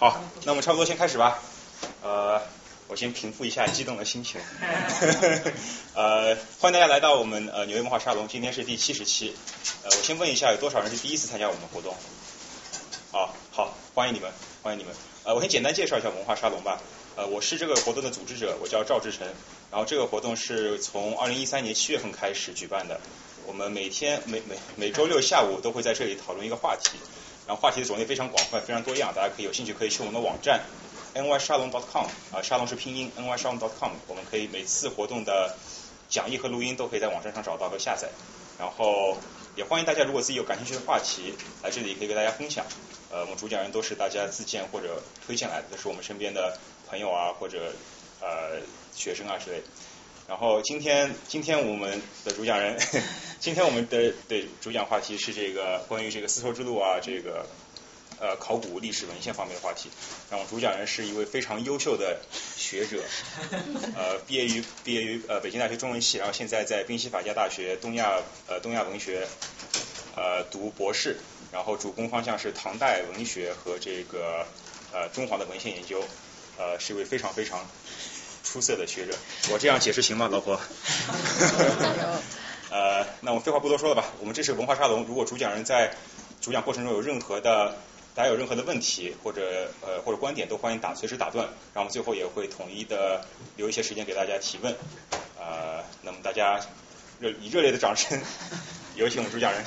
好，那我们差不多先开始吧。呃，我先平复一下激动的心情。呃，欢迎大家来到我们呃纽约文化沙龙，今天是第七十期。呃，我先问一下，有多少人是第一次参加我们活动？好，好，欢迎你们，欢迎你们。呃，我先简单介绍一下文化沙龙吧。呃，我是这个活动的组织者，我叫赵志成。然后这个活动是从二零一三年七月份开始举办的。我们每天每每每周六下午都会在这里讨论一个话题。然后话题的种类非常广泛，非常多样，大家可以有兴趣可以去我们的网站 nyshalom.com 啊，沙龙是拼音 nyshalom.com，我们可以每次活动的讲义和录音都可以在网站上找到和下载。然后也欢迎大家，如果自己有感兴趣的话题，来这里可以跟大家分享。呃，我们主讲人都是大家自荐或者推荐来的，都是我们身边的朋友啊或者呃学生啊之类。然后今天今天我们的主讲人，今天我们的对主讲话题是这个关于这个丝绸之路啊这个呃考古历史文献方面的话题。然后主讲人是一位非常优秀的学者，呃毕业于毕业于呃北京大学中文系，然后现在在宾夕法尼亚大学东亚呃东亚文学呃读博士，然后主攻方向是唐代文学和这个呃中华的文献研究，呃是一位非常非常。出色的学者，我这样解释行吗，老婆？呃，那我废话不多说了吧。我们这是文化沙龙，如果主讲人在主讲过程中有任何的，大家有任何的问题或者呃或者观点，都欢迎打随时打断，然后我们最后也会统一的留一些时间给大家提问。呃，那么大家热以热烈的掌声，有请我们主讲人。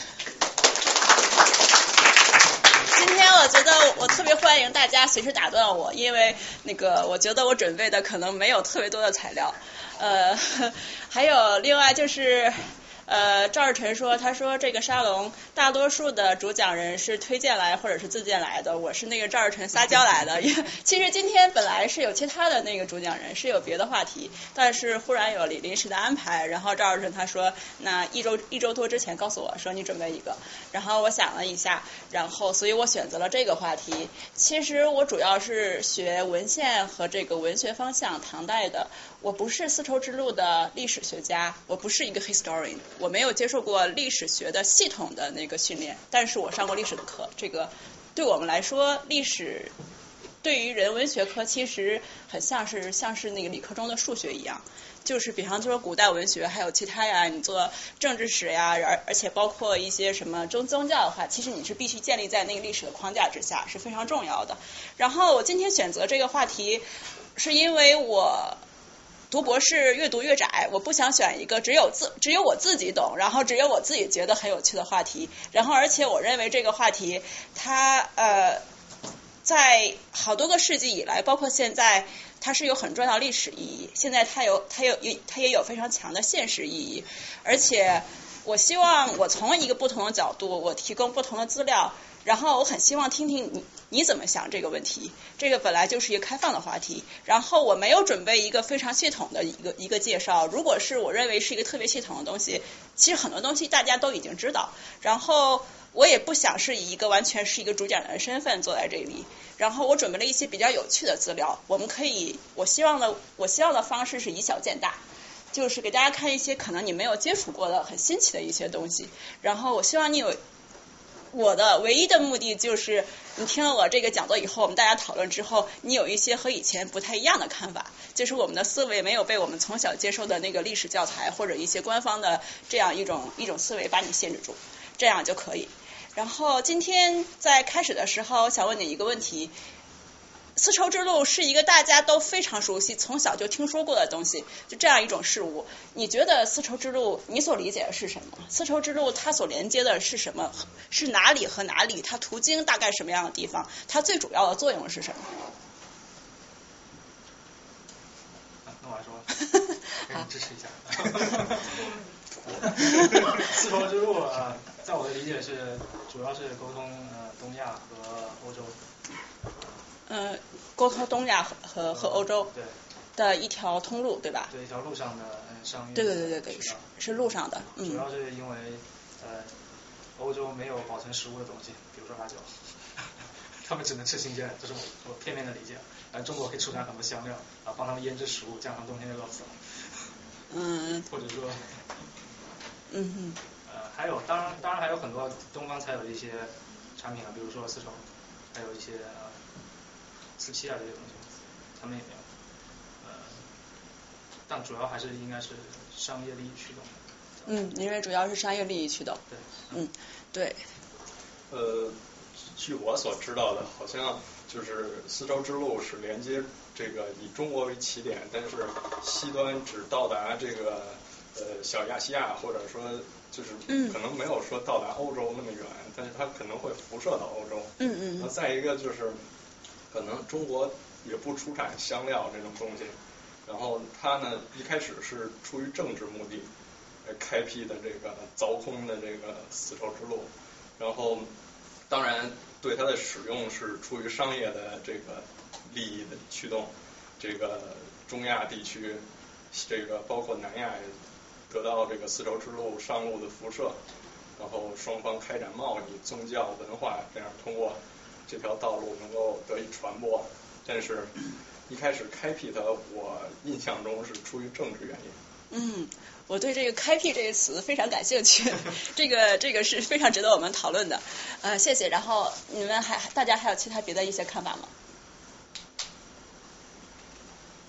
我觉得我特别欢迎大家随时打断我，因为那个我觉得我准备的可能没有特别多的材料，呃，还有另外就是。呃，赵日晨说，他说这个沙龙大多数的主讲人是推荐来或者是自荐来的，我是那个赵日晨撒娇来的。其实今天本来是有其他的那个主讲人，是有别的话题，但是忽然有临临时的安排，然后赵日晨他说，那一周一周多之前告诉我说你准备一个，然后我想了一下，然后所以我选择了这个话题。其实我主要是学文献和这个文学方向，唐代的。我不是丝绸之路的历史学家，我不是一个 historian，我没有接受过历史学的系统的那个训练，但是我上过历史的课。这个对我们来说，历史对于人文学科其实很像是像是那个理科中的数学一样，就是比方说古代文学还有其他呀，你做政治史呀，而而且包括一些什么宗宗教的话，其实你是必须建立在那个历史的框架之下，是非常重要的。然后我今天选择这个话题，是因为我。读博士越读越窄，我不想选一个只有自只有我自己懂，然后只有我自己觉得很有趣的话题。然后，而且我认为这个话题它呃，在好多个世纪以来，包括现在，它是有很重要历史意义。现在它有它有也它也有非常强的现实意义。而且，我希望我从一个不同的角度，我提供不同的资料。然后我很希望听听你你怎么想这个问题。这个本来就是一个开放的话题。然后我没有准备一个非常系统的一个一个介绍。如果是我认为是一个特别系统的东西，其实很多东西大家都已经知道。然后我也不想是以一个完全是一个主讲人的身份坐在这里。然后我准备了一些比较有趣的资料。我们可以，我希望的我希望的方式是以小见大，就是给大家看一些可能你没有接触过的很新奇的一些东西。然后我希望你有。我的唯一的目的就是，你听了我这个讲座以后，我们大家讨论之后，你有一些和以前不太一样的看法，就是我们的思维没有被我们从小接受的那个历史教材或者一些官方的这样一种一种思维把你限制住，这样就可以。然后今天在开始的时候，想问你一个问题。丝绸之路是一个大家都非常熟悉、从小就听说过的东西，就这样一种事物。你觉得丝绸之路你所理解的是什么？丝绸之路它所连接的是什么？是哪里和哪里？它途经大概什么样的地方？它最主要的作用是什么？那我来说，给你支持一下。丝绸之路啊，在我的理解是，主要是沟通呃东亚和欧洲。嗯，沟通东亚和和和欧洲的一条通路，对吧？对，一条路上的商业。对对对对对，是是路上的。主要是因为呃，欧洲没有保存食物的东西，比如说辣椒，他们只能吃新鲜，这是我我片面的理解。但中国可以出产很多香料，啊，帮他们腌制食物，这样他们冬天就饿死了。嗯。或者说。嗯哼。呃，还有，当然当然还有很多东方才有的一些产品啊，比如说丝绸，还有一些。瓷器啊这些东西，他们也没有。呃，但主要还是应该是商业利益驱动的。嗯，您认为主要是商业利益驱动？对。嗯，对。呃，据我所知道的，好像就是丝绸之路是连接这个以中国为起点，但是西端只到达这个呃小亚细亚，或者说就是可能没有说到达欧洲那么远，但是它可能会辐射到欧洲。嗯嗯。那再一个就是，可能中国也不出产香料这种东西，然后它呢一开始是出于政治目的来开辟的这个凿空的这个丝绸之路。然后，当然对它的使用是出于商业的这个利益的驱动。这个中亚地区，这个包括南亚，得到这个丝绸之路商路的辐射，然后双方开展贸易、宗教、文化，这样通过这条道路能够得以传播。但是，一开始开辟它，我印象中是出于政治原因。嗯。我对这个“开辟”这个词非常感兴趣，这个这个是非常值得我们讨论的。呃，谢谢。然后你们还大家还有其他别的一些看法吗？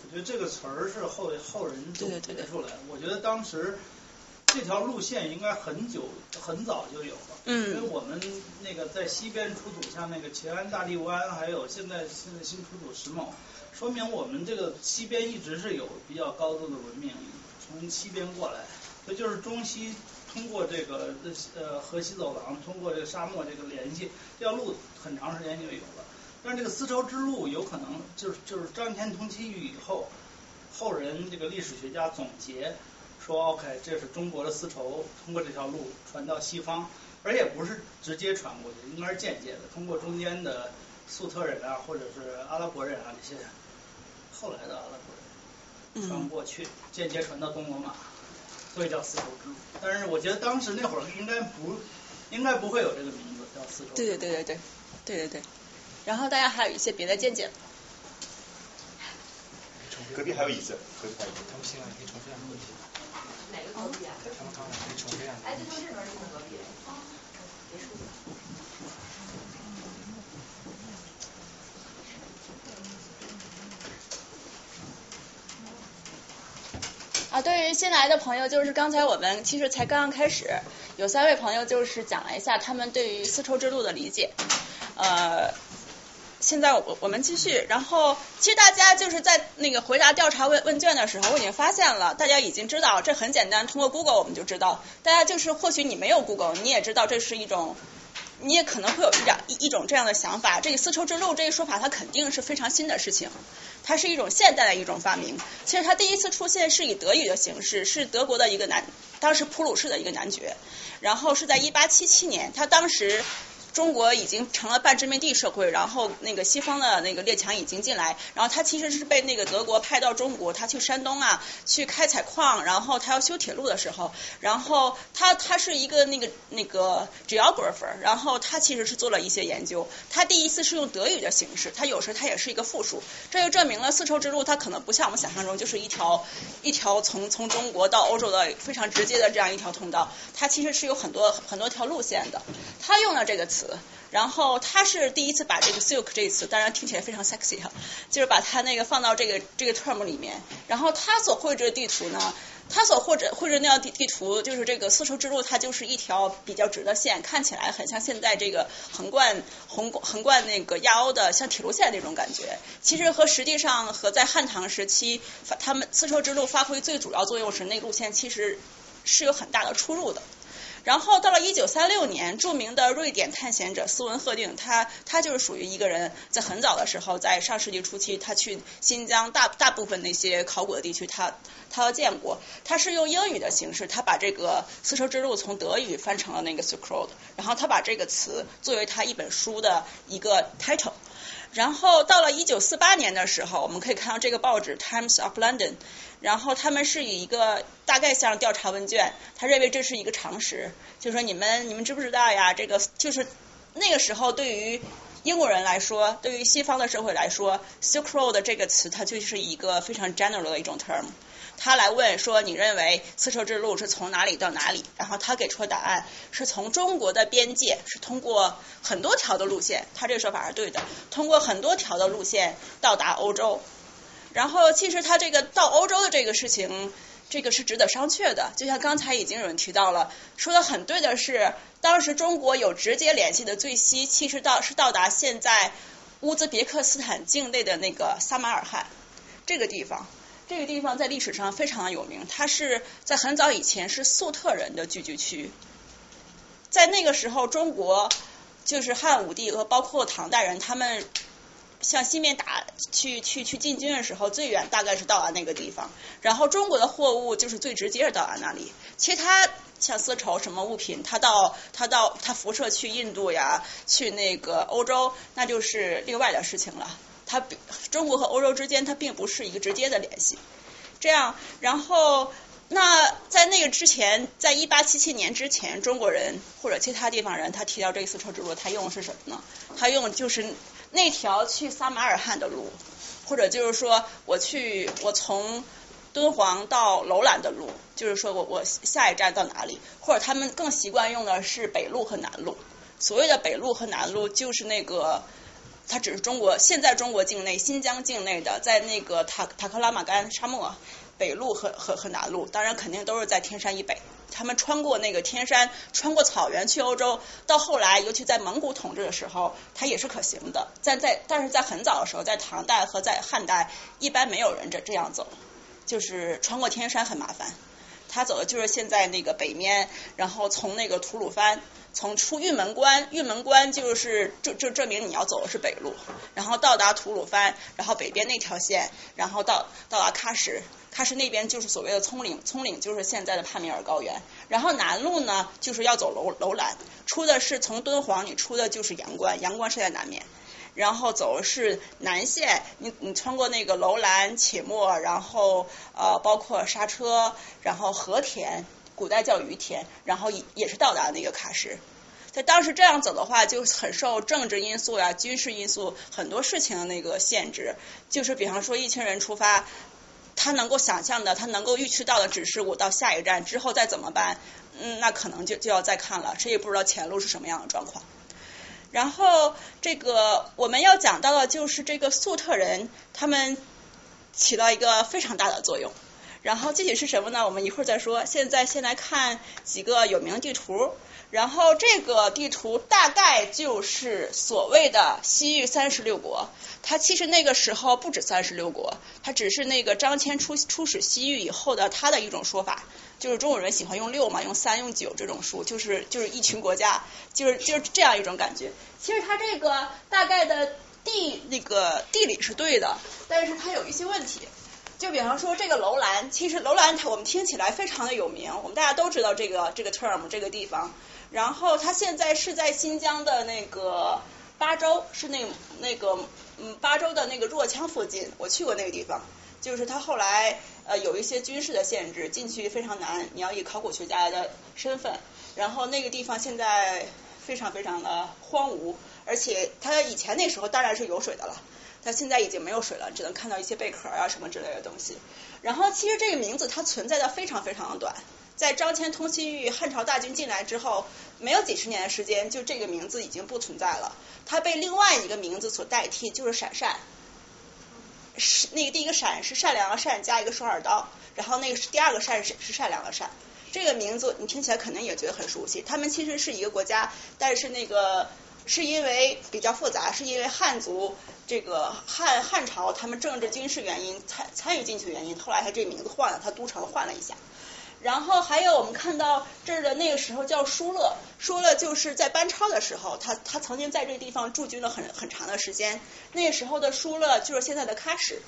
我觉得这个词儿是后后人总结出来的。我觉得当时这条路线应该很久很早就有了。嗯。因为我们那个在西边出土，像那个秦安大地湾，还有现在现在新出土石某，说明我们这个西边一直是有比较高度的文明。从西边过来，这就是中西通过这个呃河西走廊，通过这个沙漠这个联系，这条路很长时间就有了。但这个丝绸之路有可能就是就是张骞通西域以后，后人这个历史学家总结说，OK，这是中国的丝绸通过这条路传到西方，而且不是直接传过去，应该是间接的，通过中间的粟特人啊，或者是阿拉伯人啊这些后来的阿拉伯人。传过去，间接传到东罗马，所以叫丝绸之路。但是我觉得当时那会儿应该不，应该不会有这个名字叫丝绸。对对对对对，对对对。然后大家还有一些别的见解。隔壁还有椅子，隔壁还有椅子。他们现在可以重现问题。哪个隔壁啊？哎，就从这边就从隔壁。啊，对于新来的朋友，就是刚才我们其实才刚刚开始，有三位朋友就是讲了一下他们对于丝绸之路的理解。呃，现在我我们继续，然后其实大家就是在那个回答调查问问卷的时候，我已经发现了，大家已经知道这很简单，通过 Google 我们就知道。大家就是或许你没有 Google，你也知道这是一种。你也可能会有一样一一种这样的想法，这个丝绸之路这个说法，它肯定是非常新的事情，它是一种现代的一种发明。其实它第一次出现是以德语的形式，是德国的一个男，当时普鲁士的一个男爵，然后是在一八七七年，他当时。中国已经成了半殖民地社会，然后那个西方的那个列强已经进来，然后他其实是被那个德国派到中国，他去山东啊，去开采矿，然后他要修铁路的时候，然后他他是一个那个那个 geographer，然后他其实是做了一些研究，他第一次是用德语的形式，他有时他也是一个复数，这就证明了丝绸之路它可能不像我们想象中就是一条一条从从中国到欧洲的非常直接的这样一条通道，它其实是有很多很多条路线的，他用了这个词。然后他是第一次把这个 silk 这个词，当然听起来非常 sexy 哈，就是把它那个放到这个这个 term 里面。然后他所绘制的地图呢，他所绘制绘制那样地地图，就是这个丝绸之路，它就是一条比较直的线，看起来很像现在这个横贯横横贯那个亚欧的像铁路线那种感觉。其实和实际上和在汉唐时期，他们丝绸之路发挥最主要作用时，那路线其实是有很大的出入的。然后到了一九三六年，著名的瑞典探险者斯文赫定，他他就是属于一个人，在很早的时候，在上世纪初期，他去新疆大大部分那些考古的地区，他他都见过。他是用英语的形式，他把这个丝绸之路从德语翻成了那个 Silk Road，然后他把这个词作为他一本书的一个 title。然后到了一九四八年的时候，我们可以看到这个报纸 Times of London。然后他们是以一个大概像调查问卷，他认为这是一个常识，就是说你们你们知不知道呀？这个就是那个时候对于英国人来说，对于西方的社会来说，Silk Road 这个词它就是一个非常 general 的一种 term。他来问说你认为丝绸之路是从哪里到哪里？然后他给出的答案是从中国的边界，是通过很多条的路线，他这个说法是对的，通过很多条的路线到达欧洲。然后其实他这个到欧洲的这个事情。这个是值得商榷的，就像刚才已经有人提到了，说的很对的是，当时中国有直接联系的最西，其实到是到达现在乌兹别克斯坦境内的那个撒马尔罕这个地方。这个地方在历史上非常的有名，它是在很早以前是粟特人的聚居区，在那个时候，中国就是汉武帝和包括唐代人，他们。向西面打去去去进军的时候，最远大概是到达那个地方。然后中国的货物就是最直接的到达那里，其他像丝绸什么物品，它到它到它辐射去印度呀，去那个欧洲，那就是另外的事情了。它中国和欧洲之间它并不是一个直接的联系。这样，然后那在那个之前，在一八七七年之前，中国人或者其他地方人，他提到这个丝绸之路，他用的是什么呢？他用就是。那条去撒马尔罕的路，或者就是说我去我从敦煌到楼兰的路，就是说我我下一站到哪里，或者他们更习惯用的是北路和南路。所谓的北路和南路，就是那个它只是中国现在中国境内新疆境内的，在那个塔塔克拉玛干沙漠北路和和和南路，当然肯定都是在天山以北。他们穿过那个天山，穿过草原去欧洲，到后来，尤其在蒙古统治的时候，它也是可行的。在在，但是在很早的时候，在唐代和在汉代，一般没有人这这样走，就是穿过天山很麻烦。他走的就是现在那个北面，然后从那个吐鲁番，从出玉门关，玉门关就是就就证明你要走的是北路，然后到达吐鲁番，然后北边那条线，然后到到达喀什。喀什那边就是所谓的葱岭，葱岭就是现在的帕米尔高原。然后南路呢，就是要走楼楼兰，出的是从敦煌，你出的就是阳关，阳关是在南面。然后走的是南线，你你穿过那个楼兰、且末，然后呃包括刹车，然后和田，古代叫于田，然后也也是到达那个喀什。在当时这样走的话，就很受政治因素呀、军事因素很多事情的那个限制。就是比方说，一群人出发。他能够想象的，他能够预期到的，只是我到下一站之后再怎么办，嗯，那可能就就要再看了，谁也不知道前路是什么样的状况。然后这个我们要讲到的就是这个粟特人，他们起到一个非常大的作用。然后具体是什么呢？我们一会儿再说。现在先来看几个有名地图。然后这个地图大概就是所谓的西域三十六国，它其实那个时候不止三十六国，它只是那个张骞出出使西域以后的他的一种说法，就是中国人喜欢用六嘛，用三用九这种数，就是就是一群国家，就是就是这样一种感觉。其实它这个大概的地那个地理是对的，但是它有一些问题。就比方说这个楼兰，其实楼兰它我们听起来非常的有名，我们大家都知道这个这个 term 这个地方。然后它现在是在新疆的那个巴州，是那那个嗯巴州的那个若羌附近，我去过那个地方。就是它后来呃有一些军事的限制，进去非常难，你要以考古学家的身份。然后那个地方现在非常非常的荒芜，而且它以前那时候当然是有水的了。它现在已经没有水了，只能看到一些贝壳啊什么之类的东西。然后其实这个名字它存在的非常非常的短，在张骞通西域，汉朝大军进来之后，没有几十年的时间，就这个名字已经不存在了。它被另外一个名字所代替，就是闪善。是那个第一个闪是善良的善加一个双耳刀，然后那个是第二个善是是善良的善。这个名字你听起来可能也觉得很熟悉。他们其实是一个国家，但是那个。是因为比较复杂，是因为汉族这个汉汉朝他们政治军事原因参参与进去的原因，后来他这名字换了，他都城换了一下。然后还有我们看到这儿的那个时候叫疏勒，疏勒就是在班超的时候，他他曾经在这个地方驻军了很很长的时间。那时候的疏勒就是现在的喀什，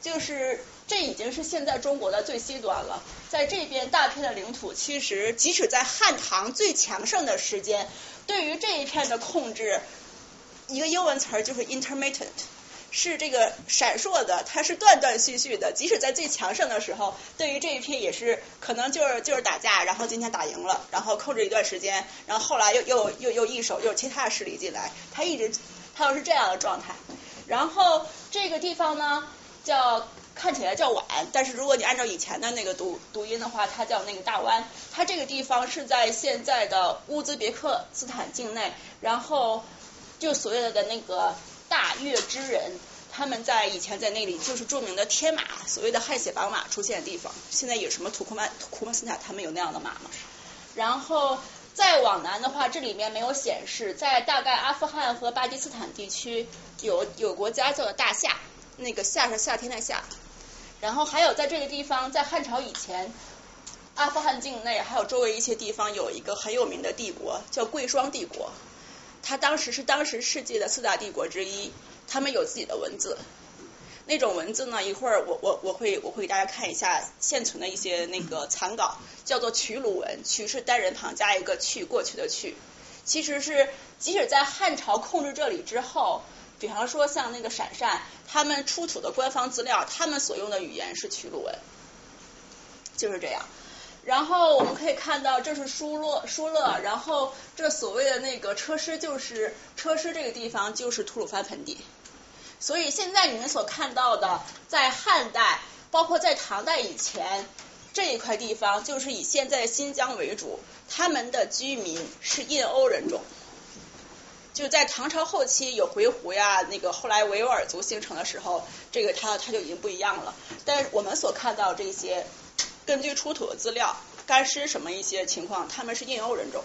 就是这已经是现在中国的最西端了。在这边大片的领土，其实即使在汉唐最强盛的时间。对于这一片的控制，一个英文词儿就是 intermittent，是这个闪烁的，它是断断续续的。即使在最强盛的时候，对于这一片也是可能就是就是打架，然后今天打赢了，然后控制一段时间，然后后来又又又又一手又其他的势力进来，它一直它又是这样的状态。然后这个地方呢叫看起来叫碗，但是如果你按照以前的那个读读音的话，它叫那个大湾。它这个地方是在现在的乌兹别克斯坦境内，然后就所谓的那个大月之人，他们在以前在那里就是著名的天马，所谓的汗血宝马出现的地方。现在有什么土库曼土库曼斯坦，他们有那样的马吗？然后再往南的话，这里面没有显示，在大概阿富汗和巴基斯坦地区有有国家叫大夏，那个夏是夏天的夏。然后还有在这个地方，在汉朝以前，阿富汗境内还有周围一些地方有一个很有名的帝国叫贵霜帝国，它当时是当时世界的四大帝国之一，他们有自己的文字。那种文字呢，一会儿我我我会我会给大家看一下现存的一些那个残稿，叫做曲鲁文，曲是单人旁加一个去，过去的去，其实是即使在汉朝控制这里之后，比方说像那个陕善，他们出土的官方资料，他们所用的语言是曲鲁文，就是这样。然后我们可以看到，这是疏勒，疏勒，然后这所谓的那个车师，就是车师这个地方就是吐鲁番盆地。所以现在你们所看到的，在汉代，包括在唐代以前这一块地方，就是以现在新疆为主，他们的居民是印欧人种。就在唐朝后期有回鹘呀，那个后来维吾尔族形成的时候，这个它它就已经不一样了。但是我们所看到这些，根据出土的资料、干尸什么一些情况，他们是印欧人种。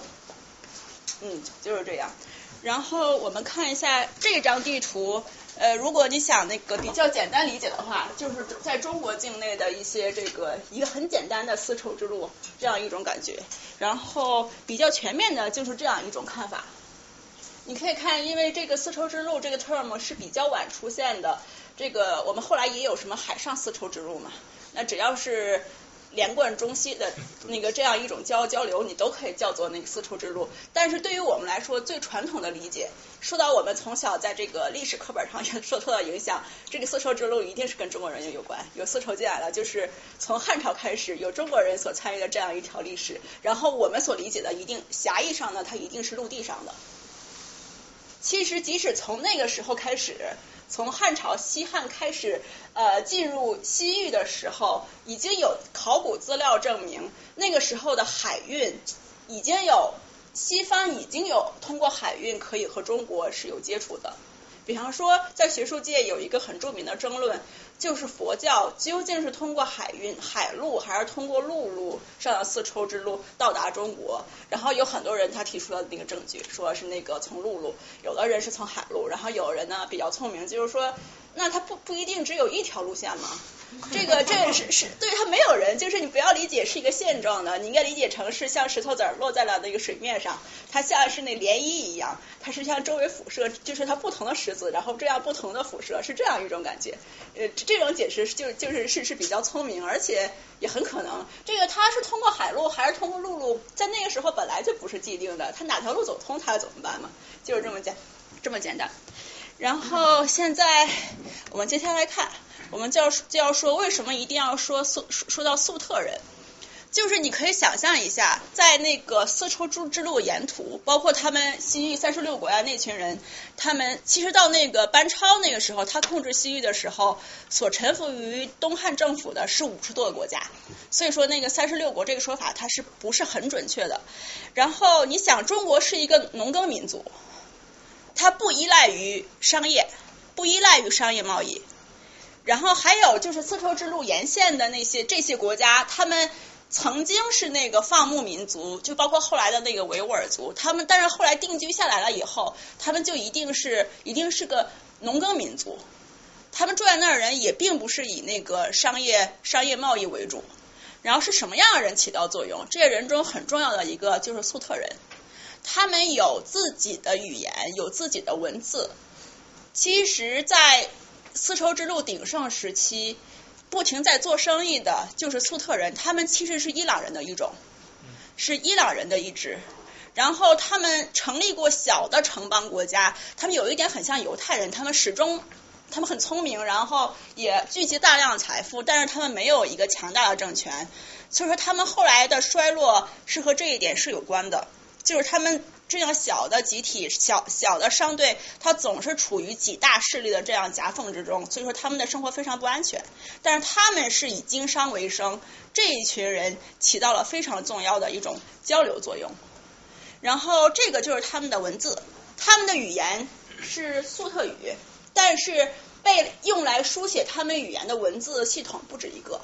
嗯，就是这样。然后我们看一下这张地图，呃，如果你想那个比较简单理解的话，就是在中国境内的一些这个一个很简单的丝绸之路这样一种感觉。然后比较全面的就是这样一种看法。你可以看，因为这个丝绸之路这个 term 是比较晚出现的，这个我们后来也有什么海上丝绸之路嘛，那只要是。连贯中西的那个这样一种交交流，你都可以叫做那个丝绸之路。但是对于我们来说，最传统的理解，受到我们从小在这个历史课本上也受受到影响，这个丝绸之路一定是跟中国人有关，有丝绸进来了，就是从汉朝开始有中国人所参与的这样一条历史。然后我们所理解的，一定狭义上呢，它一定是陆地上的。其实，即使从那个时候开始。从汉朝西汉开始，呃，进入西域的时候，已经有考古资料证明，那个时候的海运已经有西方已经有通过海运可以和中国是有接触的。比方说，在学术界有一个很著名的争论，就是佛教究竟是通过海运海路，还是通过陆路上的丝绸之路到达中国？然后有很多人他提出了那个证据，说是那个从陆路，有的人是从海路，然后有人呢比较聪明，就是说，那他不不一定只有一条路线吗？这个这是是对它没有人，就是你不要理解是一个线状的，你应该理解成是像石头子儿落在了那个水面上，它像是那涟漪一样，它是像周围辐射，就是它不同的石子，然后这样不同的辐射是这样一种感觉。呃，这种解释就就是是是比较聪明，而且也很可能，这个它是通过海路还是通过陆路，在那个时候本来就不是既定的，它哪条路走通，它怎么办嘛？就是这么简这么简单。然后现在我们接下来看。我们就要就要说，为什么一定要说粟说到粟特人？就是你可以想象一下，在那个丝绸之路沿途，包括他们西域三十六国呀那群人，他们其实到那个班超那个时候，他控制西域的时候，所臣服于东汉政府的是五十多个国家，所以说那个三十六国这个说法它是不是很准确的？然后你想，中国是一个农耕民族，它不依赖于商业，不依赖于商业贸易。然后还有就是丝绸之路沿线的那些这些国家，他们曾经是那个放牧民族，就包括后来的那个维吾尔族，他们但是后来定居下来了以后，他们就一定是一定是个农耕民族，他们住在那儿的人也并不是以那个商业商业贸易为主。然后是什么样的人起到作用？这些人中很重要的一个就是粟特人，他们有自己的语言，有自己的文字。其实，在丝绸之路鼎盛时期，不停在做生意的就是粟特人，他们其实是伊朗人的一种，是伊朗人的一支。然后他们成立过小的城邦国家，他们有一点很像犹太人，他们始终他们很聪明，然后也聚集大量财富，但是他们没有一个强大的政权，所以说他们后来的衰落是和这一点是有关的。就是他们这样小的集体、小小的商队，它总是处于几大势力的这样夹缝之中，所以说他们的生活非常不安全。但是他们是以经商为生，这一群人起到了非常重要的一种交流作用。然后这个就是他们的文字，他们的语言是粟特语，但是被用来书写他们语言的文字系统不止一个。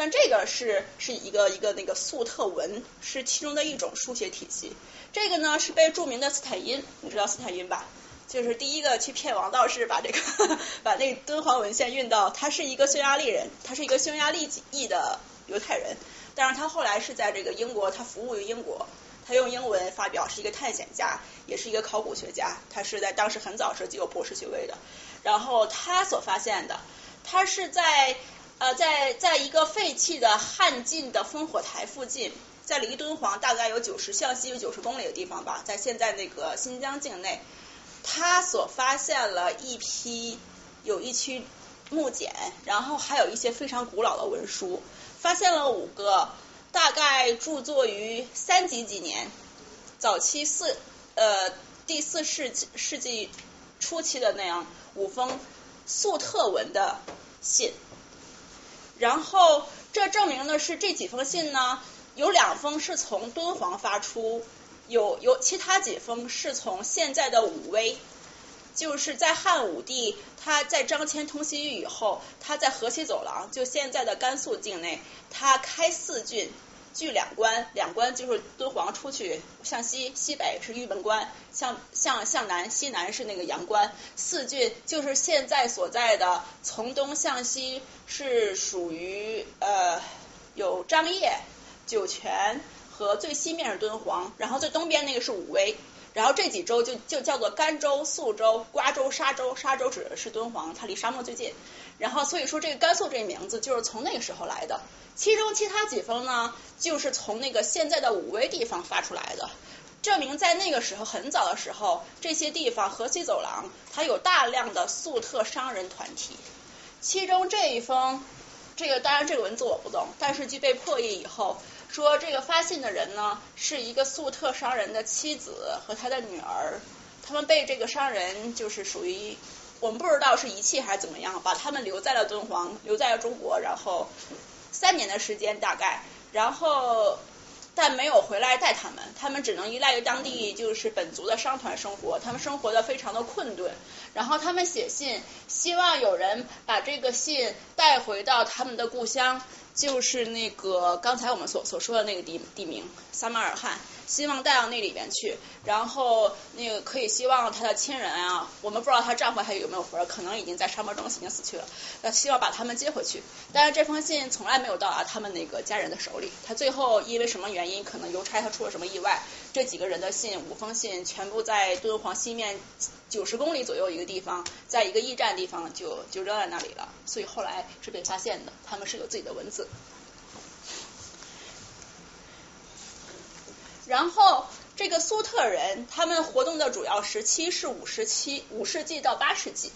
但这个是是一个一个那个粟特文，是其中的一种书写体系。这个呢是被著名的斯坦因，你知道斯坦因吧？就是第一个去骗王道士把这个 把那敦煌文献运到，他是一个匈牙利人，他是一个匈牙利裔的犹太人，但是他后来是在这个英国，他服务于英国，他用英文发表，是一个探险家，也是一个考古学家，他是在当时很早时就有博士学位的。然后他所发现的，他是在。呃，在在一个废弃的汉晋的烽火台附近，在离敦煌大概有九十向西有九十公里的地方吧，在现在那个新疆境内，他所发现了一批有一区木简，然后还有一些非常古老的文书，发现了五个大概著作于三几几年，早期四呃第四世纪世纪初期的那样五封粟特文的信。然后这证明的是这几封信呢，有两封是从敦煌发出，有有其他几封是从现在的武威，就是在汉武帝他在张骞通西域以后，他在河西走廊，就现在的甘肃境内，他开四郡。据两关，两关就是敦煌出去向西，西北是玉门关，向向向南，西南是那个阳关。四郡就是现在所在的，从东向西是属于呃有张掖、酒泉和最西面是敦煌，然后最东边那个是武威，然后这几州就就叫做甘州、肃州、瓜州、沙州，沙州指的是敦煌，它离沙漠最近。然后所以说这个甘肃这名字就是从那个时候来的。其中其他几封呢，就是从那个现在的武威地方发出来的，证明在那个时候很早的时候，这些地方河西走廊它有大量的粟特商人团体。其中这一封，这个当然这个文字我不懂，但是据被破译以后，说这个发信的人呢是一个粟特商人的妻子和他的女儿，他们被这个商人就是属于我们不知道是遗弃还是怎么样，把他们留在了敦煌，留在了中国，然后。三年的时间大概，然后但没有回来带他们，他们只能依赖于当地就是本族的商团生活，他们生活的非常的困顿，然后他们写信，希望有人把这个信带回到他们的故乡。就是那个刚才我们所所说的那个地地名撒马尔罕，希望带到那里边去，然后那个可以希望他的亲人啊，我们不知道她丈夫还有没有活，可能已经在沙漠中已经死去了，那希望把他们接回去。但是这封信从来没有到达他们那个家人的手里，他最后因为什么原因，可能邮差他出了什么意外，这几个人的信五封信全部在敦煌西面九十公里左右一个地方，在一个驿站地方就就扔在那里了，所以后来是被发现的，他们是有自己的文字。然后这个苏特人，他们活动的主要时期是五十七五世纪到八世纪。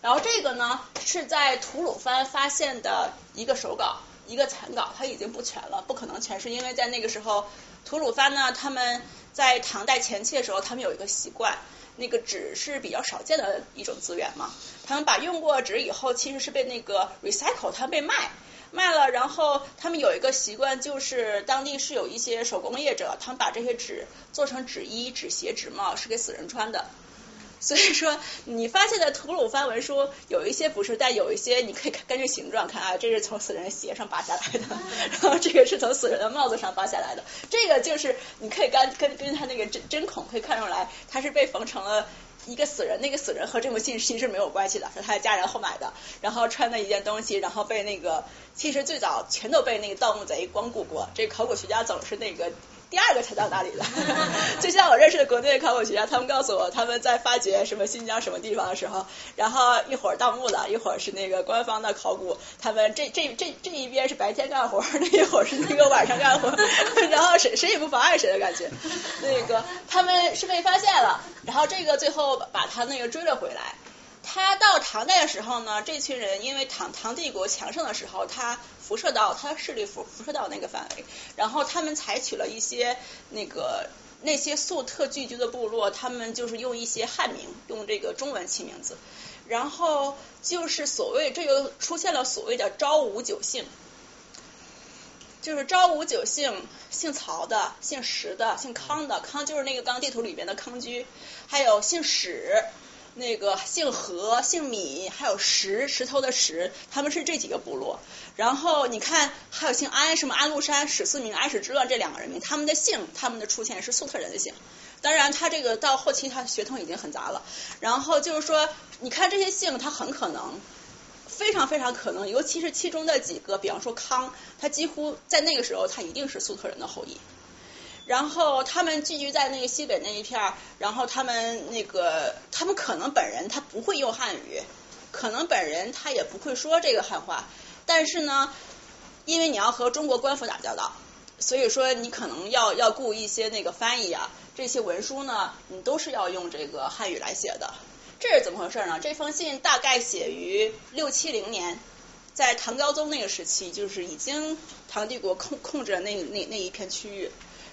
然后这个呢是在吐鲁番发现的一个手稿，一个残稿，它已经不全了，不可能全是，因为在那个时候吐鲁番呢，他们在唐代前期的时候，他们有一个习惯，那个纸是比较少见的一种资源嘛，他们把用过纸以后，其实是被那个 recycle，它被卖。卖了，然后他们有一个习惯，就是当地是有一些手工业者，他们把这些纸做成纸衣、纸鞋、纸帽，是给死人穿的。所以说，你发现的吐鲁番文书有一些不是，但有一些你可以根据形状看啊，这是从死人鞋上扒下来的，然后这个是从死人的帽子上扒下来的，这个就是你可以根根根据他那个针针孔可以看出来，它是被缝成了。一个死人，那个死人和这封信其实没有关系的，是他的家人后买的，然后穿的一件东西，然后被那个，其实最早全都被那个盗墓贼光顾过，这考古学家总是那个。第二个才到那里的，就像我认识的国内的考古学家，他们告诉我他们在发掘什么新疆什么地方的时候，然后一会儿盗墓的，一会儿是那个官方的考古，他们这这这这一边是白天干活，那一会儿是那个晚上干活，然后谁谁也不妨碍谁的感觉。那个他们是被发现了，然后这个最后把他那个追了回来。他到唐代的时候呢，这群人因为唐唐帝国强盛的时候，他辐射到他的势力辐辐射到那个范围，然后他们采取了一些那个那些粟特聚居的部落，他们就是用一些汉名，用这个中文起名字，然后就是所谓这又出现了所谓的昭武九姓，就是昭武九姓，姓曹的、姓石的、姓康的，康就是那个刚地图里边的康居，还有姓史。那个姓何、姓米，还有石石头的石，他们是这几个部落。然后你看，还有姓安，什么安禄山、史思明、安史之乱这两个人名，他们的姓，他们的出现是粟特人的姓。当然，他这个到后期他血统已经很杂了。然后就是说，你看这些姓，他很可能，非常非常可能，尤其是其中的几个，比方说康，他几乎在那个时候他一定是粟特人的后裔。然后他们聚居在那个西北那一片儿，然后他们那个，他们可能本人他不会用汉语，可能本人他也不会说这个汉话，但是呢，因为你要和中国官府打交道，所以说你可能要要雇一些那个翻译啊，这些文书呢，你都是要用这个汉语来写的。这是怎么回事呢？这封信大概写于六七零年，在唐高宗那个时期，就是已经唐帝国控控制了那那那一片区域。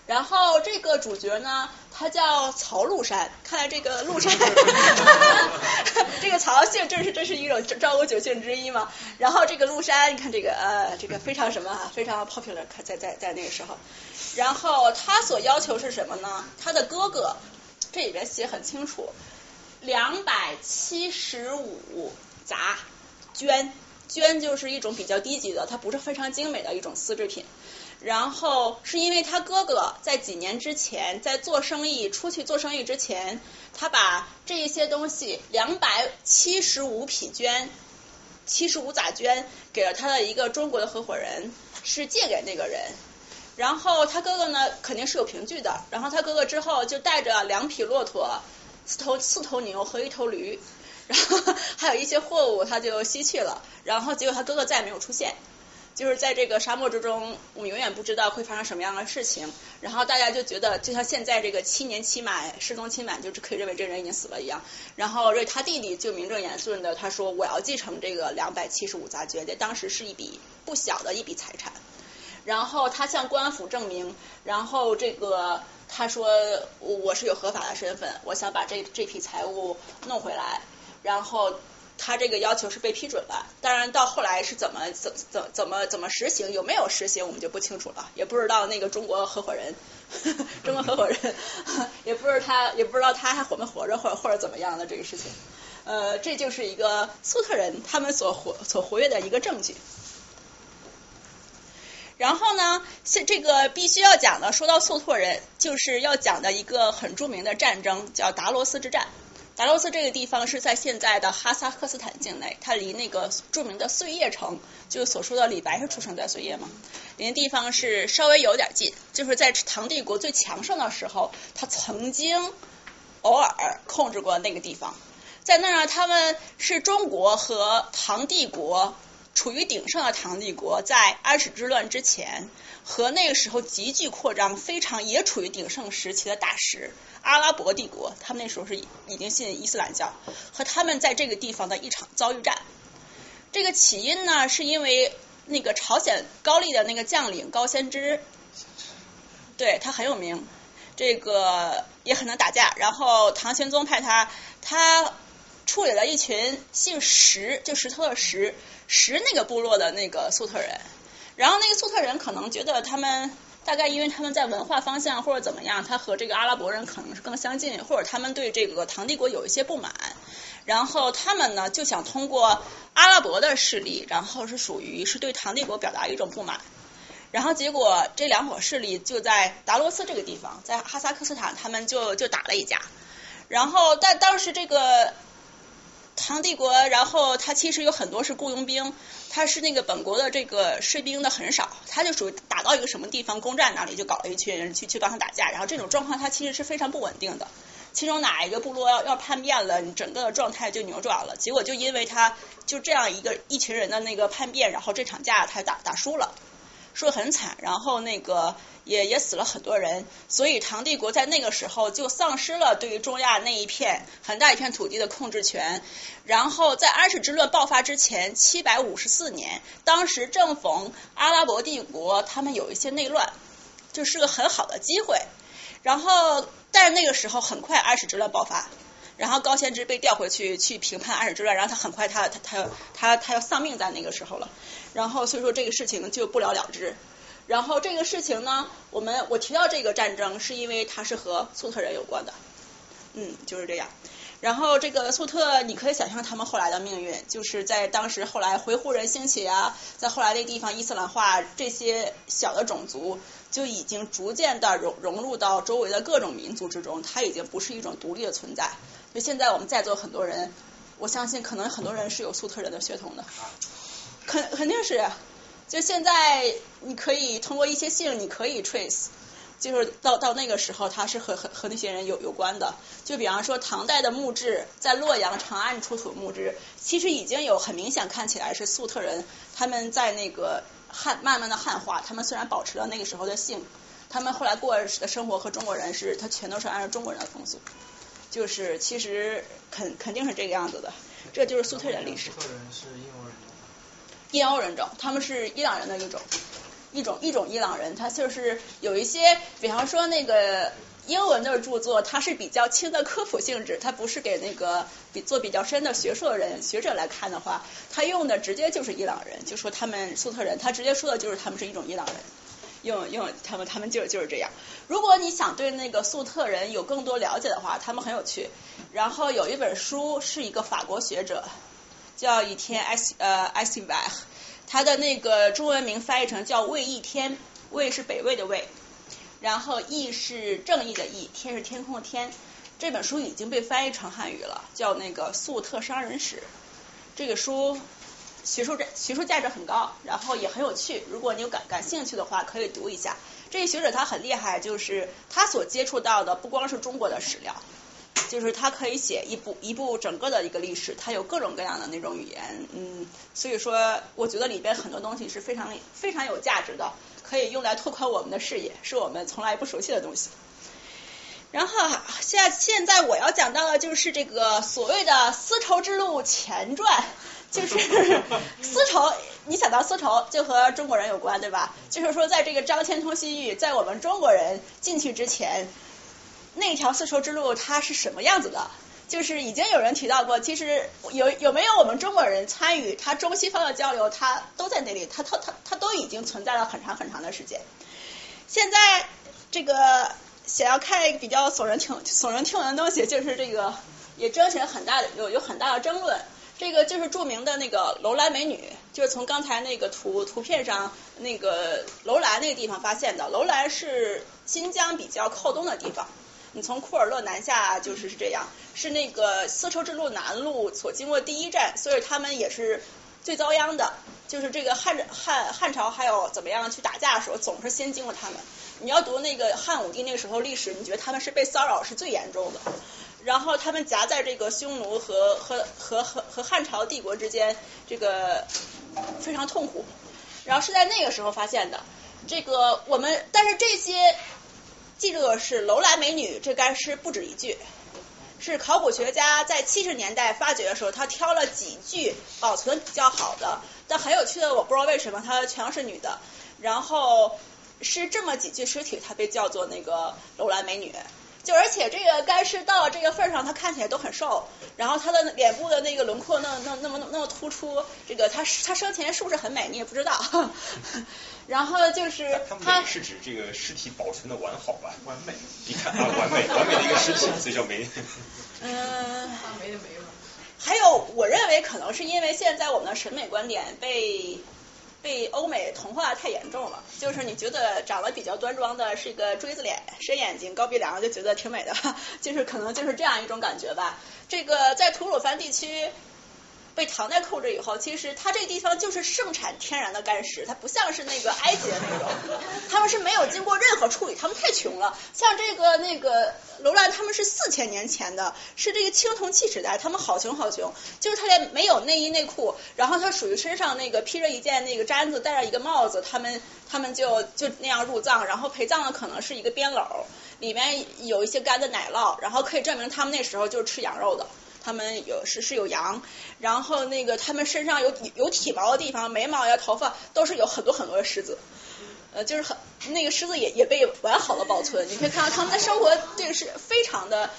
然后这个主角呢，他叫曹禄山。看来这个禄山，这个曹姓正是这是一种昭武九姓之一嘛。然后这个禄山，你看这个呃，这个非常什么啊，非常 popular，在在在那个时候。然后他所要求是什么呢？他的哥哥这里边写很清楚，两百七十五杂绢，绢就是一种比较低级的，它不是非常精美的一种丝织品。然后是因为他哥哥在几年之前在做生意，出去做生意之前，他把这一些东西两百七十五匹绢，七十五咋绢给了他的一个中国的合伙人，是借给那个人。然后他哥哥呢肯定是有凭据的，然后他哥哥之后就带着两匹骆驼、四头四头牛和一头驴，然后还有一些货物，他就西去了。然后结果他哥哥再也没有出现。就是在这个沙漠之中，我们永远不知道会发生什么样的事情。然后大家就觉得，就像现在这个七年期满、失踪期满，就是可以认为这人已经死了一样。然后瑞他弟弟就名正言顺的他说：“我要继承这个两百七十五杂爵，在当时是一笔不小的一笔财产。”然后他向官府证明，然后这个他说：“我是有合法的身份，我想把这这批财物弄回来。”然后。他这个要求是被批准了，当然到后来是怎么怎怎怎么怎么实行，有没有实行我们就不清楚了，也不知道那个中国合伙人，呵 呵中国合伙人 也不知道他也不知道他还活没活着，或者或者怎么样的这个事情，呃，这就是一个粟特人他们所活所活跃的一个证据。然后呢，现这个必须要讲的，说到粟特人，就是要讲的一个很著名的战争，叫达罗斯之战。达罗斯这个地方是在现在的哈萨克斯坦境内，它离那个著名的碎叶城，就是所说的李白是出生在碎叶嘛，离那地方是稍微有点近。就是在唐帝国最强盛的时候，他曾经偶尔控制过那个地方。在那儿，他们是中国和唐帝国处于鼎盛的唐帝国，在安史之乱之前，和那个时候急剧扩张、非常也处于鼎盛时期的大石。阿拉伯帝国，他们那时候是已经信伊斯兰教，和他们在这个地方的一场遭遇战。这个起因呢，是因为那个朝鲜高丽的那个将领高仙芝，对他很有名，这个也很能打架。然后唐玄宗派他，他处理了一群姓石，就石头的石，石那个部落的那个粟特人。然后那个粟特人可能觉得他们。大概因为他们在文化方向或者怎么样，他和这个阿拉伯人可能是更相近，或者他们对这个唐帝国有一些不满，然后他们呢就想通过阿拉伯的势力，然后是属于是对唐帝国表达一种不满，然后结果这两伙势力就在达罗斯这个地方，在哈萨克斯坦，他们就就打了一架，然后但当时这个。唐帝国，然后他其实有很多是雇佣兵，他是那个本国的这个士兵的很少，他就属于打到一个什么地方攻占哪里就搞了一群人去去帮他打架，然后这种状况他其实是非常不稳定的，其中哪一个部落要要叛变了，你整个的状态就扭转了，结果就因为他就这样一个一群人的那个叛变，然后这场架他打打输了。输得很惨，然后那个也也死了很多人，所以唐帝国在那个时候就丧失了对于中亚那一片很大一片土地的控制权。然后在安史之乱爆发之前，七百五十四年，当时正逢阿拉伯帝国他们有一些内乱，就是个很好的机会。然后但是那个时候很快安史之乱爆发。然后高仙芝被调回去去评判安史之乱，然后他很快他他他他他要丧命在那个时候了，然后所以说这个事情就不了了之。然后这个事情呢，我们我提到这个战争是因为它是和粟特人有关的，嗯，就是这样。然后这个粟特，你可以想象他们后来的命运，就是在当时后来回鹘人兴起啊，在后来那地方伊斯兰化，这些小的种族就已经逐渐的融融入到周围的各种民族之中，它已经不是一种独立的存在。就现在我们在座很多人，我相信可能很多人是有粟特人的血统的，肯肯定是。就现在你可以通过一些姓，你可以 trace，就是到到那个时候，他是和和和那些人有有关的。就比方说唐代的墓志，在洛阳长安出土墓志，其实已经有很明显看起来是粟特人，他们在那个汉慢慢的汉化，他们虽然保持了那个时候的姓，他们后来过的生活和中国人是，他全都是按照中国人的风俗。就是其实肯肯定是这个样子的，这就是粟特人历史。粟特人是印欧人种。印欧人种，他们是伊朗人的一种一种一种伊朗人，他就是有一些，比方说那个英文的著作，它是比较轻的科普性质，它不是给那个比做比较深的学术人学者来看的话，他用的直接就是伊朗人，就说他们粟特人，他直接说的就是他们是一种伊朗人。用用他们，他们就就是这样。如果你想对那个粟特人有更多了解的话，他们很有趣。然后有一本书是一个法国学者叫倚天艾西呃艾西瓦，他的那个中文名翻译成叫魏一天，魏是北魏的魏，然后义是正义的义，天是天空的天。这本书已经被翻译成汉语了，叫那个粟特商人史。这个书。学术价学术价值很高，然后也很有趣。如果你有感感兴趣的话，可以读一下。这个学者他很厉害，就是他所接触到的不光是中国的史料，就是他可以写一部一部整个的一个历史，他有各种各样的那种语言，嗯，所以说我觉得里边很多东西是非常非常有价值的，可以用来拓宽我们的视野，是我们从来不熟悉的东西。然后现在现在我要讲到的就是这个所谓的丝绸之路前传。就是 丝绸，你想到丝绸就和中国人有关，对吧？就是说，在这个张骞通西域，在我们中国人进去之前，那条丝绸之路它是什么样子的？就是已经有人提到过，其实有有没有我们中国人参与它中西方的交流，它都在那里，它它它它都已经存在了很长很长的时间。现在这个想要看比较耸人听耸人听闻的东西，就是这个也争起了很大的有有很大的争论。这个就是著名的那个楼兰美女，就是从刚才那个图图片上那个楼兰那个地方发现的。楼兰是新疆比较靠东的地方，你从库尔勒南下就是是这样，是那个丝绸之路南路所经过第一站，所以他们也是最遭殃的。就是这个汉汉汉朝还有怎么样去打架的时候，总是先经过他们。你要读那个汉武帝那个时候历史，你觉得他们是被骚扰是最严重的。然后他们夹在这个匈奴和和和和和汉朝帝国之间，这个非常痛苦。然后是在那个时候发现的。这个我们，但是这些记住是楼兰美女这干尸不止一具，是考古学家在七十年代发掘的时候，他挑了几具保存比较好的。但很有趣的，我不知道为什么他全是女的。然后是这么几具尸体，它被叫做那个楼兰美女。就而且这个干尸到了这个份上，他看起来都很瘦，然后他的脸部的那个轮廓那那那么那么突出，这个他他生前是不是很美你也不知道。然后就是他是指这个尸体保存的完好吧？完美。你看啊，完美完美的一个尸体，所以叫美。嗯。没的没了。还有，我认为可能是因为现在我们的审美观点被。被欧美同化太严重了，就是你觉得长得比较端庄的是一个锥子脸、深眼睛、高鼻梁，就觉得挺美的，就是可能就是这样一种感觉吧。这个在吐鲁番地区。被唐代控制以后，其实它这个地方就是盛产天然的干石，它不像是那个埃及的那种，他们是没有经过任何处理，他们太穷了。像这个那个楼兰，他们是四千年前的，是这个青铜器时代，他们好穷好穷，就是他连没有内衣内裤，然后他属于身上那个披着一件那个毡子，戴着一个帽子，他们他们就就那样入葬，然后陪葬的可能是一个边篓，里面有一些干的奶酪，然后可以证明他们那时候就是吃羊肉的。他们有是是有羊，然后那个他们身上有有体毛的地方，眉毛呀、头发都是有很多很多的虱子。呃，就是很那个狮子也也被完好的保存。你可以看到他们的生活这个是非常的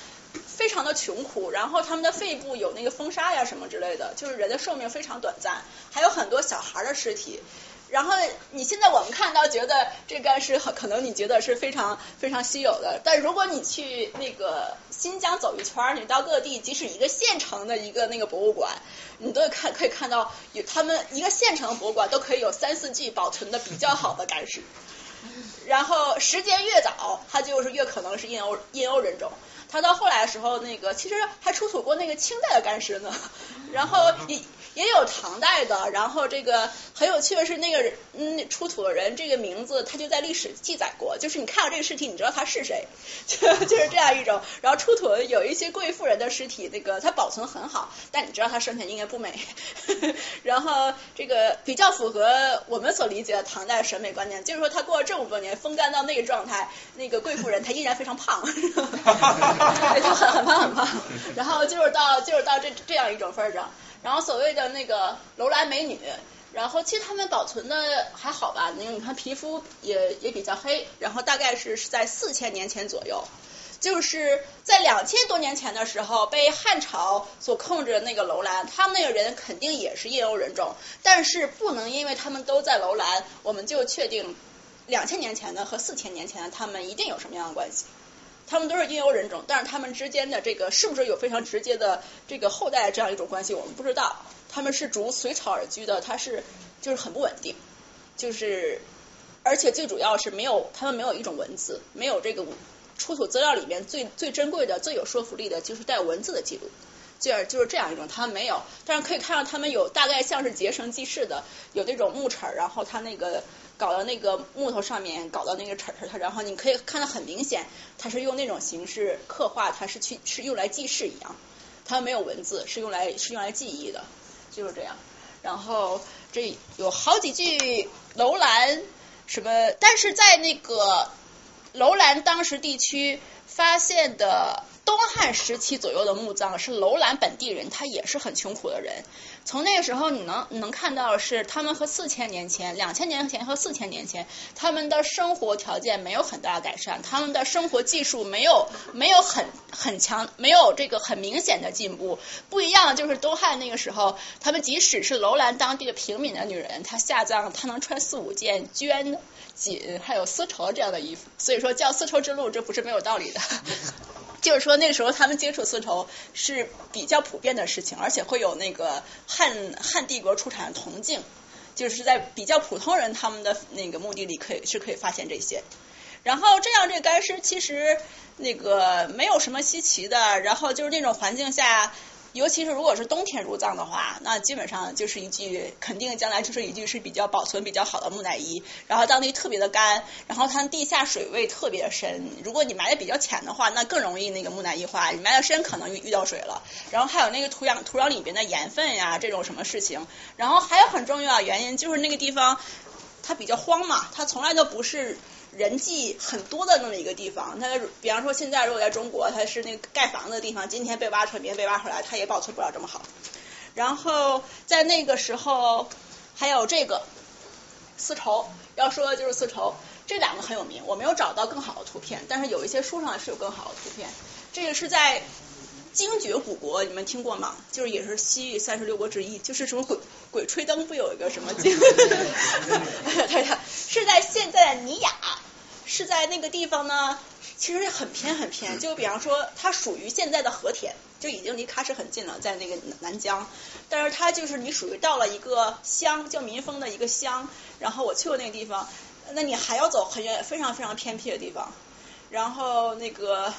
非常的穷苦，然后他们的肺部有那个风沙呀什么之类的，就是人的寿命非常短暂，还有很多小孩的尸体。然后你现在我们看到，觉得这干尸很可能你觉得是非常非常稀有的，但如果你去那个新疆走一圈儿，你到各地，即使一个县城的一个那个博物馆，你都看可以看到有他们一个县城的博物馆都可以有三四具保存的比较好的干尸。然后时间越早，它就是越可能是印欧印欧人种。它到后来的时候，那个其实还出土过那个清代的干尸呢，然后也也有唐代的。然后这个很有趣的是，那个人嗯出土的人这个名字，他就在历史记载过，就是你看到这个尸体，你知道他是谁，就就是这样一种。然后出土有一些贵妇人的尸体，那个它保存很好，但你知道她生前应该不美。然后这个比较符合我们所理解的唐代审美观念，就是说她过了这么多年风干到那个状态，那个贵妇人她依然非常胖。对，就很很胖很胖，然后就是到就是到这这样一种份儿上，然后所谓的那个楼兰美女，然后其实他们保存的还好吧，那个你看皮肤也也比较黑，然后大概是是在四千年前左右，就是在两千多年前的时候被汉朝所控制的那个楼兰，他们那个人肯定也是印欧人种，但是不能因为他们都在楼兰，我们就确定两千年前的和四千年前的他们一定有什么样的关系。他们都是印欧人种，但是他们之间的这个是不是有非常直接的这个后代这样一种关系，我们不知道。他们是逐隋朝而居的，它是就是很不稳定，就是而且最主要是没有他们没有一种文字，没有这个出土资料里面最最珍贵的、最有说服力的就是带文字的记录。就是就是这样一种，他们没有，但是可以看到他们有大概像是结绳记事的，有那种木齿，然后他那个搞到那个木头上面，搞到那个齿儿它然后你可以看到很明显，它是用那种形式刻画，它是去是用来记事一样，它没有文字，是用来是用来记忆的，就是这样。然后这有好几句楼兰什么，但是在那个楼兰当时地区发现的。东汉时期左右的墓葬是楼兰本地人，他也是很穷苦的人。从那个时候，你能能看到是他们和四千年前、两千年前和四千年前，他们的生活条件没有很大的改善，他们的生活技术没有没有很很强，没有这个很明显的进步。不一样就是东汉那个时候，他们即使是楼兰当地的平民的女人，她下葬她能穿四五件绢锦还有丝绸这样的衣服，所以说叫丝绸之路，这不是没有道理的。就是说，那个时候他们接触丝绸是比较普遍的事情，而且会有那个汉汉帝国出产铜镜，就是在比较普通人他们的那个墓地里可以是可以发现这些。然后这样这干尸其实那个没有什么稀奇的，然后就是那种环境下。尤其是如果是冬天入葬的话，那基本上就是一具肯定将来就是一具是比较保存比较好的木乃伊。然后当地特别的干，然后它地下水位特别深。如果你埋的比较浅的话，那更容易那个木乃伊化。你埋的深可能遇遇到水了。然后还有那个土壤土壤里边的盐分呀这种什么事情。然后还有很重要的原因就是那个地方它比较荒嘛，它从来都不是。人迹很多的那么一个地方，它比方说现在如果在中国，它是那个盖房子的地方，今天被挖出来，明天被挖出来，它也保存不了这么好。然后在那个时候，还有这个丝绸，要说的就是丝绸，这两个很有名。我没有找到更好的图片，但是有一些书上是有更好的图片。这个是在精绝古国，你们听过吗？就是也是西域三十六国之一，就是什么鬼鬼吹灯不有一个什么精？是在现在的尼雅。是在那个地方呢，其实很偏很偏。就比方说，它属于现在的和田，就已经离喀什很近了，在那个南疆。但是它就是你属于到了一个乡，叫民丰的一个乡。然后我去过那个地方，那你还要走很远，非常非常偏僻的地方。然后那个。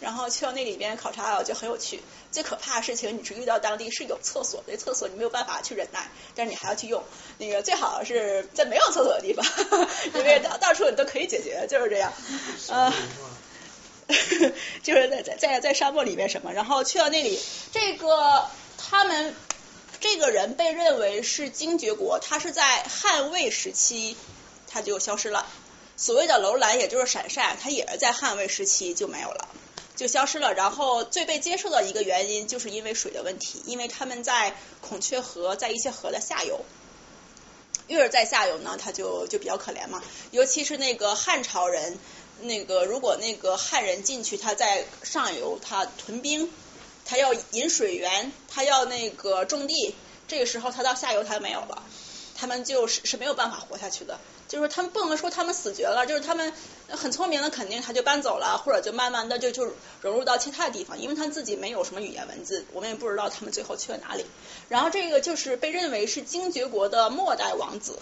然后去到那里边考察，我觉得很有趣。最可怕的事情，你是遇到当地是有厕所，那厕所你没有办法去忍耐，但是你还要去用。那个最好是在没有厕所的地方，因为到到处你都可以解决，就是这样。呃，就是在在在在沙漠里面什么，然后去到那里，这个他们这个人被认为是精绝国，他是在汉魏时期他就消失了。所谓的楼兰，也就是闪晒，它也是在汉魏时期就没有了。就消失了，然后最被接受的一个原因就是因为水的问题，因为他们在孔雀河，在一些河的下游，越是在下游呢，他就就比较可怜嘛。尤其是那个汉朝人，那个如果那个汉人进去，他在上游他屯兵，他要引水源，他要那个种地，这个时候他到下游他就没有了，他们就是是没有办法活下去的。就是他们不能说他们死绝了，就是他们很聪明的，肯定他就搬走了，或者就慢慢的就就融入到其他地方，因为他自己没有什么语言文字，我们也不知道他们最后去了哪里。然后这个就是被认为是精绝国的末代王子，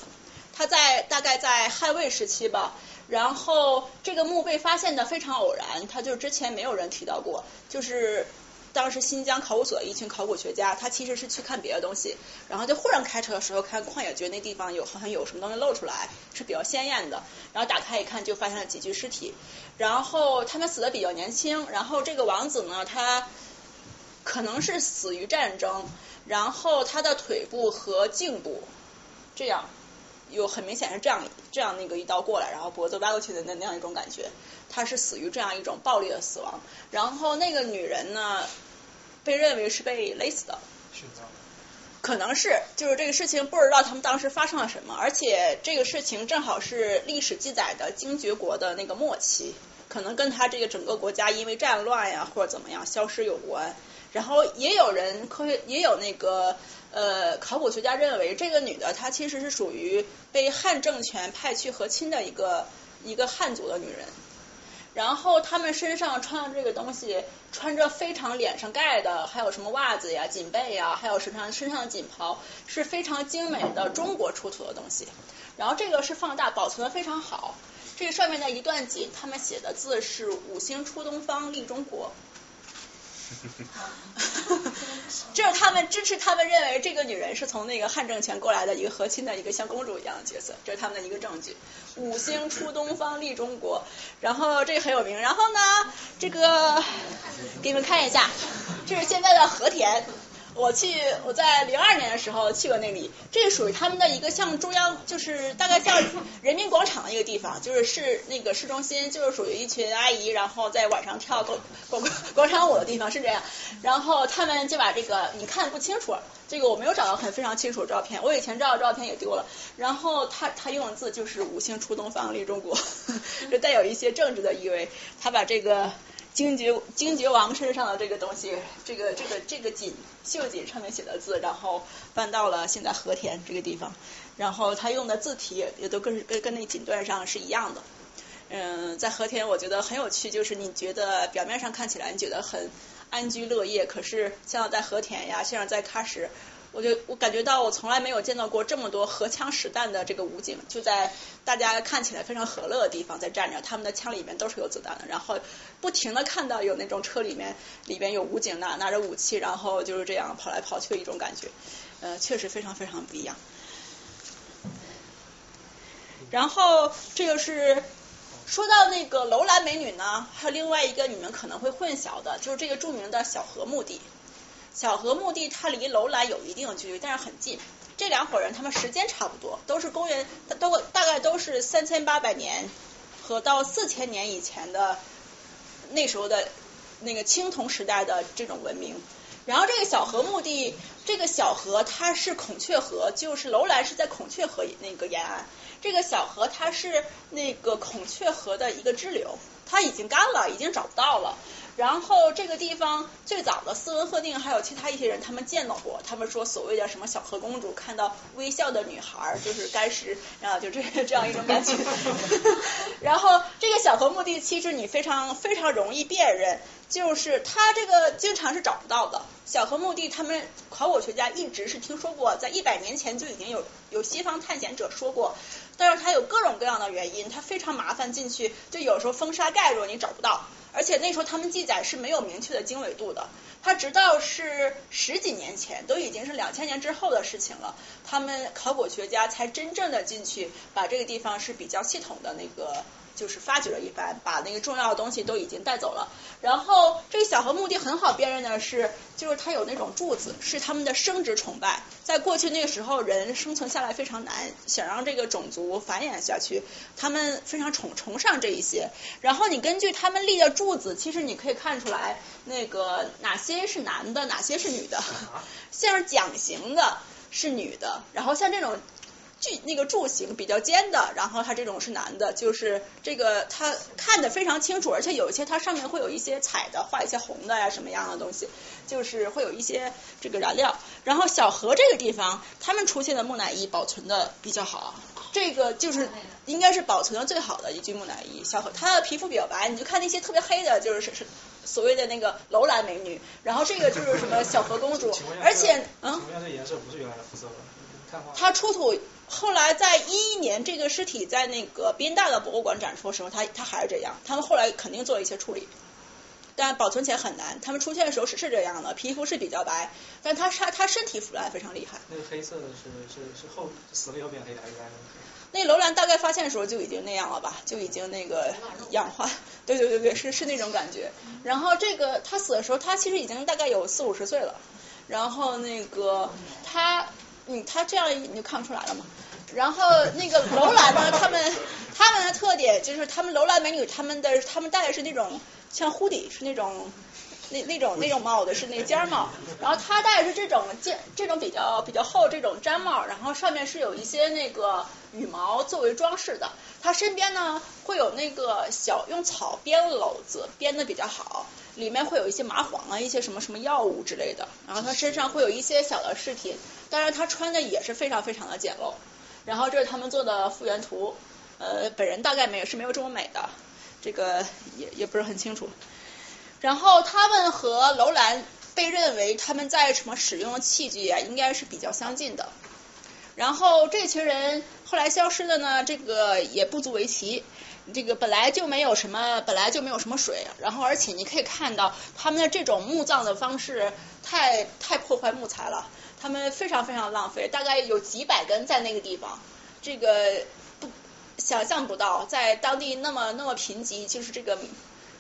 他在大概在汉魏时期吧。然后这个墓被发现的非常偶然，他就之前没有人提到过，就是。当时新疆考古所的一群考古学家，他其实是去看别的东西，然后就忽然开车的时候看旷野，觉得那地方有好像有什么东西露出来，是比较鲜艳的，然后打开一看，就发现了几具尸体，然后他们死的比较年轻，然后这个王子呢，他可能是死于战争，然后他的腿部和颈部这样。有很明显是这样这样那个一刀过来，然后脖子歪过去的那那样一种感觉，他是死于这样一种暴力的死亡，然后那个女人呢？被认为是被勒死的，可能是，就是这个事情不知道他们当时发生了什么，而且这个事情正好是历史记载的精绝国的那个末期，可能跟他这个整个国家因为战乱呀或者怎么样消失有关。然后也有人科学也有那个呃考古学家认为这个女的她其实是属于被汉政权派去和亲的一个一个汉族的女人。然后他们身上穿的这个东西，穿着非常脸上盖的，还有什么袜子呀、锦被呀，还有身上身上的锦袍，是非常精美的中国出土的东西。然后这个是放大保存的非常好，这上面的一段锦，他们写的字是“五星出东方，立中国”。这是他们支持，他们认为这个女人是从那个汉政权过来的一个和亲的一个像公主一样的角色，这是他们的一个证据。五星出东方，利中国，然后这个很有名。然后呢，这个给你们看一下，这是现在的和田。我去我在零二年的时候去过那里，这属于他们的一个像中央，就是大概像人民广场的一个地方，就是市那个市中心，就是属于一群阿姨，然后在晚上跳广广广场舞的地方是这样。然后他们就把这个你看不清楚，这个我没有找到很非常清楚的照片，我以前照的照片也丢了。然后他他用的字就是五星出东方，立中国，就带有一些政治的意味。他把这个。精绝精绝王身上的这个东西，这个这个这个锦绣锦上面写的字，然后搬到了现在和田这个地方，然后他用的字体也都跟跟跟那锦缎上是一样的。嗯，在和田我觉得很有趣，就是你觉得表面上看起来你觉得很安居乐业，可是像在和田呀，像在喀什。我就我感觉到我从来没有见到过这么多荷枪实弹的这个武警，就在大家看起来非常和乐的地方在站着，他们的枪里面都是有子弹的，然后不停的看到有那种车里面里边有武警拿拿着武器，然后就是这样跑来跑去的一种感觉，呃，确实非常非常不一样。然后这就是说到那个楼兰美女呢，还有另外一个你们可能会混淆的，就是这个著名的小河墓地。小河墓地它离楼兰有一定的距离，但是很近。这两伙人他们时间差不多，都是公元都大概都是三千八百年和到四千年以前的那时候的那个青铜时代的这种文明。然后这个小河墓地，这个小河它是孔雀河，就是楼兰是在孔雀河那个沿岸。这个小河它是那个孔雀河的一个支流，它已经干了，已经找不到了。然后这个地方最早的斯文赫定还有其他一些人，他们见到过，他们说所谓的什么小河公主看到微笑的女孩就是干尸，啊就这这样一种感觉。然后这个小河墓地其实你非常非常容易辨认，就是它这个经常是找不到的。小河墓地，他们考古学家一直是听说过，在一百年前就已经有有西方探险者说过，但是它有各种各样的原因，它非常麻烦进去，就有时候风沙盖住你找不到。而且那时候他们记载是没有明确的经纬度的，他直到是十几年前，都已经是两千年之后的事情了，他们考古学家才真正的进去，把这个地方是比较系统的那个。就是发掘了一番，把那个重要的东西都已经带走了。然后这个小河墓地很好辨认的是，就是它有那种柱子，是他们的生殖崇拜。在过去那个时候，人生存下来非常难，想让这个种族繁衍下去，他们非常崇崇尚这一些。然后你根据他们立的柱子，其实你可以看出来，那个哪些是男的，哪些是女的。像是桨形的是女的，然后像这种。巨那个柱形比较尖的，然后它这种是男的，就是这个它看得非常清楚，而且有一些它上面会有一些彩的，画一些红的呀什么样的东西，就是会有一些这个染料。然后小河这个地方，他们出现的木乃伊保存的比较好，这个就是应该是保存的最好的一具木乃伊。小河它的皮肤比较白，你就看那些特别黑的，就是是是所谓的那个楼兰美女，然后这个就是什么小河公主而且嗯请。问一下，这颜色不是原来的肤色吧？看画它出土，后来在一一年这个尸体在那个宾大的博物馆展出的时候，他他还是这样。他们后来肯定做了一些处理，但保存起来很难。他们出现的时候是是这样的，皮肤是比较白，但他他他身体腐烂非常厉害。那个黑色的是是是后死了以后变黑的，还是白的？那楼兰大概发现的时候就已经那样了吧，就已经那个氧化，对对对对，是是那种感觉。然后这个他死的时候，他其实已经大概有四五十岁了。然后那个他，嗯，他这样你就看不出来了嘛。然后那个楼兰呢，他们他们的特点就是他们楼兰美女，他们的他们戴的是那种像蝴蝶是那种那那种那种帽子是那尖帽，然后他戴的是这种尖这种比较比较厚这种毡帽，然后上面是有一些那个羽毛作为装饰的。他身边呢会有那个小用草编篓子，编的比较好，里面会有一些麻黄啊，一些什么什么药物之类的。然后他身上会有一些小的饰品，当然他穿的也是非常非常的简陋。然后这是他们做的复原图，呃，本人大概没有是没有这么美的，这个也也不是很清楚。然后他们和楼兰被认为他们在什么使用的器具啊，应该是比较相近的。然后这群人后来消失的呢，这个也不足为奇。这个本来就没有什么，本来就没有什么水，然后而且你可以看到他们的这种墓葬的方式太太破坏木材了，他们非常非常浪费，大概有几百根在那个地方，这个不想象不到，在当地那么那么贫瘠，就是这个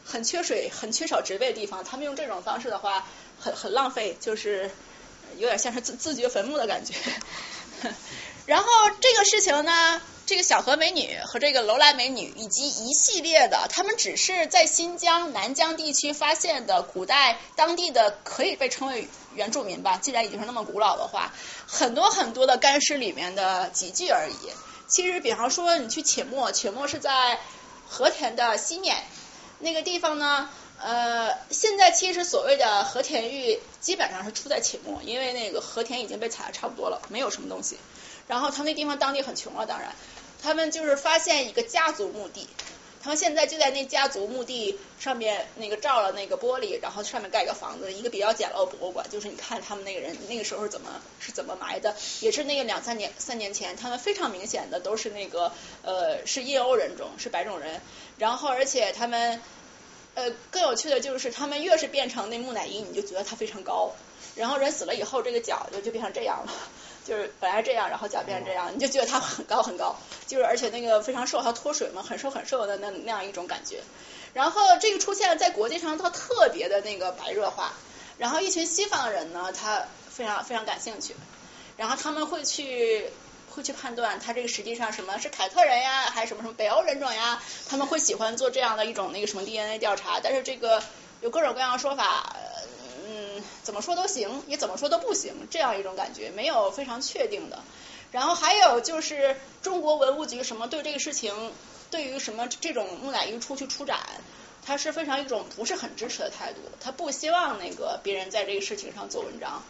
很缺水、很缺少植被的地方，他们用这种方式的话，很很浪费，就是有点像是自自掘坟墓的感觉。然后这个事情呢，这个小河美女和这个楼兰美女以及一系列的，他们只是在新疆、南疆地区发现的古代当地的可以被称为原住民吧，既然已经是那么古老的话，很多很多的干尸里面的几具而已。其实，比方说你去且末，且末是在和田的西面那个地方呢。呃，现在其实所谓的和田玉基本上是出在秦末，因为那个和田已经被采的差不多了，没有什么东西。然后他那地方当地很穷了，当然，他们就是发现一个家族墓地，他们现在就在那家族墓地上面那个罩了那个玻璃，然后上面盖个房子，一个比较简陋的博物馆。就是你看他们那个人那个时候怎么是怎么埋的，也是那个两三年三年前，他们非常明显的都是那个呃是印欧人种，是白种人，然后而且他们。呃，更有趣的就是，他们越是变成那木乃伊，你就觉得他非常高。然后人死了以后，这个脚就就变成这样了，就是本来这样，然后脚变成这样，你就觉得他很高很高。就是而且那个非常瘦，还脱水嘛，很瘦很瘦的那那样一种感觉。然后这个出现在国际上，它特别的那个白热化。然后一群西方人呢，他非常非常感兴趣，然后他们会去。会去判断他这个实际上什么是凯特人呀，还是什么什么北欧人种呀？他们会喜欢做这样的一种那个什么 DNA 调查，但是这个有各种各样的说法，嗯，怎么说都行，也怎么说都不行，这样一种感觉，没有非常确定的。然后还有就是中国文物局什么对这个事情，对于什么这种木乃伊出去出展，他是非常一种不是很支持的态度，他不希望那个别人在这个事情上做文章。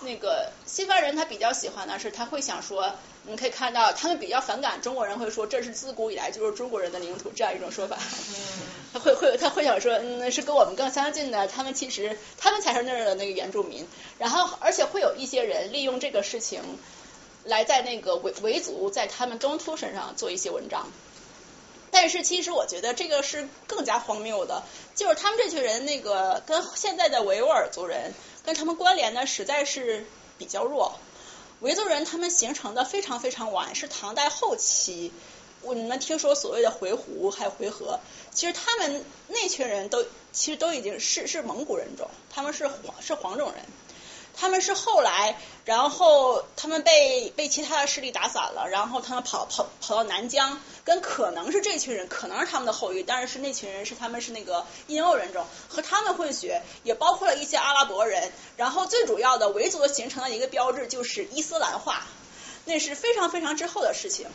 那个西方人他比较喜欢的是，他会想说，你可以看到他们比较反感中国人会说这是自古以来就是中国人的领土这样一种说法，他会会他会想说，嗯，是跟我们更相近的，他们其实他们才是那儿的那个原住民，然后而且会有一些人利用这个事情来在那个维维族在他们中突身上做一些文章。但是其实我觉得这个是更加荒谬的，就是他们这群人那个跟现在的维吾尔族人跟他们关联的实在是比较弱。维族人他们形成的非常非常晚，是唐代后期。我你们听说所谓的回鹘还有回纥，其实他们那群人都其实都已经是是蒙古人种，他们是黄是黄种人。他们是后来，然后他们被被其他的势力打散了，然后他们跑跑跑到南疆，跟可能是这群人，可能是他们的后裔，但是是那群人是他们是那个印欧人种，和他们混血，也包括了一些阿拉伯人。然后最主要的维族形成的一个标志就是伊斯兰化，那是非常非常之后的事情。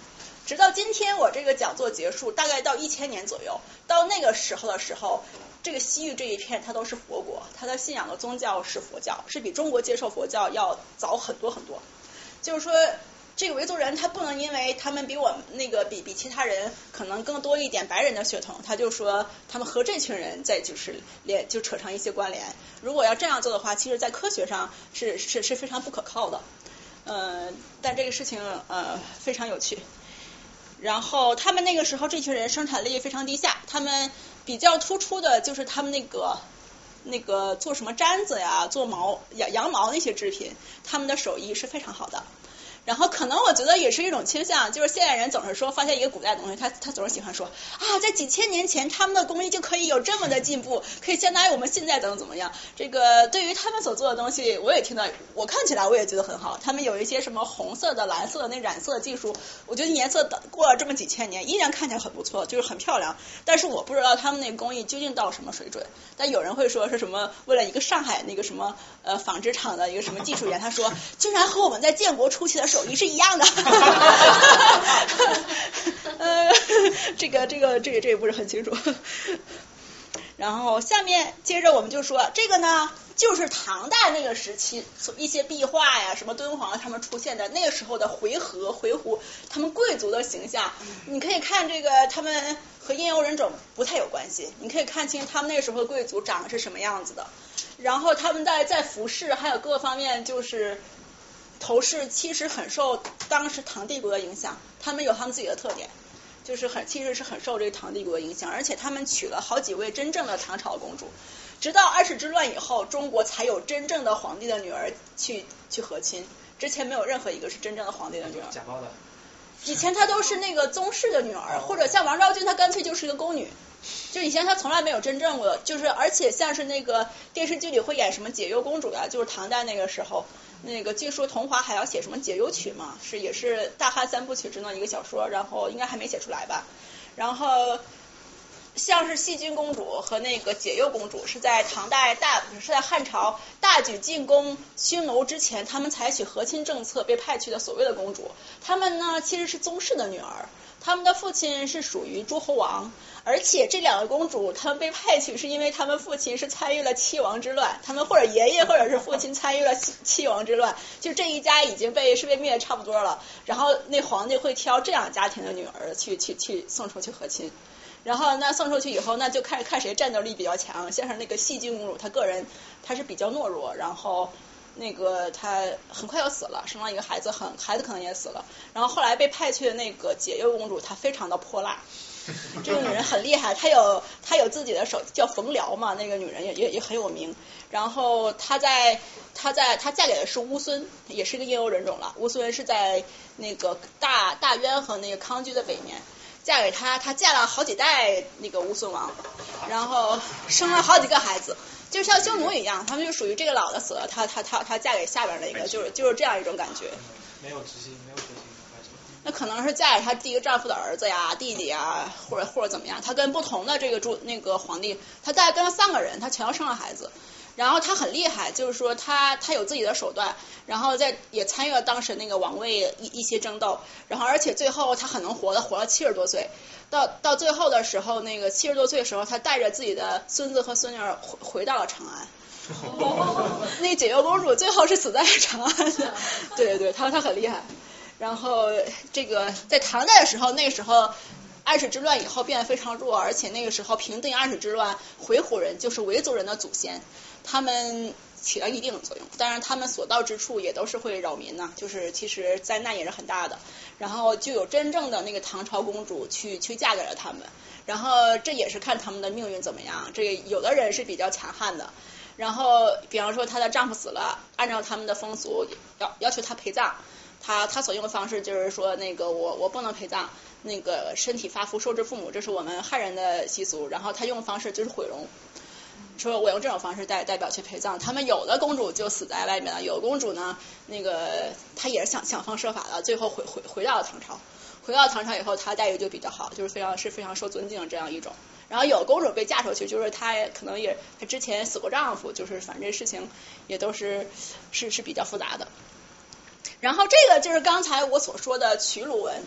直到今天我这个讲座结束，大概到一千年左右，到那个时候的时候，这个西域这一片它都是佛国，它的信仰的宗教是佛教，是比中国接受佛教要早很多很多。就是说，这个维族人他不能因为他们比我那个比比其他人可能更多一点白人的血统，他就说他们和这群人在就是连就扯上一些关联。如果要这样做的话，其实在科学上是是是非常不可靠的。呃，但这个事情呃非常有趣。然后他们那个时候这群人生产力非常低下，他们比较突出的就是他们那个那个做什么毡子呀、做毛羊羊毛那些制品，他们的手艺是非常好的。然后可能我觉得也是一种倾向，就是现代人总是说发现一个古代东西，他他总是喜欢说啊，在几千年前他们的工艺就可以有这么的进步，可以相当于我们现在怎么怎么样。这个对于他们所做的东西，我也听到，我看起来我也觉得很好。他们有一些什么红色的、蓝色的那染色技术，我觉得颜色的过了这么几千年，依然看起来很不错，就是很漂亮。但是我不知道他们那个工艺究竟到什么水准。但有人会说是什么为了一个上海那个什么呃纺织厂的一个什么技术员，他说竟然和我们在建国初期的手艺是一样的。呃，这个这个这个这个不是很清楚。然后下面接着我们就说这个呢，就是唐代那个时期一些壁画呀，什么敦煌他们出现的那个时候的回纥回鹘，他们贵族的形象，你可以看这个他们和印欧人种不太有关系，你可以看清他们那个时候的贵族长得是什么样子的。然后他们在在服饰还有各个方面就是头饰，其实很受当时唐帝国的影响，他们有他们自己的特点。就是很，其实是很受这个唐帝国的影响，而且他们娶了好几位真正的唐朝公主，直到安史之乱以后，中国才有真正的皇帝的女儿去去和亲，之前没有任何一个是真正的皇帝的女儿。假包的。以前她都是那个宗室的女儿，或者像王昭君，她干脆就是一个宫女。就以前她从来没有真正过，就是而且像是那个电视剧里会演什么解忧公主呀，就是唐代那个时候。那个据说桐华还要写什么解忧曲嘛，是也是大汉三部曲中的一个小说，然后应该还没写出来吧。然后像是细君公主和那个解忧公主是在唐代大是在汉朝大举进攻匈奴之前，他们采取和亲政策被派去的所谓的公主，她们呢其实是宗室的女儿，他们的父亲是属于诸侯王。而且这两个公主，她们被派去是因为她们父亲是参与了七王之乱，她们或者爷爷或者是父亲参与了七七王之乱，就这一家已经被是被灭的差不多了。然后那皇帝会挑这样家庭的女儿去去去送出去和亲，然后那送出去以后，那就看看谁战斗力比较强。像是那个细君公主，她个人她是比较懦弱，然后那个她很快要死了，生了一个孩子，很孩子可能也死了。然后后来被派去的那个解忧公主，她非常的泼辣。这个女人很厉害，她有她有自己的手叫冯辽嘛，那个女人也也也很有名。然后她在她在她嫁给的是乌孙，也是一个印欧人种了。乌孙是在那个大大渊和那个康居的北面，嫁给他，她嫁了好几代那个乌孙王，然后生了好几个孩子，就像匈奴一样，他们就属于这个老的死了，她她她她嫁给下边那个，就是就是这样一种感觉。没有执行，没有。那可能是嫁给她第一个丈夫的儿子呀、弟弟呀，或者或者怎么样。她跟不同的这个主那个皇帝，她大概跟了三个人，她全都生了孩子。然后她很厉害，就是说她她有自己的手段，然后在也参与了当时那个王位一一些争斗。然后而且最后她很能活的，活了七十多岁。到到最后的时候，那个七十多岁的时候，她带着自己的孙子和孙女回回到了长安。那解忧公主最后是死在长安的。对对对，她她很厉害。然后这个在唐代的时候，那个时候安史之乱以后变得非常弱，而且那个时候平定安史之乱，回鹘人就是维族人的祖先，他们起了一定的作用。当然，他们所到之处也都是会扰民呢，就是其实灾难也是很大的。然后就有真正的那个唐朝公主去去嫁给了他们，然后这也是看他们的命运怎么样。这有的人是比较强悍的，然后比方说她的丈夫死了，按照他们的风俗要要求她陪葬。他他所用的方式就是说，那个我我不能陪葬，那个身体发肤受之父母，这是我们汉人的习俗。然后他用的方式就是毁容，说我用这种方式代代表去陪葬。他们有的公主就死在外面了，有的公主呢，那个她也是想想方设法的，最后回回回到了唐朝。回到唐朝以后，她待遇就比较好，就是非常是非常受尊敬这样一种。然后有公主被嫁出去，就是她可能也她之前死过丈夫，就是反正事情也都是是是比较复杂的。然后这个就是刚才我所说的曲鲁文，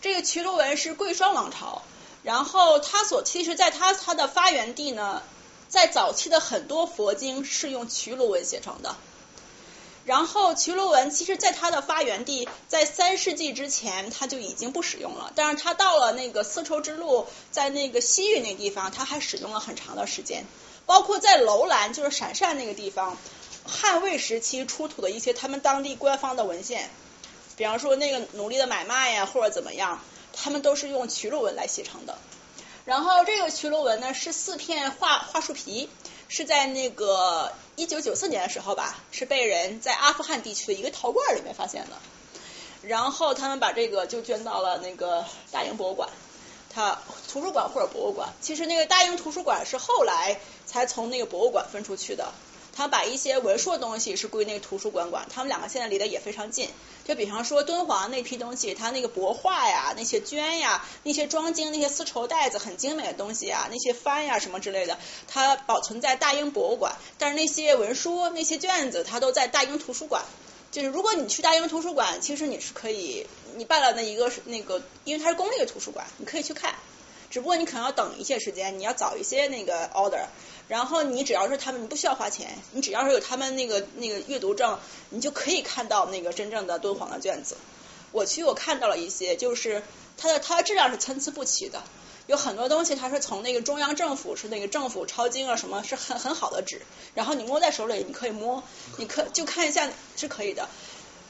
这个曲鲁文是贵霜王朝，然后它所其实在它它的发源地呢，在早期的很多佛经是用曲鲁文写成的。然后曲鲁文其实在它的发源地，在三世纪之前它就已经不使用了，但是它到了那个丝绸之路，在那个西域那地方，它还使用了很长的时间，包括在楼兰就是陕善那个地方。汉魏时期出土的一些他们当地官方的文献，比方说那个奴隶的买卖呀，或者怎么样，他们都是用曲鲁文来写成的。然后这个曲鲁文呢是四片桦桦树皮，是在那个一九九四年的时候吧，是被人在阿富汗地区的一个陶罐里面发现的。然后他们把这个就捐到了那个大英博物馆，它图书馆或者博物馆。其实那个大英图书馆是后来才从那个博物馆分出去的。他把一些文书的东西是归那个图书馆管，他们两个现在离得也非常近。就比方说敦煌那批东西，它那个帛画呀、那些绢呀、那些装金、那些丝绸袋子很精美的东西啊、那些幡呀什么之类的，它保存在大英博物馆。但是那些文书、那些卷子，它都在大英图书馆。就是如果你去大英图书馆，其实你是可以，你办了那一个那个，因为它是公立的图书馆，你可以去看。只不过你可能要等一些时间，你要早一些那个 order。然后你只要是他们，你不需要花钱，你只要是有他们那个那个阅读证，你就可以看到那个真正的敦煌的卷子。我去，我看到了一些，就是它的它的质量是参差不齐的，有很多东西它是从那个中央政府是那个政府抄经啊什么，是很很好的纸，然后你摸在手里，你可以摸，你可就看一下是可以的，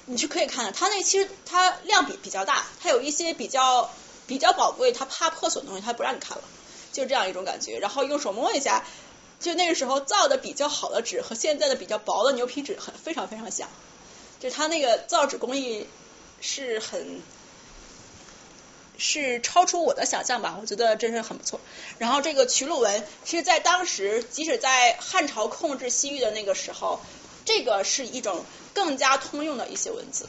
你是可以看的。它那其实它量比比较大，它有一些比较比较宝贵，它怕破损的东西，它不让你看了，就这样一种感觉。然后用手摸一下。就那个时候造的比较好的纸和现在的比较薄的牛皮纸很非常非常像，就它那个造纸工艺是很是超出我的想象吧，我觉得真是很不错。然后这个曲鲁文，其实在当时，即使在汉朝控制西域的那个时候，这个是一种更加通用的一些文字。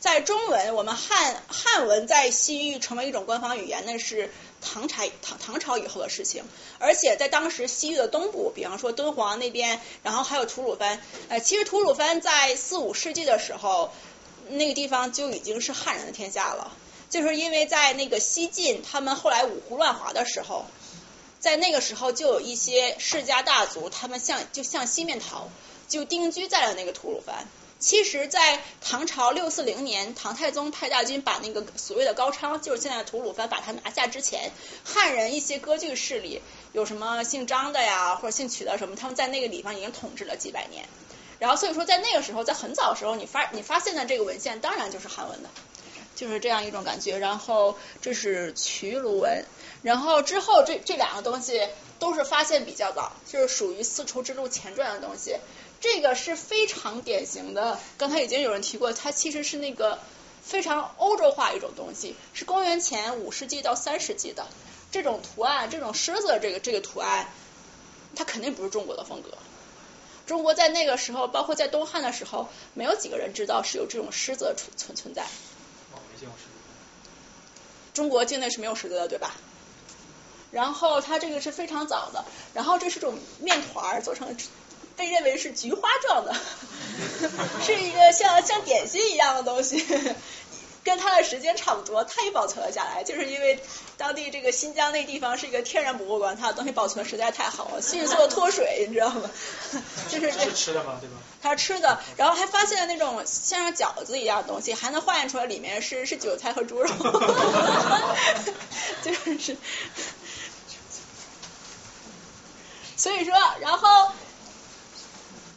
在中文，我们汉汉文在西域成为一种官方语言，那是。唐朝唐唐朝以后的事情，而且在当时西域的东部，比方说敦煌那边，然后还有吐鲁番，呃，其实吐鲁番在四五世纪的时候，那个地方就已经是汉人的天下了，就是因为在那个西晋，他们后来五胡乱华的时候，在那个时候就有一些世家大族，他们向就向西面逃，就定居在了那个吐鲁番。其实，在唐朝六四零年，唐太宗派大军把那个所谓的高昌，就是现在的吐鲁番，把它拿下之前，汉人一些割据势力，有什么姓张的呀，或者姓曲的什么，他们在那个地方已经统治了几百年。然后，所以说在那个时候，在很早的时候，你发你发现的这个文献，当然就是汉文的，就是这样一种感觉。然后这是曲鲁文，然后之后这这两个东西都是发现比较早，就是属于丝绸之路前传的东西。这个是非常典型的，刚才已经有人提过，它其实是那个非常欧洲化一种东西，是公元前五世纪到三世纪的这种图案，这种狮子这个这个图案，它肯定不是中国的风格。中国在那个时候，包括在东汉的时候，没有几个人知道是有这种狮子存存存在。没见过狮子。中国境内是没有狮子的，对吧？然后它这个是非常早的，然后这是种面团做成。被认为是菊花状的，是一个像像点心一样的东西，跟它的时间差不多，它也保存了下来，就是因为当地这个新疆那地方是一个天然博物馆，它的东西保存实在太好了，迅速脱水，你知道吗？就是这是吃的吗？对吧？它是吃的，然后还发现了那种像饺子一样的东西，还能化验出来里面是是韭菜和猪肉，就是，所以说，然后。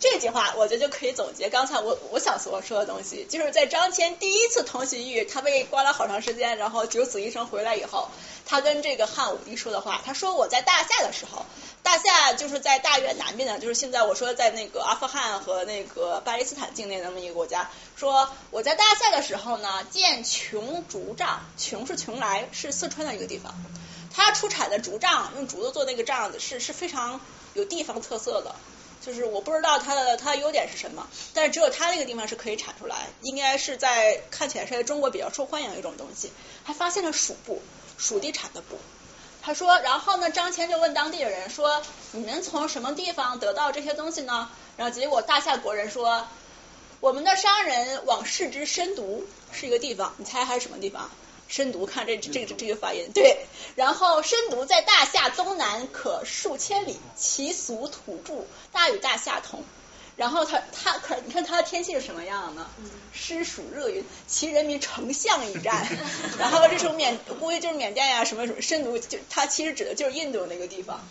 这句话我觉得就可以总结刚才我我想所说的东西，就是在张骞第一次通西域，他被关了好长时间，然后九死一生回来以后，他跟这个汉武帝说的话，他说我在大夏的时候，大夏就是在大越南边的，就是现在我说在那个阿富汗和那个巴基斯坦境内那么一个国家，说我在大夏的时候呢，见琼竹杖，琼是邛崃，是四川的一个地方，它出产的竹杖，用竹子做那个杖子是是非常有地方特色的。就是我不知道它的它的优点是什么，但是只有它那个地方是可以产出来，应该是在看起来是在中国比较受欢迎的一种东西。还发现了蜀布，蜀地产的布。他说，然后呢，张骞就问当地的人说：“你们从什么地方得到这些东西呢？”然后结果大夏国人说：“我们的商人往视之深毒是一个地方，你猜还是什么地方？深毒，看这这这这个发音对。然后深毒在大夏东南可数千里，其俗土著大与大夏同。然后它它可你看它的天气是什么样呢？湿暑热云，其人民丞相以战。然后这种缅估计就是缅甸呀什么什么深毒，就它其实指的就是印度那个地方。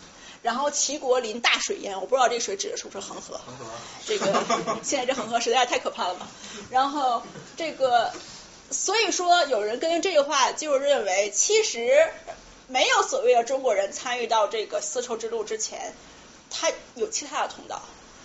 然后齐国临大水淹，我不知道这水指的是不是恒河。恒河。这个现在这恒河实在是太可怕了吧。然后这个。所以说，有人根据这句话就认为，其实没有所谓的中国人参与到这个丝绸之路之前，他有其他的通道，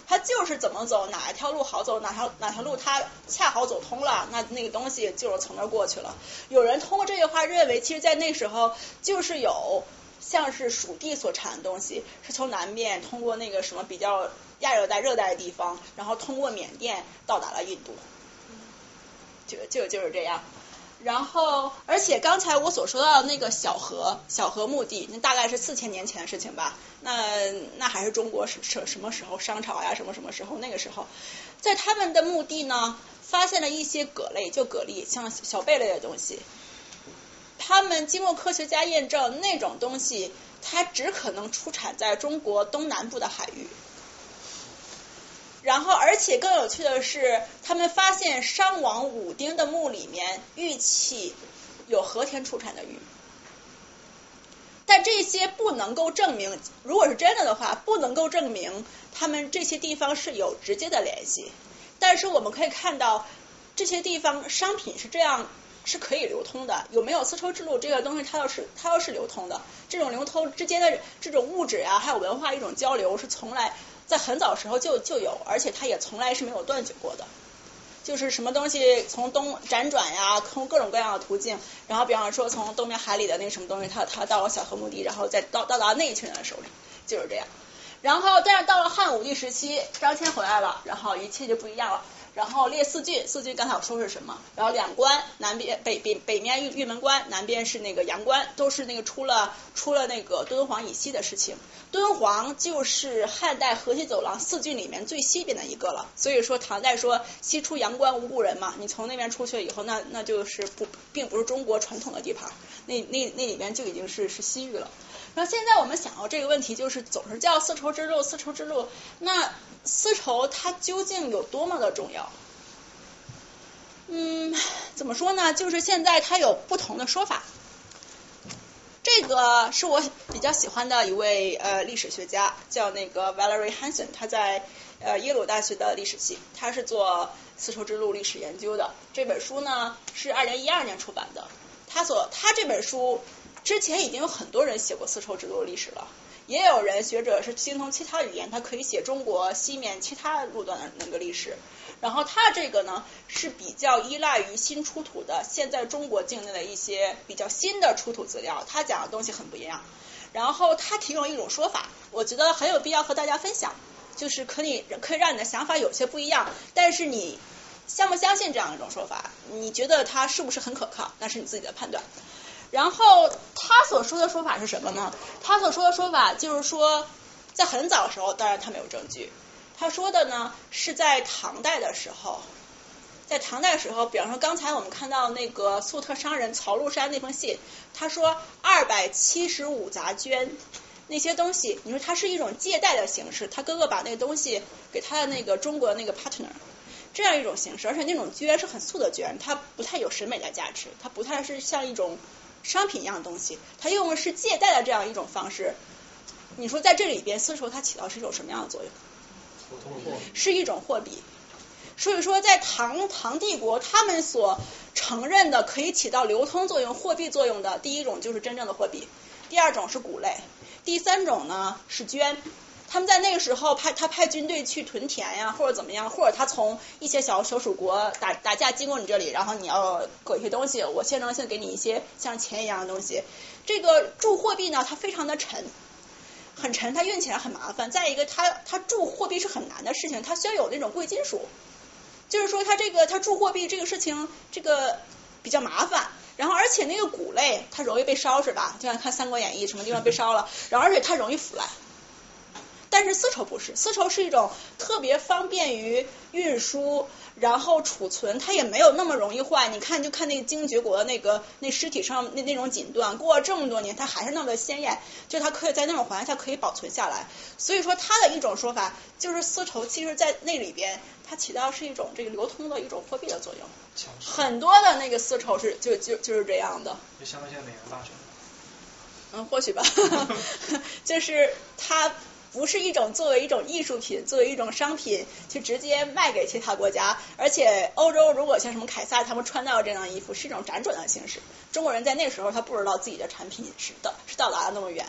他就是怎么走，哪一条路好走，哪条哪条路他恰好走通了，那那个东西就是从那儿过去了。有人通过这句话认为，其实，在那时候就是有像是蜀地所产的东西，是从南面通过那个什么比较亚热带、热带的地方，然后通过缅甸到达了印度。就就就是这样，然后而且刚才我所说到的那个小河小河墓地，那大概是四千年前的事情吧。那那还是中国什什什么时候？商朝呀，什么什么时候？那个时候，在他们的墓地呢，发现了一些蛤类，就蛤蜊，像小贝类的东西。他们经过科学家验证，那种东西它只可能出产在中国东南部的海域。然后，而且更有趣的是，他们发现商王武丁的墓里面玉器有和田出产的玉，但这些不能够证明，如果是真的的话，不能够证明他们这些地方是有直接的联系。但是我们可以看到，这些地方商品是这样是可以流通的。有没有丝绸之路这个东西，它要是它要是流通的，这种流通之间的这种物质啊，还有文化一种交流是从来。在很早时候就就有，而且它也从来是没有断绝过的。就是什么东西从东辗转呀，通各种各样的途径，然后比方说从东面海里的那什么东西，它它到了小河墓地，然后再到到达那一群人的手里，就是这样。然后但是到了汉武帝时期，张骞回来了，然后一切就不一样了。然后列四郡，四郡刚才我说是什么？然后两关，南边北北北面玉玉门关，南边是那个阳关，都是那个出了出了那个敦煌以西的事情。敦煌就是汉代河西走廊四郡里面最西边的一个了。所以说唐代说西出阳关无故人嘛，你从那边出去以后，那那就是不并不是中国传统的地盘，那那那里面就已经是是西域了。然后现在我们想到这个问题，就是总是叫丝绸之路，丝绸之路，那。丝绸它究竟有多么的重要？嗯，怎么说呢？就是现在它有不同的说法。这个是我比较喜欢的一位呃历史学家，叫那个 Valerie Hansen，他在呃耶鲁大学的历史系，他是做丝绸之路历史研究的。这本书呢是二零一二年出版的。他所他这本书之前已经有很多人写过丝绸之路历史了。也有人学者是精通其他语言，他可以写中国西面其他路段的那个历史。然后他这个呢是比较依赖于新出土的现在中国境内的一些比较新的出土资料，他讲的东西很不一样。然后他提供一种说法，我觉得很有必要和大家分享，就是可以可以让你的想法有些不一样，但是你相不相信这样一种说法？你觉得它是不是很可靠？那是你自己的判断。然后他所说的说法是什么呢？他所说的说法就是说，在很早的时候，当然他没有证据。他说的呢是在唐代的时候，在唐代的时候，比方说刚才我们看到那个粟特商人曹禄山那封信，他说二百七十五杂绢那些东西，你说它是一种借贷的形式，他哥哥把那个东西给他的那个中国那个 partner，这样一种形式，而且那种绢是很素的绢，它不太有审美的价值，它不太是像一种。商品一样的东西，它用的是借贷的这样一种方式。你说在这里边，丝绸它起到是一种什么样的作用？是一种货币。所以说，在唐唐帝国，他们所承认的可以起到流通作用、货币作用的第一种就是真正的货币，第二种是谷类，第三种呢是绢。他们在那个时候派他派军队去屯田呀，或者怎么样，或者他从一些小小蜀国打打架经过你这里，然后你要搞一些东西，我象征性给你一些像钱一样的东西。这个铸货币呢，它非常的沉，很沉，它运起来很麻烦。再一个，它它铸货币是很难的事情，它需要有那种贵金属，就是说它这个它铸货币这个事情这个比较麻烦。然后而且那个谷类它容易被烧是吧？就像看《三国演义》什么地方被烧了，然后而且它容易腐烂。但是丝绸不是，丝绸是一种特别方便于运输，然后储存，它也没有那么容易坏。你看，就看那个精绝国的那个那尸体上那那种锦缎，过了这么多年，它还是那么的鲜艳，就它可以在那种环境下可以保存下来。所以说，它的一种说法就是丝绸，其实在那里边，它起到是一种这个流通的一种货币的作用。很多的那个丝绸是就就就是这样的。就相当于现在美元大选。嗯，或许吧，就是它不是一种作为一种艺术品，作为一种商品去直接卖给其他国家，而且欧洲如果像什么凯撒他们穿到这样的衣服，是一种辗转的形式。中国人在那时候他不知道自己的产品是到是到达了那么远。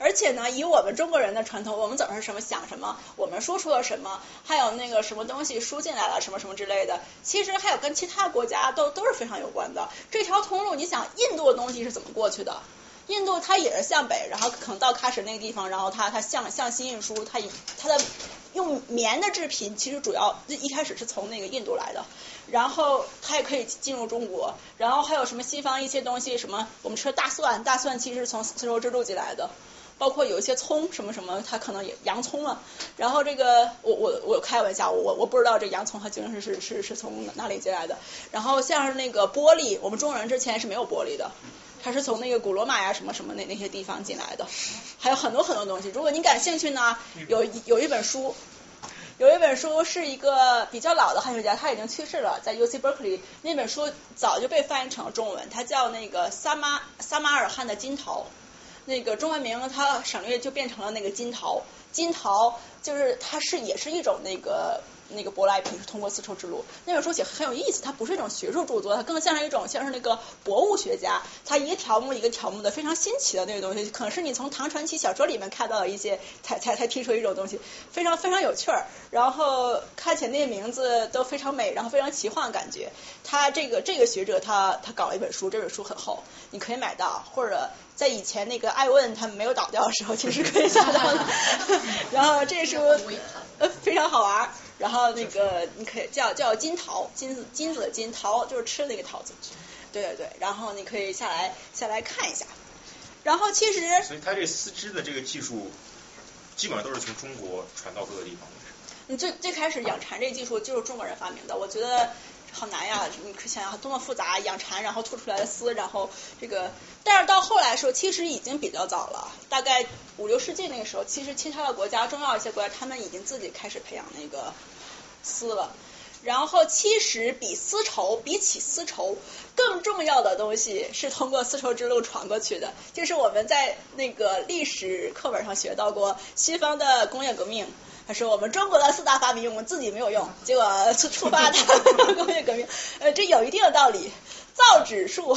而且呢，以我们中国人的传统，我们早上什么想什么，我们说出了什么，还有那个什么东西输进来了，什么什么之类的，其实还有跟其他国家都都是非常有关的。这条通路，你想印度的东西是怎么过去的？印度它也是向北，然后可能到喀什那个地方，然后它它向向西运输，它以它的用棉的制品，其实主要一开始是从那个印度来的，然后它也可以进入中国，然后还有什么西方一些东西，什么我们吃的大蒜，大蒜其实是从丝绸之路进来的。包括有一些葱什么什么，它可能也洋葱啊。然后这个我我我开玩笑，我我不知道这洋葱它究竟是是是是从哪里进来的。然后像是那个玻璃，我们中国人之前是没有玻璃的，它是从那个古罗马呀什么什么那那些地方进来的。还有很多很多东西，如果您感兴趣呢，有有一本书。有一本书是一个比较老的汉学家，他已经去世了，在 U C Berkeley 那本书早就被翻译成了中文，它叫那个撒马撒马尔罕的金桃。那个中文名它省略就变成了那个金桃，金桃就是它是也是一种那个那个舶来品，是通过丝绸之路。那本书写很有意思，它不是一种学术著作，它更像是一种像是那个博物学家，他一个条目一个条目的非常新奇的那个东西，可能是你从唐传奇小说里面看到的一些才才才提出一种东西，非常非常有趣儿。然后看起来那些名字都非常美，然后非常奇幻的感觉。他这个这个学者他他搞了一本书，这本书很厚，你可以买到，或者。在以前那个艾问他们没有倒掉的时候，其实可以下到的。然后这书非常好玩，然后那个你可以叫叫金桃，金子金子的金桃就是吃的那个桃子，对对对，然后你可以下来下来看一下。然后其实，所以它这丝织的这个技术，基本上都是从中国传到各个地方的。你最最开始养蚕这个技术就是中国人发明的，我觉得。好难呀！你可想想多么复杂，养蚕然后吐出来的丝，然后这个，但是到后来说，其实已经比较早了，大概五六世纪那个时候，其实其他的国家，重要一些国家，他们已经自己开始培养那个丝了。然后其实比丝绸，比起丝绸更重要的东西是通过丝绸之路传过去的，就是我们在那个历史课本上学到过西方的工业革命。他说：“我们中国的四大发明，我们自己没有用，结果触触发的 工业革命。呃，这有一定的道理。造纸术，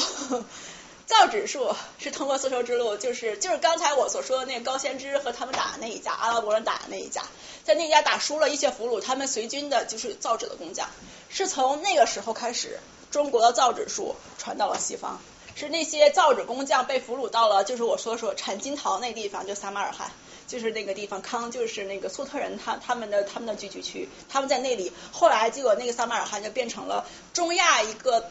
造纸术是通过丝绸之路，就是就是刚才我所说的那个高先知和他们打的那一家，阿拉伯人打的那一家，在那家打输了一些俘虏，他们随军的就是造纸的工匠。是从那个时候开始，中国的造纸术传到了西方，是那些造纸工匠被俘虏到了，就是我说说产金桃那地方，就撒马尔罕。”就是那个地方，康就是那个粟特人，他他们的他们的聚居区，他们在那里。后来结果那个撒马尔罕就变成了中亚一个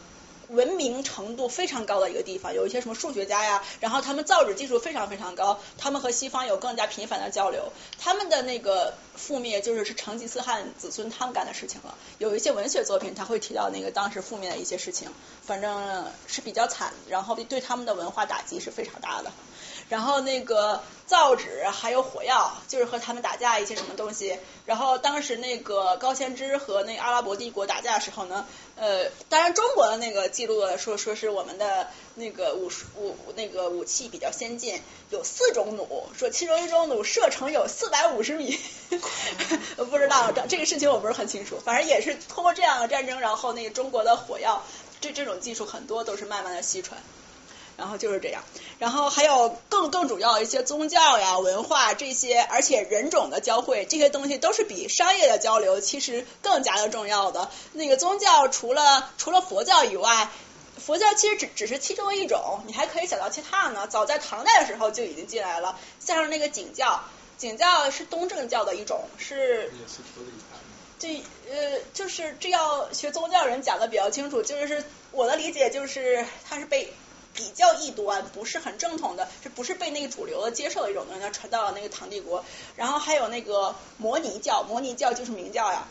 文明程度非常高的一个地方，有一些什么数学家呀，然后他们造纸技术非常非常高，他们和西方有更加频繁的交流。他们的那个覆灭就是是成吉思汗子孙他们干的事情了。有一些文学作品他会提到那个当时覆灭的一些事情，反正是比较惨，然后对他们的文化打击是非常大的。然后那个造纸还有火药，就是和他们打架一些什么东西。然后当时那个高仙芝和那阿拉伯帝国打架的时候呢，呃，当然中国的那个记录说说是我们的那个武术武那个武器比较先进，有四种弩，说其中一种弩射程有四百五十米，不知道这这个事情我不是很清楚，反正也是通过这样的战争，然后那个中国的火药这这种技术很多都是慢慢的西传。然后就是这样，然后还有更更主要一些宗教呀、文化这些，而且人种的交汇，这些东西都是比商业的交流其实更加的重要的。那个宗教除了除了佛教以外，佛教其实只只是其中一种，你还可以想到其他的呢。早在唐代的时候就已经进来了，像是那个景教，景教是东正教的一种，是这呃就是这要学宗教人讲的比较清楚，就是我的理解就是它是被。比较异端，不是很正统的，这不是被那个主流的接受的一种东西，它传到了那个唐帝国。然后还有那个摩尼教，摩尼教就是明教呀，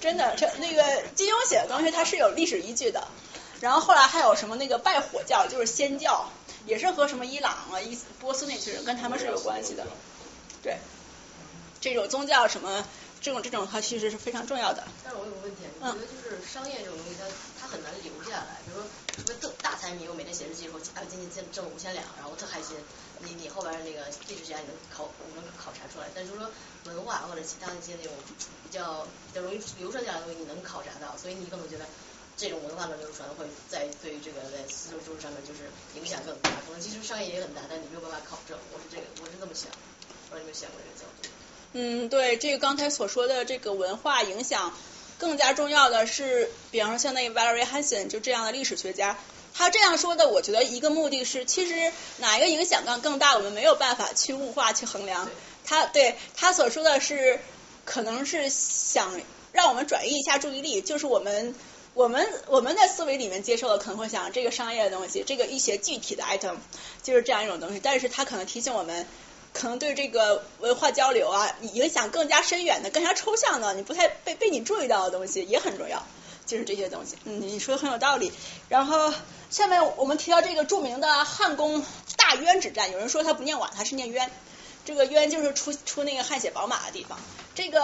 真的，这那个金庸写的东西它是有历史依据的。然后后来还有什么那个拜火教，就是仙教，也是和什么伊朗啊、伊波斯那群人跟他们是有关系的。对，这种宗教什么，这种这种它其实是非常重要的。但是我有个问题，你觉得就是商业这种东西，它它很难留下来。比如说，特别特大财迷，我每天写日记说，啊，今天挣挣了五千两，然后我特开心。你你后边那个历史学家你能考，能考察出来。但就是说文化或者其他一些那种比较比较容易流传下来的东西，你能考察到，所以你可能觉得这种文化的流传会在对于这个在丝绸之路上面就是影响更大。可能其实商业也很大，但你没有办法考证。我是这个，我是这么想。不知道你有没有想过这个角度？嗯，对，这个刚才所说的这个文化影响，更加重要的是，比方说像那个 Valerie Hansen 就这样的历史学家，他这样说的，我觉得一个目的是，其实哪一个影响更更大，我们没有办法去物化去衡量。他对他所说的是，可能是想让我们转移一下注意力，就是我们我们我们在思维里面接受的可能会想这个商业的东西，这个一些具体的 item 就是这样一种东西，但是他可能提醒我们。可能对这个文化交流啊，影响更加深远的、更加抽象的，你不太被被你注意到的东西也很重要，就是这些东西。嗯，你说的很有道理。然后下面我们提到这个著名的汉宫大渊之战，有人说他不念瓦，他是念渊。这个渊就是出出那个汗血宝马的地方。这个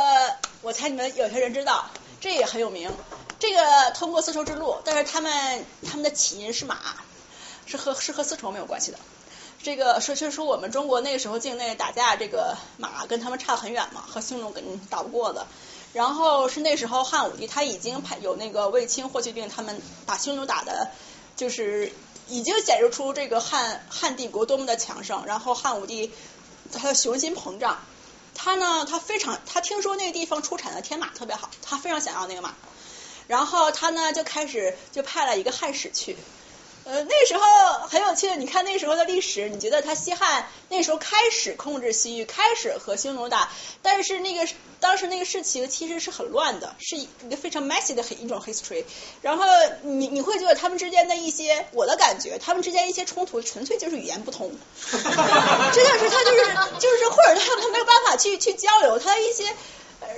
我猜你们有些人知道，这也很有名。这个通过丝绸之路，但是他们他们的起因是马，是和是和丝绸没有关系的。这个说就是说我们中国那个时候境内打架，这个马跟他们差很远嘛，和匈奴跟打不过的。然后是那时候汉武帝他已经派有那个卫青、霍去病他们把匈奴打的，就是已经显示出这个汉汉帝国多么的强盛。然后汉武帝他的雄心膨胀，他呢他非常他听说那个地方出产的天马特别好，他非常想要那个马。然后他呢就开始就派了一个汉使去。呃，那时候很有趣的，你看那时候的历史，你觉得他西汉那时候开始控制西域，开始和匈奴打，但是那个当时那个事情其实是很乱的，是一个非常 messy 的一种 history。然后你你会觉得他们之间的一些，我的感觉，他们之间一些冲突纯粹就是语言不通，真的是他就是就是或者他他没有办法去去交流，他一些，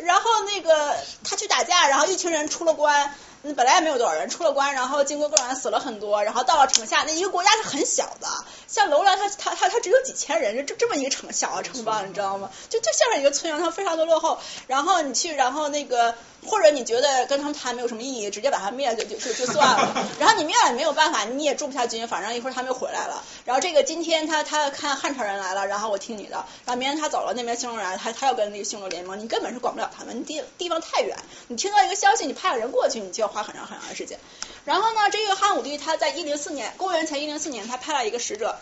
然后那个他去打架，然后一群人出了关。本来也没有多少人，出了关，然后经过各种死了很多，然后到了城下，那一个国家是很小的，像楼兰，它它它它只有几千人，就这这么一个城小的城邦，你知道吗？就就像是一个村庄，它非常的落后。然后你去，然后那个或者你觉得跟他们谈没有什么意义，直接把他灭了就就就就算了。然后你灭了也没有办法，你也驻不下军，反正一会儿他们又回来了。然后这个今天他他看汉朝人来了，然后我听你的，然后明天他走了，那边匈奴人他他要跟那个匈奴联盟，你根本是管不了他们，地地方太远。你听到一个消息，你派个人过去，你就要花很长很长的时间。然后呢，这个汉武帝他在一零四年，公元前一零四年，他派了一个使者，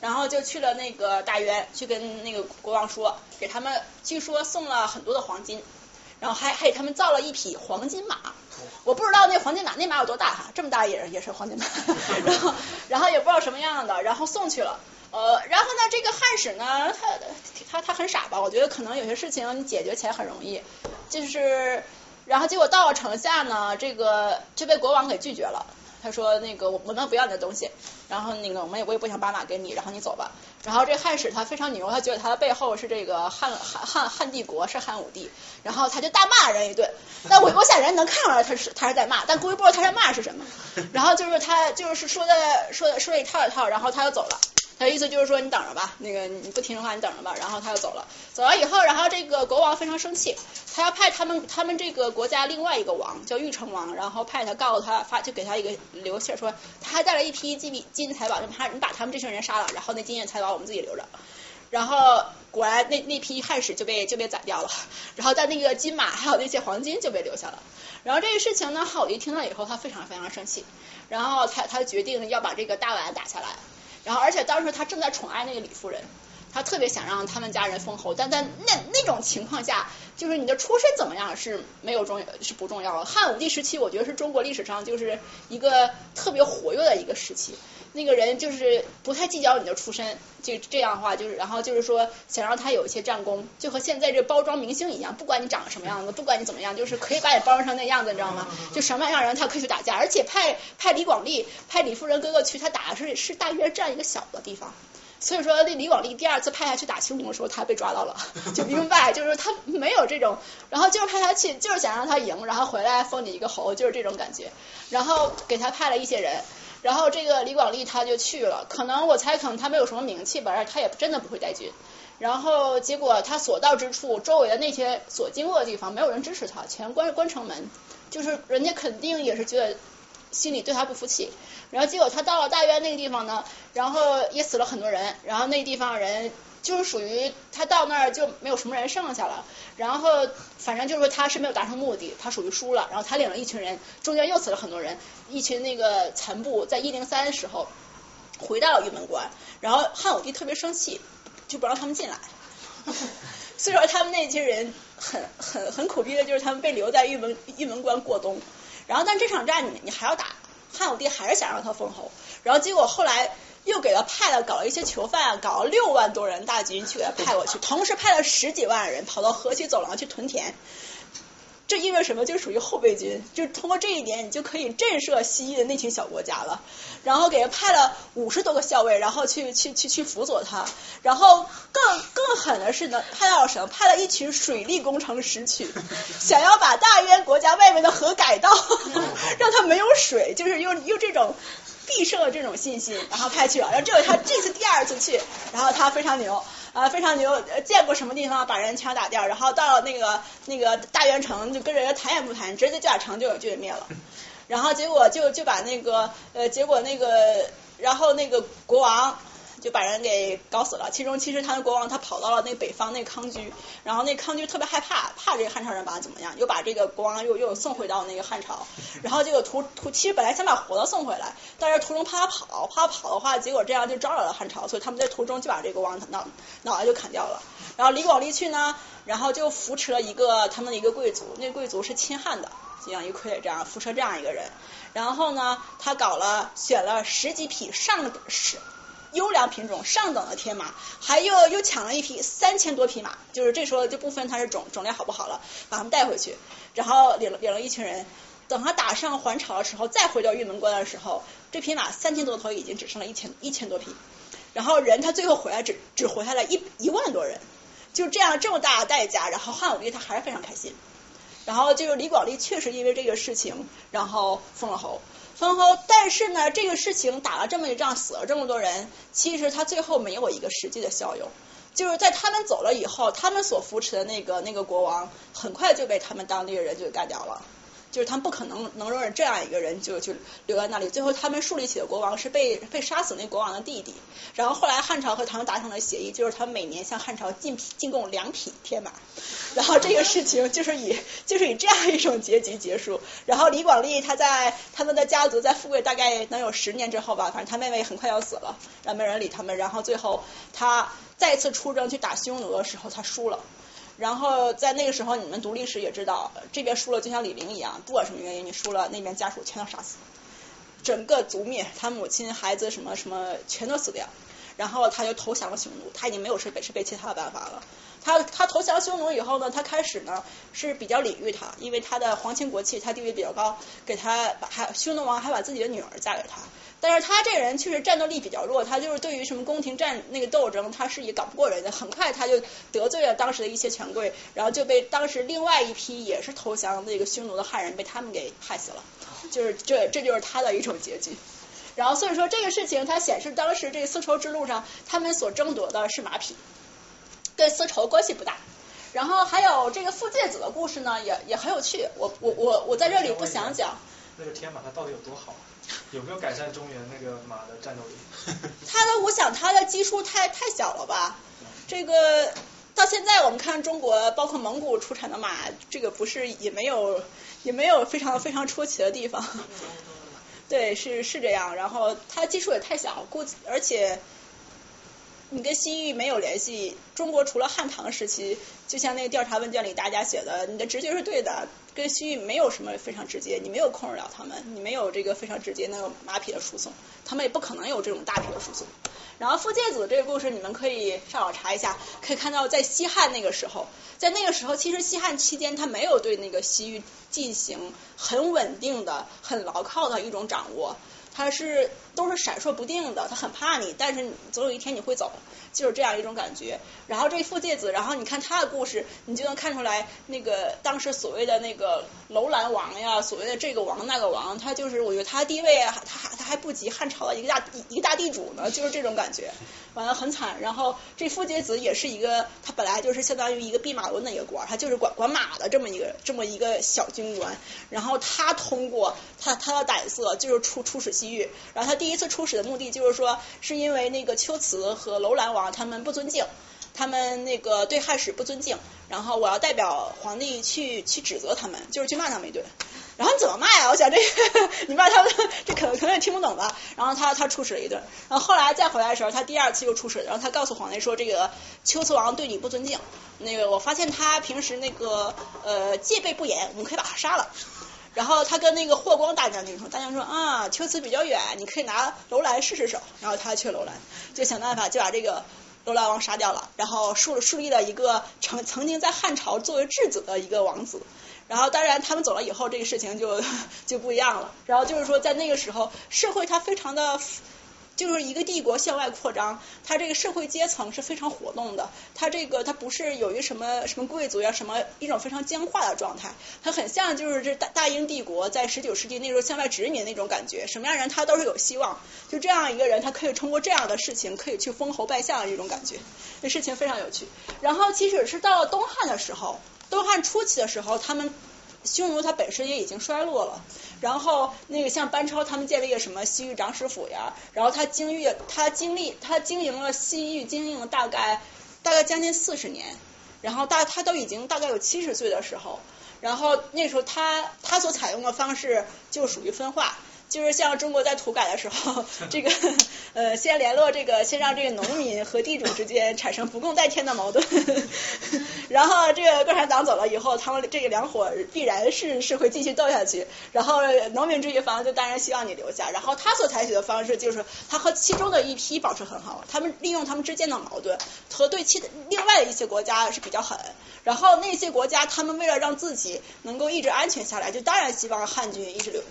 然后就去了那个大渊，去跟那个国王说，给他们据说送了很多的黄金，然后还还给他们造了一匹黄金马。我不知道那黄金马那马有多大哈，这么大也是也是黄金马，然后然后也不知道什么样的，然后送去了。呃，然后呢，这个汉使呢，他他他很傻吧？我觉得可能有些事情你解决起来很容易，就是。然后结果到了城下呢，这个就被国王给拒绝了。他说那个我我们不要你的东西，然后那个我们也我也不想把马给你，然后你走吧。然后这汉使他非常牛，他觉得他的背后是这个汉汉汉汉帝国是汉武帝，然后他就大骂人一顿。但我我想人能看出来他是他是在骂，但估计不知道他在骂是什么。然后就是他就是说的说的说了一套一套，然后他就走了。他意思就是说你等着吧，那个你不听的话你等着吧。然后他就走了，走了以后，然后这个国王非常生气，他要派他们他们这个国家另外一个王叫玉成王，然后派他告诉他发就给他一个留信说他还带了一批金币金银财宝，就他你把他们这群人杀了，然后那金银财宝我们自己留着。然后果然那那批汉使就被就被宰掉了，然后但那个金马还有那些黄金就被留下了。然后这个事情呢，汉武帝听到以后他非常非常生气，然后他他决定要把这个大宛打下来。然后，而且当时他正在宠爱那个李夫人，他特别想让他们家人封侯，但在那那种情况下，就是你的出身怎么样是没有重要是不重要的。汉武帝时期，我觉得是中国历史上就是一个特别活跃的一个时期，那个人就是不太计较你的出身，就这样的话就是，然后就是说想让他有一些战功，就和现在这包装明星一样，不管你长什么样子，不管你怎么样，就是可以把你包装成那样子，你知道吗？就什么样人他可以去打架，而且派派李广利、派李夫人哥哥去，他打的是是大约这样一个小的地方。所以说，那李广利第二次派他去打匈奴的时候，他被抓到了，就明白，就是他没有这种，然后就是派他去，就是想让他赢，然后回来封你一个侯，就是这种感觉，然后给他派了一些人，然后这个李广利他就去了，可能我猜可能他没有什么名气吧，而他也真的不会带军，然后结果他所到之处，周围的那些所经过的地方，没有人支持他，全关关城门，就是人家肯定也是觉得。心里对他不服气，然后结果他到了大渊那个地方呢，然后也死了很多人，然后那地方人就是属于他到那儿就没有什么人剩下了，然后反正就是说他是没有达成目的，他属于输了，然后他领了一群人，中间又死了很多人，一群那个残部在一零三的时候回到了玉门关，然后汉武帝特别生气，就不让他们进来，所以说他们那些人很很很苦逼的，就是他们被留在玉门玉门关过冬。然后，但这场战你你还要打，汉武帝还是想让他封侯，然后结果后来又给他派了搞了一些囚犯，搞了六万多人大军去给他派过去，同时派了十几万人跑到河西走廊去屯田。这意味着什么？就属于后备军，就通过这一点，你就可以震慑西域的那群小国家了。然后给他派了五十多个校尉，然后去去去去辅佐他。然后更更狠的是呢，派到了什么？派了一群水利工程师去，想要把大渊国家外面的河改道，让他没有水，就是用用这种必胜的这种信心，然后派去了。然后这回他这次第二次去，然后他非常牛。啊，非常牛，见过什么地方把人全打掉，然后到了那个那个大元城就跟人家谈也不谈，直接就把城就就给灭了，然后结果就就把那个呃，结果那个然后那个国王。就把人给搞死了。其中，其实他的国王他跑到了那北方那康居，然后那康居特别害怕，怕这个汉朝人把他怎么样，又把这个国王又又送回到那个汉朝。然后这个途途其实本来想把活的送回来，但是途中怕他跑，怕他跑的话，结果这样就招惹了汉朝，所以他们在途中就把这个国王脑脑袋就砍掉了。然后李广利去呢，然后就扶持了一个他们的一个贵族，那贵族是亲汉的，就像一傀儡这样扶持这样一个人。然后呢，他搞了选了十几匹上十。优良品种上等的天马，还又又抢了一匹三千多匹马，就是这时候就不分它是种种类好不好了，把他们带回去，然后领了领了一群人，等他打上还朝的时候，再回到玉门关的时候，这匹马三千多头已经只剩了一千一千多匹，然后人他最后回来只只活下来一一万多人，就这样这么大的代价，然后汉武帝他还是非常开心，然后就是李广利确实因为这个事情，然后封了侯。封侯，但是呢，这个事情打了这么一仗，死了这么多人，其实他最后没有一个实际的效用，就是在他们走了以后，他们所扶持的那个那个国王，很快就被他们当地的人就干掉了。就是他们不可能能容忍这样一个人就就留在那里，最后他们树立起的国王是被被杀死那国王的弟弟，然后后来汉朝和他们达成了协议，就是他每年向汉朝进进贡两匹天马，然后这个事情就是以就是以这样一种结局结束。然后李广利他在他们的家族在富贵大概能有十年之后吧，反正他妹妹很快要死了，然后没人理他们，然后最后他再次出征去打匈奴的时候，他输了。然后在那个时候，你们读历史也知道，这边输了就像李陵一样，不管什么原因你输了，那边家属全都杀死，整个族灭，他母亲、孩子什么什么全都死掉。然后他就投降了匈奴，他已经没有是北是被其他的办法了。他他投降匈奴以后呢，他开始呢是比较礼遇他，因为他的皇亲国戚，他地位比较高，给他把还匈奴王还把自己的女儿嫁给他。但是他这个人确实战斗力比较弱，他就是对于什么宫廷战那个斗争，他是也搞不过人的。很快他就得罪了当时的一些权贵，然后就被当时另外一批也是投降那个匈奴的汉人被他们给害死了。就是这这就是他的一种结局。然后所以说这个事情，它显示当时这个丝绸之路上他们所争夺的是马匹，跟丝绸关系不大。然后还有这个傅介子的故事呢，也也很有趣。我我我我在这里不想讲。那个天马它到底有多好？有没有改善中原那个马的战斗力？他的，我想他的基数太太小了吧？这个到现在我们看中国，包括蒙古出产的马，这个不是也没有也没有非常非常出奇的地方。对，是是这样。然后它基数也太小，估计而且你跟西域没有联系，中国除了汉唐时期，就像那个调查问卷里大家写的，你的直觉是对的，跟西域没有什么非常直接，你没有控制了他们，你没有这个非常直接那个马匹的输送，他们也不可能有这种大批的输送。然后傅介子这个故事，你们可以上网查一下，可以看到在西汉那个时候，在那个时候，其实西汉期间他没有对那个西域进行很稳定的、很牢靠的一种掌握。他是都是闪烁不定的，他很怕你，但是总有一天你会走，就是这样一种感觉。然后这傅介子，然后你看他的故事，你就能看出来，那个当时所谓的那个楼兰王呀，所谓的这个王那个王，他就是我觉得他地位啊，他还他还不及汉朝的一个大一个大地主呢，就是这种感觉，完了很惨。然后这傅介子也是一个，他本来就是相当于一个弼马温的一个官，他就是管管马的这么一个这么一个小军官。然后他通过他他的胆色，就是出出使。西域，然后他第一次出使的目的就是说，是因为那个龟兹和楼兰王他们不尊敬，他们那个对汉使不尊敬，然后我要代表皇帝去去指责他们，就是去骂他们一顿。然后你怎么骂呀？我想这，你骂他们，这可能可能也听不懂吧。然后他他出使了一顿，然后后来再回来的时候，他第二次又出使，然后他告诉皇帝说，这个龟兹王对你不尊敬，那个我发现他平时那个呃戒备不严，我们可以把他杀了。然后他跟那个霍光大将军说，大将军说啊，秋瓷比较远，你可以拿楼兰试试手。然后他去楼兰，就想办法就把这个楼兰王杀掉了，然后树树立了一个曾曾经在汉朝作为质子的一个王子。然后当然他们走了以后，这个事情就就不一样了。然后就是说在那个时候，社会它非常的。就是一个帝国向外扩张，它这个社会阶层是非常活动的，它这个它不是有一什么什么贵族呀，什么一种非常僵化的状态，它很像就是这大大英帝国在十九世纪那时候向外殖民那种感觉，什么样人他都是有希望，就这样一个人，他可以通过这样的事情可以去封侯拜相的这种感觉，这事情非常有趣。然后即使是到了东汉的时候，东汉初期的时候，他们。匈奴它本身也已经衰落了，然后那个像班超他们建立了什么西域长史府呀，然后他经历他经历他经营了西域经营了大概大概将近四十年，然后大他都已经大概有七十岁的时候，然后那时候他他所采用的方式就属于分化。就是像中国在土改的时候，这个呃，先联络这个，先让这个农民和地主之间产生不共戴天的矛盾，然后这个共产党走了以后，他们这个两伙必然是是会继续斗下去。然后农民这一方就当然希望你留下，然后他所采取的方式就是他和其中的一批保持很好，他们利用他们之间的矛盾和对其另外的一些国家是比较狠。然后那些国家他们为了让自己能够一直安全下来，就当然希望汉军一直留。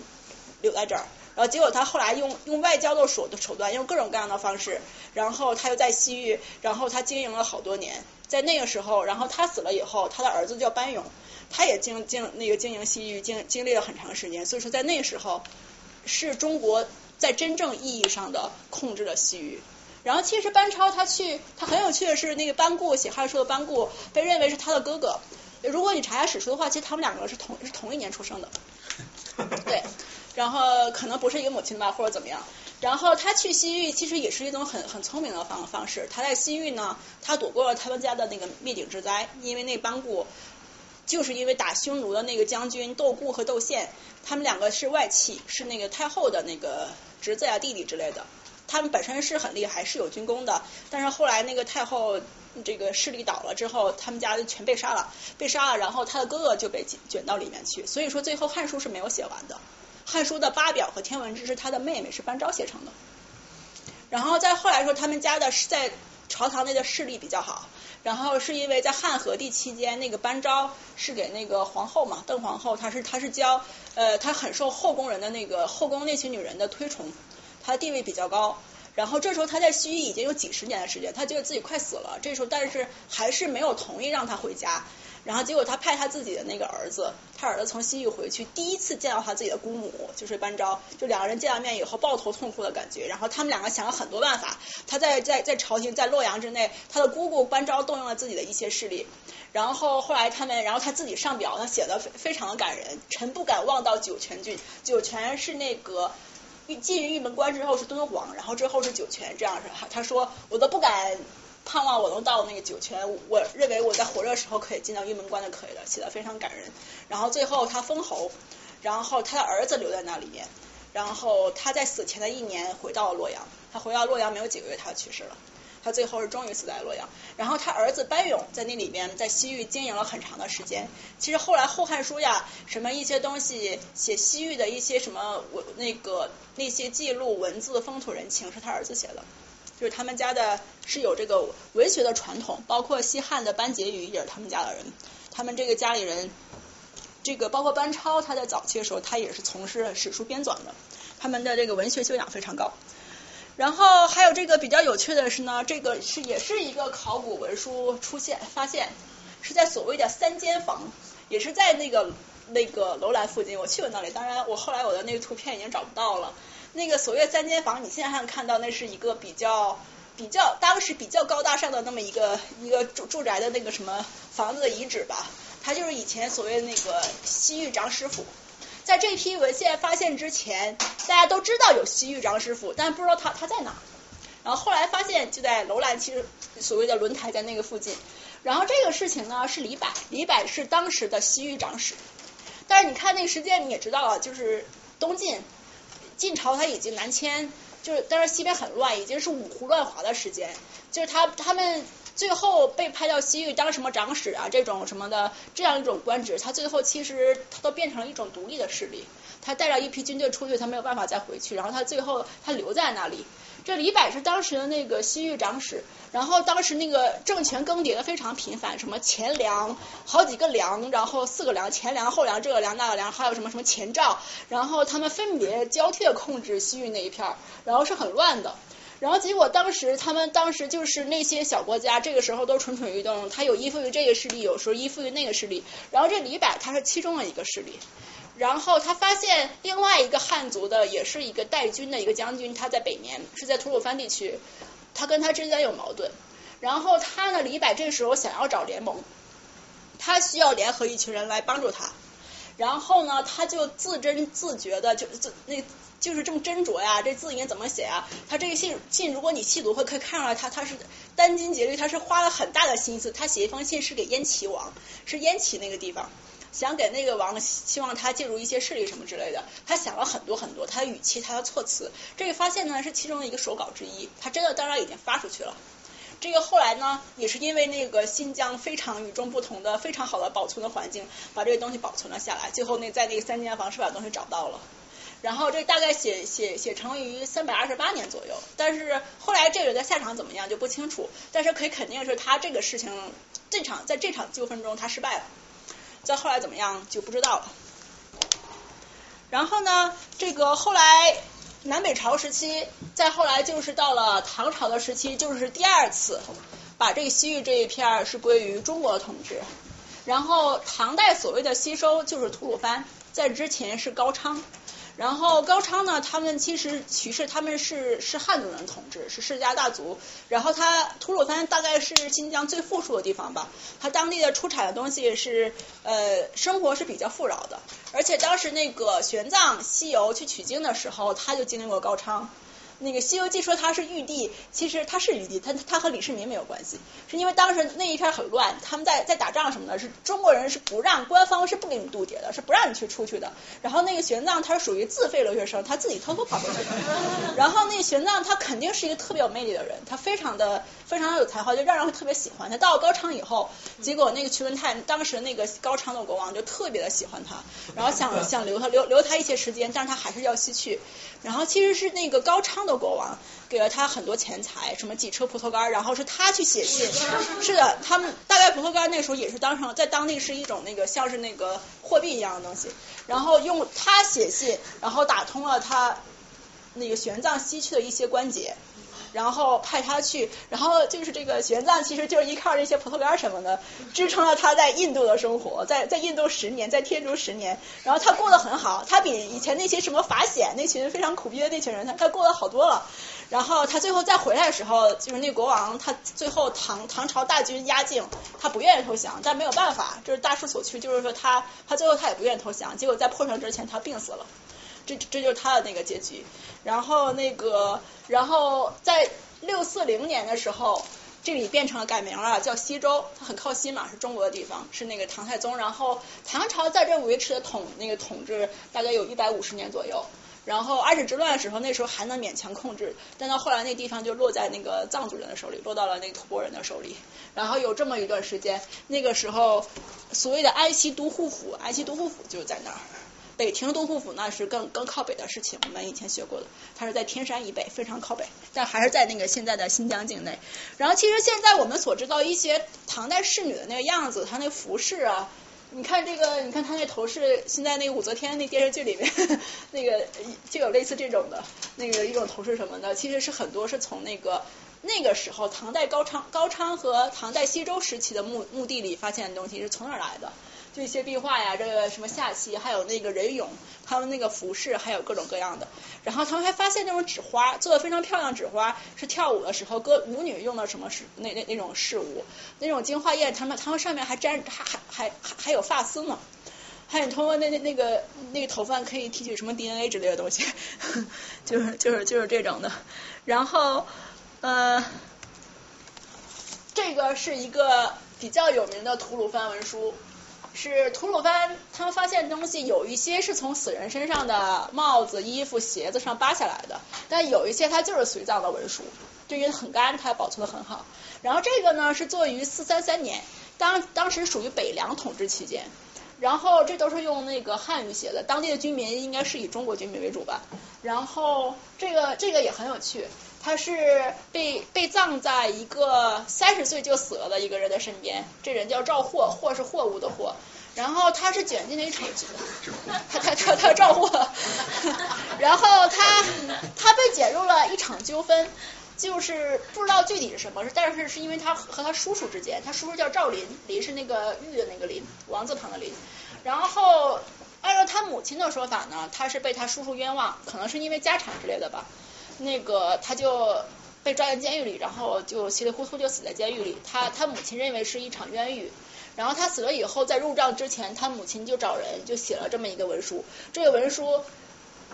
留在这儿，然后结果他后来用用外交的手的手段，用各种各样的方式，然后他又在西域，然后他经营了好多年，在那个时候，然后他死了以后，他的儿子叫班勇，他也经经那个经营西域，经经历了很长时间，所以说在那个时候，是中国在真正意义上的控制了西域。然后其实班超他去，他很有趣的是那个班固写汉书的班固，被认为是他的哥哥。如果你查下史书的话，其实他们两个是同是同一年出生的。对。然后可能不是一个母亲吧，或者怎么样。然后他去西域，其实也是一种很很聪明的方方式。他在西域呢，他躲过了他们家的那个灭顶之灾，因为那班固就是因为打匈奴的那个将军窦固和窦宪，他们两个是外戚，是那个太后的那个侄子呀、弟弟之类的。他们本身是很厉害，是有军功的。但是后来那个太后这个势力倒了之后，他们家就全被杀了，被杀了，然后他的哥哥就被卷到里面去。所以说最后《汉书》是没有写完的。汉书的八表和天文志是他的妹妹，是班昭写成的。然后再后来说，他们家的是在朝堂内的势力比较好。然后是因为在汉和帝期间，那个班昭是给那个皇后嘛，邓皇后，她是她是教呃，她很受后宫人的那个后宫那群女人的推崇，她的地位比较高。然后这时候她在西域已经有几十年的时间，她觉得自己快死了。这时候但是还是没有同意让她回家。然后结果他派他自己的那个儿子，他儿子从西域回去，第一次见到他自己的姑母，就是班昭，就两个人见了面以后抱头痛哭的感觉。然后他们两个想了很多办法，他在在在朝廷在洛阳之内，他的姑姑班昭动用了自己的一些势力。然后后来他们，然后他自己上表，他写的非非常的感人。臣不敢望到酒泉郡，酒泉是那个进玉门关之后是敦煌，然后之后是酒泉，这样是他说我都不敢。盼望我能到那个酒泉，我认为我在火热时候可以进到玉门关就可以了，写的非常感人。然后最后他封侯，然后他的儿子留在那里面，然后他在死前的一年回到了洛阳，他回到洛阳没有几个月他去世了。他最后是终于死在洛阳。然后他儿子班勇在那里边在西域经营了很长的时间。其实后来《后汉书》呀，什么一些东西写西域的一些什么文那个那些记录文字风土人情是他儿子写的，就是他们家的是有这个文学的传统，包括西汉的班婕妤也是他们家的人，他们这个家里人。这个包括班超，他在早期的时候，他也是从事史书编纂的，他们的这个文学修养非常高。然后还有这个比较有趣的是呢，这个是也是一个考古文书出现发现，是在所谓的三间房，也是在那个那个楼兰附近。我去过那里，当然我后来我的那个图片已经找不到了。那个所谓三间房，你现在还能看到，那是一个比较比较当时比较高大上的那么一个一个住住宅的那个什么房子的遗址吧。它就是以前所谓的那个西域长史府，在这批文献发现之前，大家都知道有西域长史府，但不知道它它在哪。然后后来发现就在楼兰，其实所谓的轮台在那个附近。然后这个事情呢是李柏，李柏是当时的西域长史。但是你看那个时间你也知道了，就是东晋晋朝他已经南迁，就是当然西边很乱，已经是五胡乱华的时间，就是他他们。最后被派到西域当什么长史啊，这种什么的这样一种官职，他最后其实他都变成了一种独立的势力。他带着一批军队出去，他没有办法再回去，然后他最后他留在那里。这李柏是当时的那个西域长史，然后当时那个政权更迭的非常频繁，什么前梁好几个梁，然后四个梁，前梁后梁这个梁那个梁，还有什么什么前赵，然后他们分别交替的控制西域那一片儿，然后是很乱的。然后结果当时他们当时就是那些小国家，这个时候都蠢蠢欲动，他有依附于这个势力，有时候依附于那个势力。然后这李柏他是其中的一个势力，然后他发现另外一个汉族的也是一个带军的一个将军，他在北面是在吐鲁番地区，他跟他之间有矛盾。然后他呢，李柏这个时候想要找联盟，他需要联合一群人来帮助他。然后呢，他就自斟自觉的就自那。就是这么斟酌呀，这字应该怎么写啊？他这个信信，如果你细读会可以看出来，他他是殚精竭虑，他是花了很大的心思。他写一封信是给燕齐王，是燕齐那个地方，想给那个王，希望他介入一些势力什么之类的。他想了很多很多，他的语气，他的措辞，这个发现呢是其中的一个手稿之一。他真的当然已经发出去了。这个后来呢，也是因为那个新疆非常与众不同的、非常好的保存的环境，把这个东西保存了下来。最后那在那个三间房是把东西找到了。然后这大概写写写成于三百二十八年左右，但是后来这个人的下场怎么样就不清楚。但是可以肯定是他这个事情这场在这场纠纷中他失败了，再后来怎么样就不知道了。然后呢，这个后来南北朝时期，再后来就是到了唐朝的时期，就是第二次把这个西域这一片是归于中国的统治。然后唐代所谓的吸收就是吐鲁番，在之前是高昌。然后高昌呢，他们其实其实他们是是汉族人统治，是世家大族。然后他吐鲁番大概是新疆最富庶的地方吧，他当地的出产的东西是呃生活是比较富饶的。而且当时那个玄奘西游去取经的时候，他就经历过高昌。那个《西游记》说他是玉帝，其实他是玉帝，他他和李世民没有关系，是因为当时那一片很乱，他们在在打仗什么的，是中国人是不让官方是不给你渡劫的，是不让你去出去的。然后那个玄奘他是属于自费留学生，他自己偷偷跑过去。然后那个玄奘他肯定是一个特别有魅力的人，他非常的非常有才华，就让人会特别喜欢他。到了高昌以后，结果那个屈文泰当时那个高昌的国王就特别的喜欢他，然后想想留他留留他一些时间，但是他还是要西去。然后其实是那个高昌的。国王给了他很多钱财，什么几车葡萄干，然后是他去写信。是的，他们大概葡萄干那时候也是当成在当地是一种那个像是那个货币一样的东西。然后用他写信，然后打通了他那个玄奘西去的一些关节。然后派他去，然后就是这个玄奘，其实就是依靠这些葡萄干什么的，支撑了他在印度的生活，在在印度十年，在天竺十年，然后他过得很好，他比以前那些什么法显那群非常苦逼的那群人，他他过得好多了。然后他最后再回来的时候，就是那国王，他最后唐唐朝大军压境，他不愿意投降，但没有办法，就是大势所趋，就是说他他最后他也不愿意投降，结果在破城之前他病死了。这这就是他的那个结局，然后那个，然后在六四零年的时候，这里变成了改名了，叫西周，它很靠西嘛，是中国的地方，是那个唐太宗。然后唐朝在这维持的统那个统治大概有一百五十年左右。然后安史之乱的时候，那时候还能勉强控制，但到后来那地方就落在那个藏族人的手里，落到了那个吐蕃人的手里。然后有这么一段时间，那个时候所谓的安西都护府，安西都护府就是在那儿。北庭都护府那是更更靠北的事情，我们以前学过的，它是在天山以北，非常靠北，但还是在那个现在的新疆境内。然后其实现在我们所知道一些唐代侍女的那个样子，她那服饰啊，你看这个，你看她那头饰，现在那个武则天那电视剧里面 那个就有类似这种的那个一种头饰什么的，其实是很多是从那个。那个时候，唐代高昌、高昌和唐代西周时期的墓墓地里发现的东西是从哪儿来的？就一些壁画呀，这个什么下棋，还有那个人俑，他们那个服饰，还有各种各样的。然后他们还发现那种纸花，做的非常漂亮纸花，是跳舞的时候歌舞女用的什么那那那种饰物，那种金花燕，他们他们上面还粘还还还还有发丝呢，还有通过那那那个那个头发可以提取什么 DNA 之类的东西，就是就是就是这种的。然后呃，这个是一个比较有名的吐鲁番文书。是吐鲁番，他们发现东西有一些是从死人身上的帽子、衣服、鞋子上扒下来的，但有一些它就是随葬的文书，就因为很干，它保存的很好。然后这个呢是作于四三三年，当当时属于北凉统治期间，然后这都是用那个汉语写的，当地的居民应该是以中国居民为主吧。然后这个这个也很有趣。他是被被葬在一个三十岁就死了的一个人的身边，这人叫赵货，货是货物的货。然后他是卷进了一场，他他他他赵货，然后他他被卷入了一场纠纷，就是不知道具体是什么，但是是因为他和他叔叔之间，他叔叔叫赵林，林是那个玉的那个林，王字旁的林。然后按照他母亲的说法呢，他是被他叔叔冤枉，可能是因为家产之类的吧。那个他就被抓进监狱里，然后就稀里糊涂就死在监狱里。他他母亲认为是一场冤狱，然后他死了以后，在入葬之前，他母亲就找人就写了这么一个文书。这个文书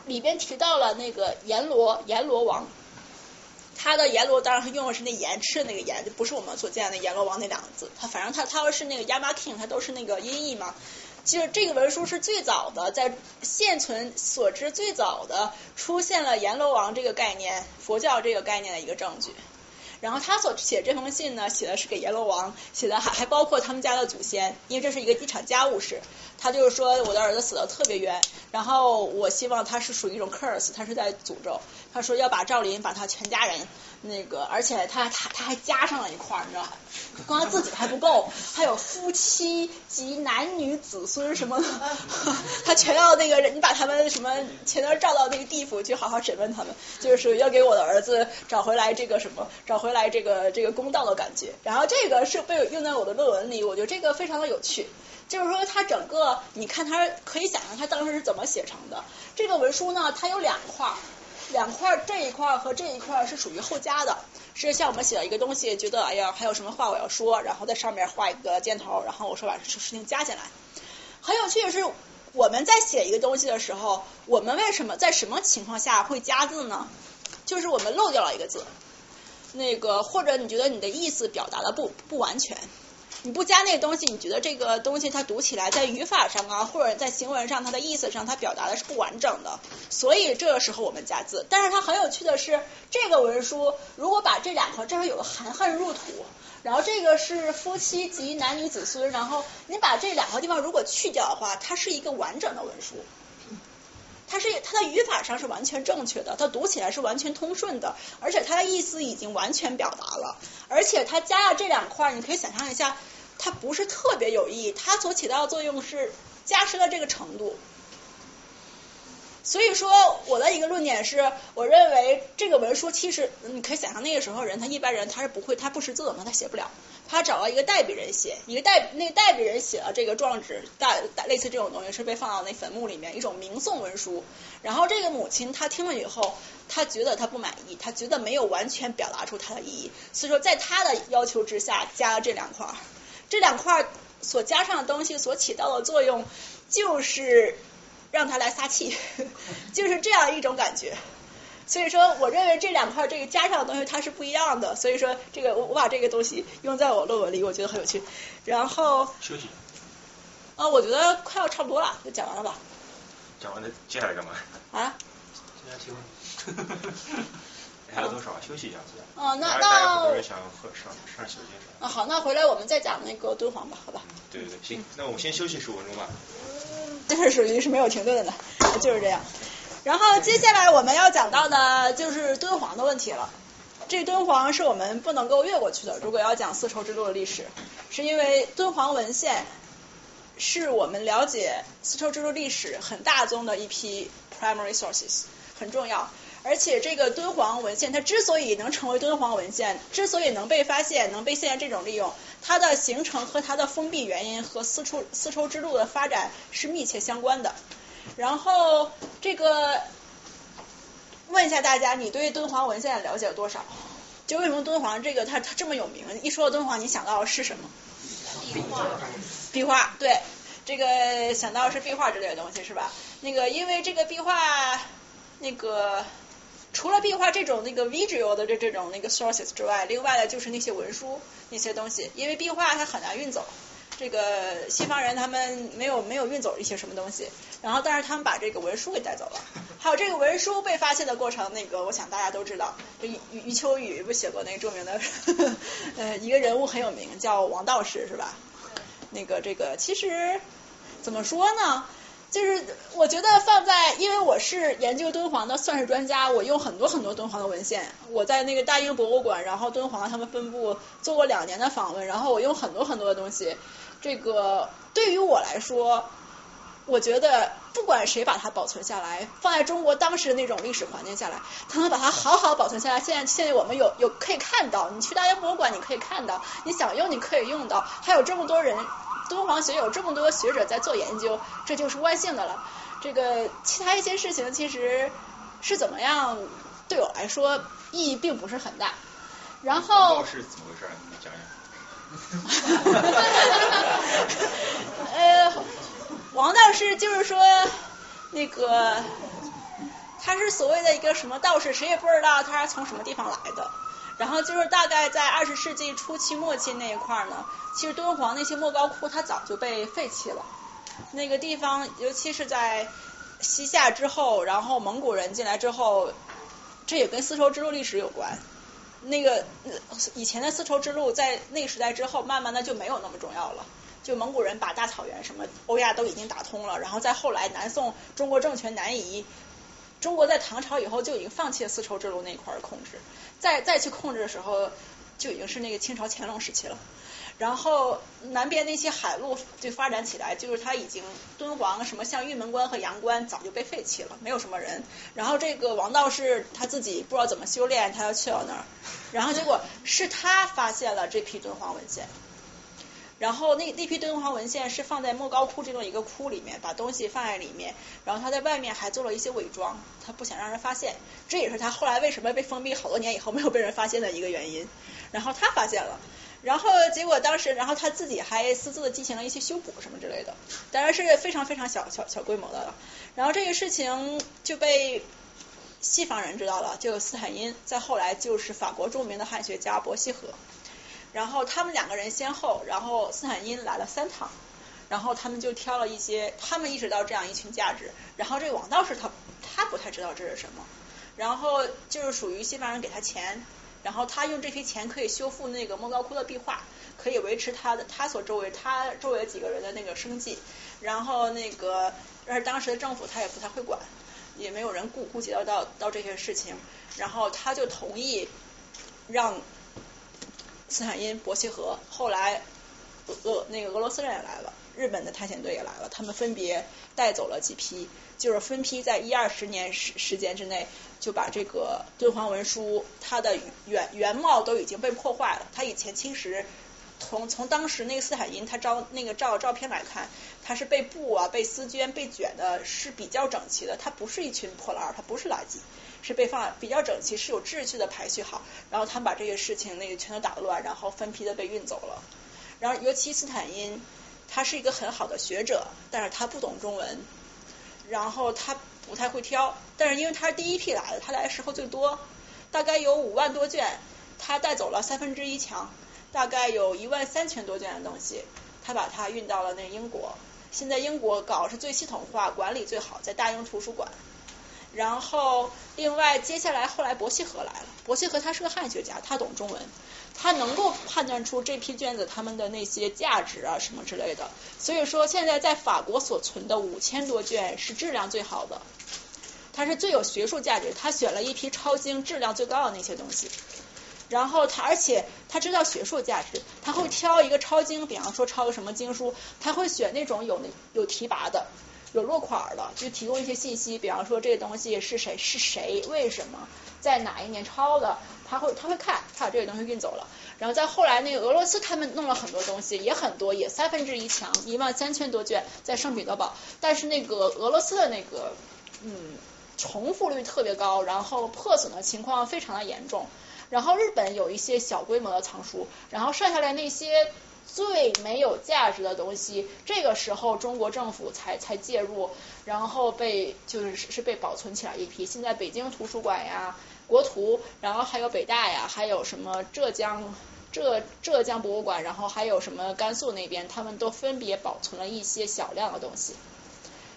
里边提到了那个阎罗阎罗王，他的阎罗当然他用的是那盐吃的那个盐，就不是我们所见的阎罗王那两个字。他反正他他要是那个 Yama King，他都是那个音译嘛。就是这个文书是最早的，在现存所知最早的出现了阎罗王这个概念，佛教这个概念的一个证据。然后他所写这封信呢，写的是给阎罗王，写的还还包括他们家的祖先，因为这是一个一场家务事。他就是说我的儿子死的特别冤，然后我希望他是属于一种 curse，他是在诅咒。他说要把赵林把他全家人那个，而且他他他还加上了一块儿，你知道吗？光他自己还不够，还有夫妻及男女子孙什么的，他全要那个你把他们什么全都照到那个地府去好好审问他们，就是要给我的儿子找回来这个什么，找回来这个这个公道的感觉。然后这个是被用在我的论文里，我觉得这个非常的有趣。就是说，它整个你看，它可以想象它当时是怎么写成的。这个文书呢，它有两块儿，两块这一块和这一块是属于后加的，是像我们写了一个东西，觉得哎呀还有什么话我要说，然后在上面画一个箭头，然后我说把这事情加进来。很有趣的是，我们在写一个东西的时候，我们为什么在什么情况下会加字呢？就是我们漏掉了一个字，那个或者你觉得你的意思表达的不不完全。你不加那个东西，你觉得这个东西它读起来在语法上啊，或者在行文上，它的意思上，它表达的是不完整的。所以这个时候我们加字。但是它很有趣的是，这个文书如果把这两块，这儿有个含恨入土，然后这个是夫妻及男女子孙，然后你把这两个地方如果去掉的话，它是一个完整的文书。它是它的语法上是完全正确的，它读起来是完全通顺的，而且它的意思已经完全表达了，而且它加了这两块，你可以想象一下，它不是特别有意义，它所起到的作用是加深了这个程度。所以说，我的一个论点是，我认为这个文书其实你可以想象，那个时候人他一般人他是不会，他不识字的嘛，他写不了。他找了一个代笔人写，一个代那个代笔人写了这个状纸，代类似这种东西是被放到那坟墓里面，一种明送文书。然后这个母亲她听了以后，她觉得她不满意，她觉得没有完全表达出她的意义，所以说在她的要求之下加了这两块儿。这两块儿所加上的东西所起到的作用就是。让他来撒气，就是这样一种感觉。所以说，我认为这两块这个加上的东西它是不一样的。所以说，这个我我把这个东西用在我论文里，我觉得很有趣。然后休息。啊，我觉得快要差不多了，就讲完了吧。讲完了，接下来干嘛？啊？接下来提问。还有多少？休息一下。哦，那那人想喝上上洗手间？啊好，那回来我们再讲那个敦煌吧，好吧？对对对，行，那我们先休息十五分钟吧。嗯这是属于是没有停顿的，就是这样。然后接下来我们要讲到的就是敦煌的问题了。这敦煌是我们不能够越过去的。如果要讲丝绸之路的历史，是因为敦煌文献是我们了解丝绸之路历史很大宗的一批 primary sources，很重要。而且这个敦煌文献，它之所以能成为敦煌文献，之所以能被发现，能被现在这种利用，它的形成和它的封闭原因和丝绸丝绸之路的发展是密切相关的。然后这个问一下大家，你对敦煌文献了解多少？就为什么敦煌这个它它这么有名？一说到敦煌，你想到的是什么？壁画。壁画，对，这个想到是壁画之类的东西是吧？那个因为这个壁画，那个除了壁画这种那个 visual 的这这种那个 sources 之外，另外的就是那些文书那些东西，因为壁画它很难运走。这个西方人他们没有没有运走一些什么东西，然后但是他们把这个文书给带走了。还有这个文书被发现的过程，那个我想大家都知道，余余秋雨不写过那个著名的 呃一个人物很有名，叫王道士是吧？那个这个其实怎么说呢？就是我觉得放在，因为我是研究敦煌的算是专家，我用很多很多敦煌的文献。我在那个大英博物馆，然后敦煌他们分部做过两年的访问，然后我用很多很多的东西。这个对于我来说，我觉得不管谁把它保存下来，放在中国当时的那种历史环境下来，他能把它好好保存下来。现在现在我们有有可以看到，你去大英博物馆你可以看到，你想用你可以用到，还有这么多人。敦煌学有这么多学者在做研究，这就是万幸的了。这个其他一些事情其实是怎么样，对我来说意义并不是很大。然后是怎么回事？你讲讲。呃，王道士就是说那个他是所谓的一个什么道士，谁也不知道他是从什么地方来的。然后就是大概在二十世纪初期末期那一块呢，其实敦煌那些莫高窟它早就被废弃了。那个地方，尤其是在西夏之后，然后蒙古人进来之后，这也跟丝绸之路历史有关。那个以前的丝绸之路在那个时代之后，慢慢的就没有那么重要了。就蒙古人把大草原什么欧亚都已经打通了，然后再后来南宋中国政权南移。中国在唐朝以后就已经放弃了丝绸之路那块儿控制，再再去控制的时候，就已经是那个清朝乾隆时期了。然后南边那些海路就发展起来，就是它已经敦煌什么像玉门关和阳关早就被废弃了，没有什么人。然后这个王道士他自己不知道怎么修炼，他要去到那儿，然后结果是他发现了这批敦煌文献。然后那那批敦煌文献是放在莫高窟这种一个窟里面，把东西放在里面，然后他在外面还做了一些伪装，他不想让人发现，这也是他后来为什么被封闭好多年以后没有被人发现的一个原因。然后他发现了，然后结果当时，然后他自己还私自的进行了一些修补什么之类的，当然是非常非常小小小规模的了。然后这个事情就被西方人知道了，就斯坦因，再后来就是法国著名的汉学家伯希和。然后他们两个人先后，然后斯坦因来了三趟，然后他们就挑了一些，他们意识到这样一群价值，然后这个王道士他他不太知道这是什么，然后就是属于西方人给他钱，然后他用这些钱可以修复那个莫高窟的壁画，可以维持他的他所周围他周围几个人的那个生计，然后那个但是当时的政府他也不太会管，也没有人顾顾及到到到这些事情，然后他就同意让。斯坦因、伯希和，后来俄那个俄罗斯人也来了，日本的探险队也来了，他们分别带走了几批，就是分批在一二十年时时间之内，就把这个敦煌文书它的原原貌都已经被破坏了。它以前侵蚀，从从当时那个斯坦因他照那个照照片来看，它是被布啊、被丝绢、被卷的是比较整齐的，它不是一群破烂，它不是垃圾。是被放比较整齐，是有秩序的排序好，然后他们把这些事情那个全都打乱，然后分批的被运走了。然后尤其斯坦因，他是一个很好的学者，但是他不懂中文，然后他不太会挑，但是因为他是第一批来的，他来的时候最多，大概有五万多卷，他带走了三分之一强，大概有一万三千多卷的东西，他把它运到了那英国。现在英国搞是最系统化，管理最好，在大英图书馆。然后另外接下来后来伯希和来了，伯希和他是个汉学家，他懂中文，他能够判断出这批卷子他们的那些价值啊什么之类的。所以说现在在法国所存的五千多卷是质量最好的，它是最有学术价值，他选了一批抄经质量最高的那些东西。然后他，而且他知道学术价值，他会挑一个抄经，比方说抄个什么经书，他会选那种有那有提拔的、有落款的，就提供一些信息，比方说这个东西是谁是谁，为什么在哪一年抄的，他会他会看，他把这个东西运走了。然后再后来那个俄罗斯他们弄了很多东西，也很多，也三分之一强，一万三千多卷在圣彼得堡，但是那个俄罗斯的那个嗯重复率特别高，然后破损的情况非常的严重。然后日本有一些小规模的藏书，然后剩下来那些最没有价值的东西，这个时候中国政府才才介入，然后被就是是被保存起来一批。现在北京图书馆呀、国图，然后还有北大呀，还有什么浙江浙浙江博物馆，然后还有什么甘肃那边，他们都分别保存了一些小量的东西，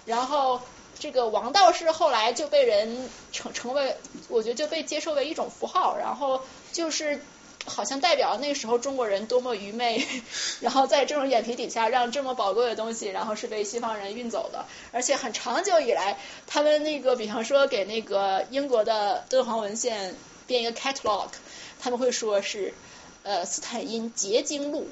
然后。这个王道士后来就被人成成为，我觉得就被接受为一种符号，然后就是好像代表那时候中国人多么愚昧，然后在这种眼皮底下让这么宝贵的东西，然后是被西方人运走的，而且很长久以来，他们那个比方说给那个英国的敦煌文献编一个 catalog，他们会说是呃斯坦因结晶录，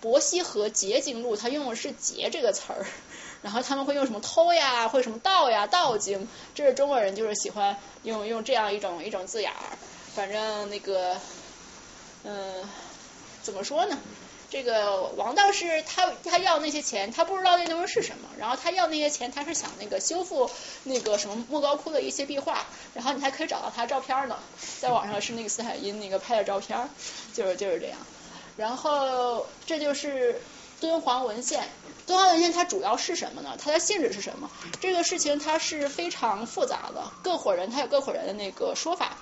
伯希和结晶录，他用的是结这个词儿。然后他们会用什么偷呀，或者什么盗呀，盗经，这是中国人就是喜欢用用这样一种一种字眼儿。反正那个，嗯，怎么说呢？这个王道士他他要那些钱，他不知道那东西是什么。然后他要那些钱，他是想那个修复那个什么莫高窟的一些壁画。然后你还可以找到他照片呢，在网上是那个斯坦因那个拍的照片，就是就是这样。然后这就是敦煌文献。敦煌文献它主要是什么呢？它的性质是什么？这个事情它是非常复杂的，各伙人它有各伙人的那个说法。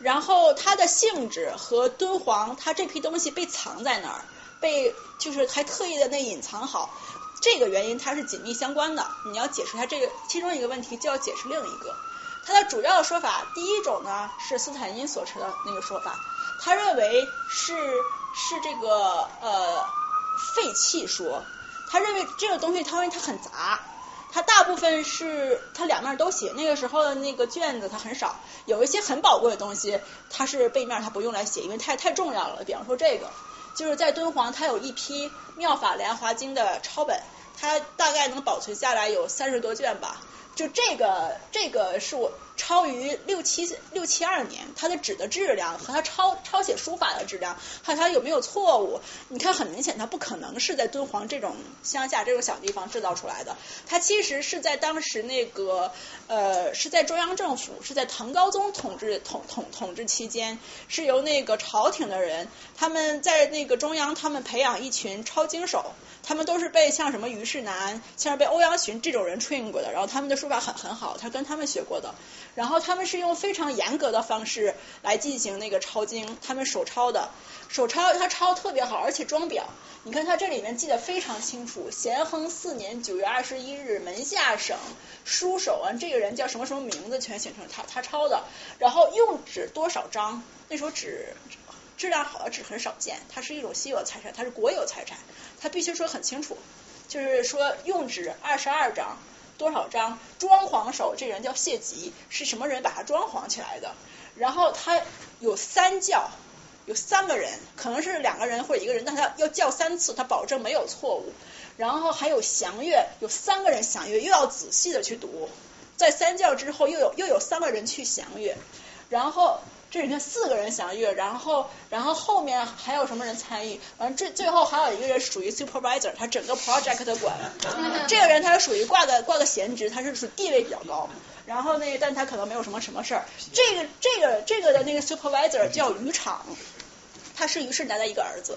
然后它的性质和敦煌它这批东西被藏在那儿，被就是还特意的那隐藏好，这个原因它是紧密相关的。你要解释它这个其中一个问题，就要解释另一个。它的主要的说法，第一种呢是斯坦因所持的那个说法，他认为是是这个呃废弃说。他认为这个东西，他认为它很杂，它大部分是它两面都写。那个时候的那个卷子它很少，有一些很宝贵的东西，它是背面它不用来写，因为太太重要了。比方说这个，就是在敦煌，它有一批《妙法莲华经》的抄本，它大概能保存下来有三十多卷吧。就这个，这个是我。超于六七六七二年，它的纸的质量和它抄抄写书法的质量，还有它有没有错误？你看，很明显，它不可能是在敦煌这种乡下这种小地方制造出来的。它其实是在当时那个呃，是在中央政府，是在唐高宗统治统统统治期间，是由那个朝廷的人，他们在那个中央，他们培养一群抄经手，他们都是被像什么虞世南，像是被欧阳询这种人 train 过的，然后他们的书法很很好，他跟他们学过的。然后他们是用非常严格的方式来进行那个抄经，他们手抄的，手抄他抄特别好，而且装裱。你看他这里面记得非常清楚，咸亨四年九月二十一日，门下省书手啊，这个人叫什么什么名字，全写成他他抄的。然后用纸多少张？那时候纸质量好的纸很少见，它是一种稀有财产，它是国有财产，他必须说很清楚，就是说用纸二十二张。多少张装潢手？这人叫谢吉，是什么人把他装潢起来的？然后他有三教，有三个人，可能是两个人或者一个人，但他要叫三次，他保证没有错误。然后还有祥乐，有三个人祥乐，又要仔细的去读。在三教之后，又有又有三个人去祥乐，然后。这里面四个人详阅，然后然后后面还有什么人参与？完了最最后还有一个人属于 supervisor，他整个 project 管。这个人他是属于挂个挂个闲职，他是属地位比较高。然后那但他可能没有什么什么事儿。这个这个这个的那个 supervisor 叫于场，他是于世南的一个儿子。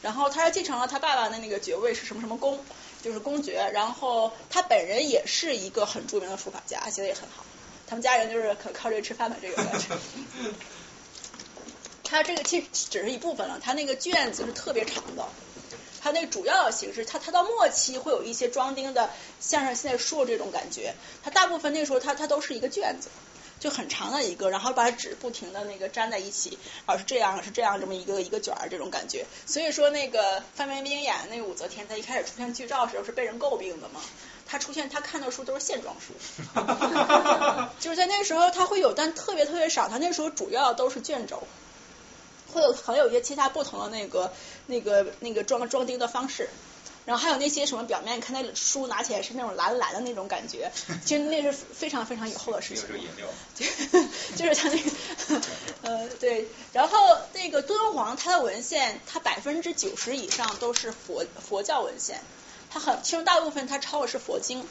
然后他是继承了他爸爸的那个爵位是什么什么公，就是公爵。然后他本人也是一个很著名的书法家，写的也很好。他们家人就是可靠这个吃饭的这个感觉。他这个其实只是一部分了，他那个卷子是特别长的，它那主要的形式，它它到末期会有一些装订的，像是现在说这种感觉。它大部分那时候它它都是一个卷子。就很长的一个，然后把纸不停的那个粘在一起，然后是这样是这样这么一个一个卷儿这种感觉。所以说那个范冰冰演那个武则天，她一开始出现剧照的时候是被人诟病的嘛。她出现他看的书都是线装书，就是在那时候他会有，但特别特别少。他那时候主要都是卷轴，会有可能有一些其他不同的那个那个那个装装订的方式。然后还有那些什么表面，看那书拿起来是那种蓝蓝的那种感觉，其实那是非常非常以后的事情。有这个颜料。对，就是他那个，呃，对。然后那个敦煌，它的文献，它百分之九十以上都是佛佛教文献，它很其中大部分它抄的是佛经。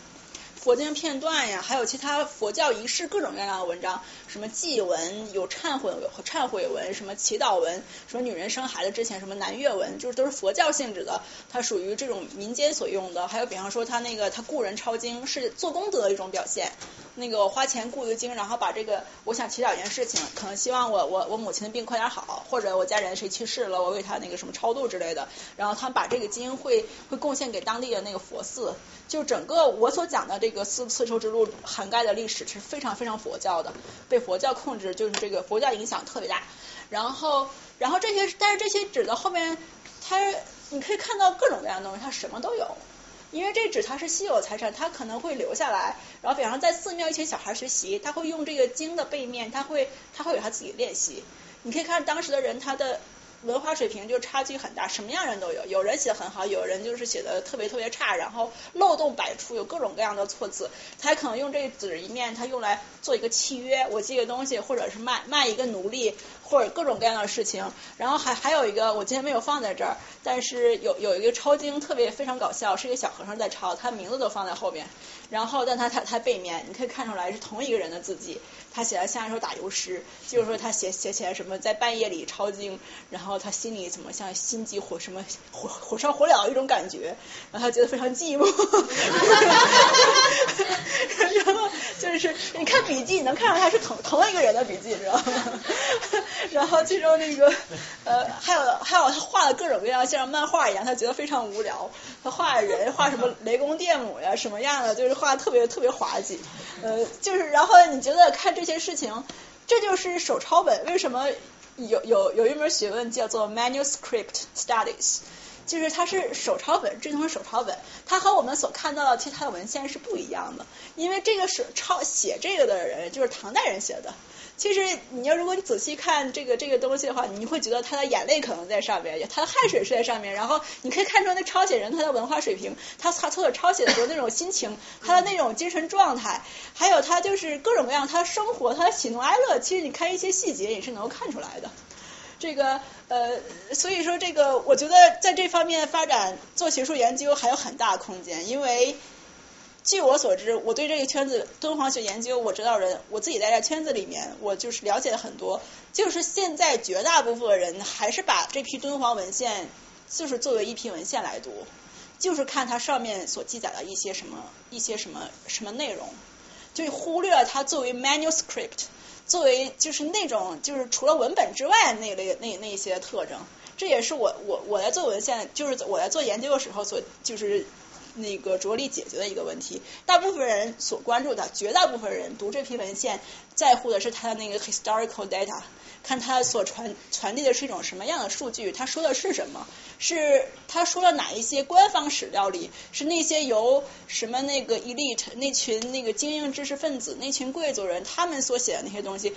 佛经片段呀，还有其他佛教仪式各种各样的文章，什么祭文、有忏悔忏悔文，什么祈祷文，什么女人生孩子之前什么南岳文，就是都是佛教性质的，它属于这种民间所用的。还有比方说他那个他雇人抄经是做功德的一种表现，那个花钱雇一个经，然后把这个我想祈祷一件事情，可能希望我我我母亲的病快点好，或者我家人谁去世了，我为他那个什么超度之类的，然后他把这个经会会贡献给当地的那个佛寺。就整个我所讲的这个丝丝绸之路涵盖的历史是非常非常佛教的，被佛教控制，就是这个佛教影响特别大。然后，然后这些，但是这些纸的后面，它你可以看到各种各样的东西，它什么都有。因为这纸它是稀有财产，它可能会留下来。然后，比方在寺庙一群小孩学习，他会用这个经的背面，他会他会有他自己练习。你可以看当时的人他的。文化水平就差距很大，什么样人都有，有人写的很好，有人就是写的特别特别差，然后漏洞百出，有各种各样的错字。他可能用这纸一面，他用来做一个契约，我寄个东西，或者是卖卖一个奴隶，或者各种各样的事情。然后还还有一个，我今天没有放在这儿，但是有有一个抄经特别非常搞笑，是一个小和尚在抄，他名字都放在后面。然后但他他他背面你可以看出来是同一个人的字迹，他写的像一首打油诗，就是说他写写起来什么在半夜里抄经，然后。他心里怎么像心急火什么火火烧火燎一种感觉，然后他觉得非常寂寞。然后就是你看笔记，你能看出他是同同一个人的笔记，知道吗？然后其中那个呃还有还有他画的各种各样像漫画一样，他觉得非常无聊。他画人画什么雷公电母呀什么样的，就是画的特别特别滑稽。呃，就是然后你觉得看这些事情，这就是手抄本为什么？有有有一门学问叫做 manuscript studies，就是它是手抄本，这种是手抄本，它和我们所看到的其他的文献是不一样的，因为这个手抄写这个的人就是唐代人写的。其实你要如果你仔细看这个这个东西的话，你会觉得他的眼泪可能在上面，他的汗水是在上面，然后你可以看出那抄写人他的文化水平，他他抄写的时候那种心情，他的那种精神状态，还有他就是各种各样他的生活，他的喜怒哀乐，其实你看一些细节也是能够看出来的。这个呃，所以说这个我觉得在这方面发展做学术研究还有很大空间，因为。据我所知，我对这个圈子敦煌学研究，我知道人，我自己在这圈子里面，我就是了解了很多。就是现在绝大部分的人还是把这批敦煌文献，就是作为一批文献来读，就是看它上面所记载的一些什么一些什么什么内容，就忽略了它作为 manuscript，作为就是那种就是除了文本之外那类那那些特征。这也是我我我在做文献，就是我在做研究的时候所就是。那个着力解决的一个问题，大部分人所关注的，绝大部分人读这批文献，在乎的是他的那个 historical data，看他所传传递的是一种什么样的数据，他说的是什么，是他说了哪一些官方史料里，是那些由什么那个 elite 那群那个精英知识分子那群贵族人他们所写的那些东西，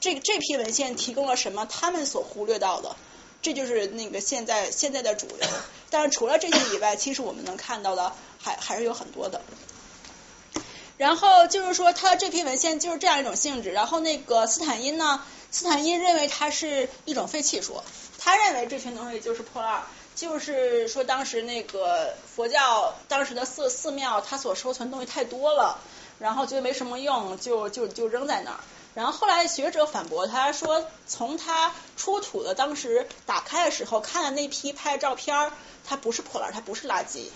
这这批文献提供了什么他们所忽略到的。这就是那个现在现在的主流，但是除了这些以外，其实我们能看到的还还是有很多的。然后就是说，他这批文献就是这样一种性质。然后那个斯坦因呢，斯坦因认为它是一种废弃说，他认为这群东西就是破烂，就是说当时那个佛教当时的寺寺庙，它所收存东西太多了，然后觉得没什么用，就就就扔在那儿。然后后来学者反驳他说，从他出土的当时打开的时候看的那批拍的照片儿，它不是破烂，它不是垃圾，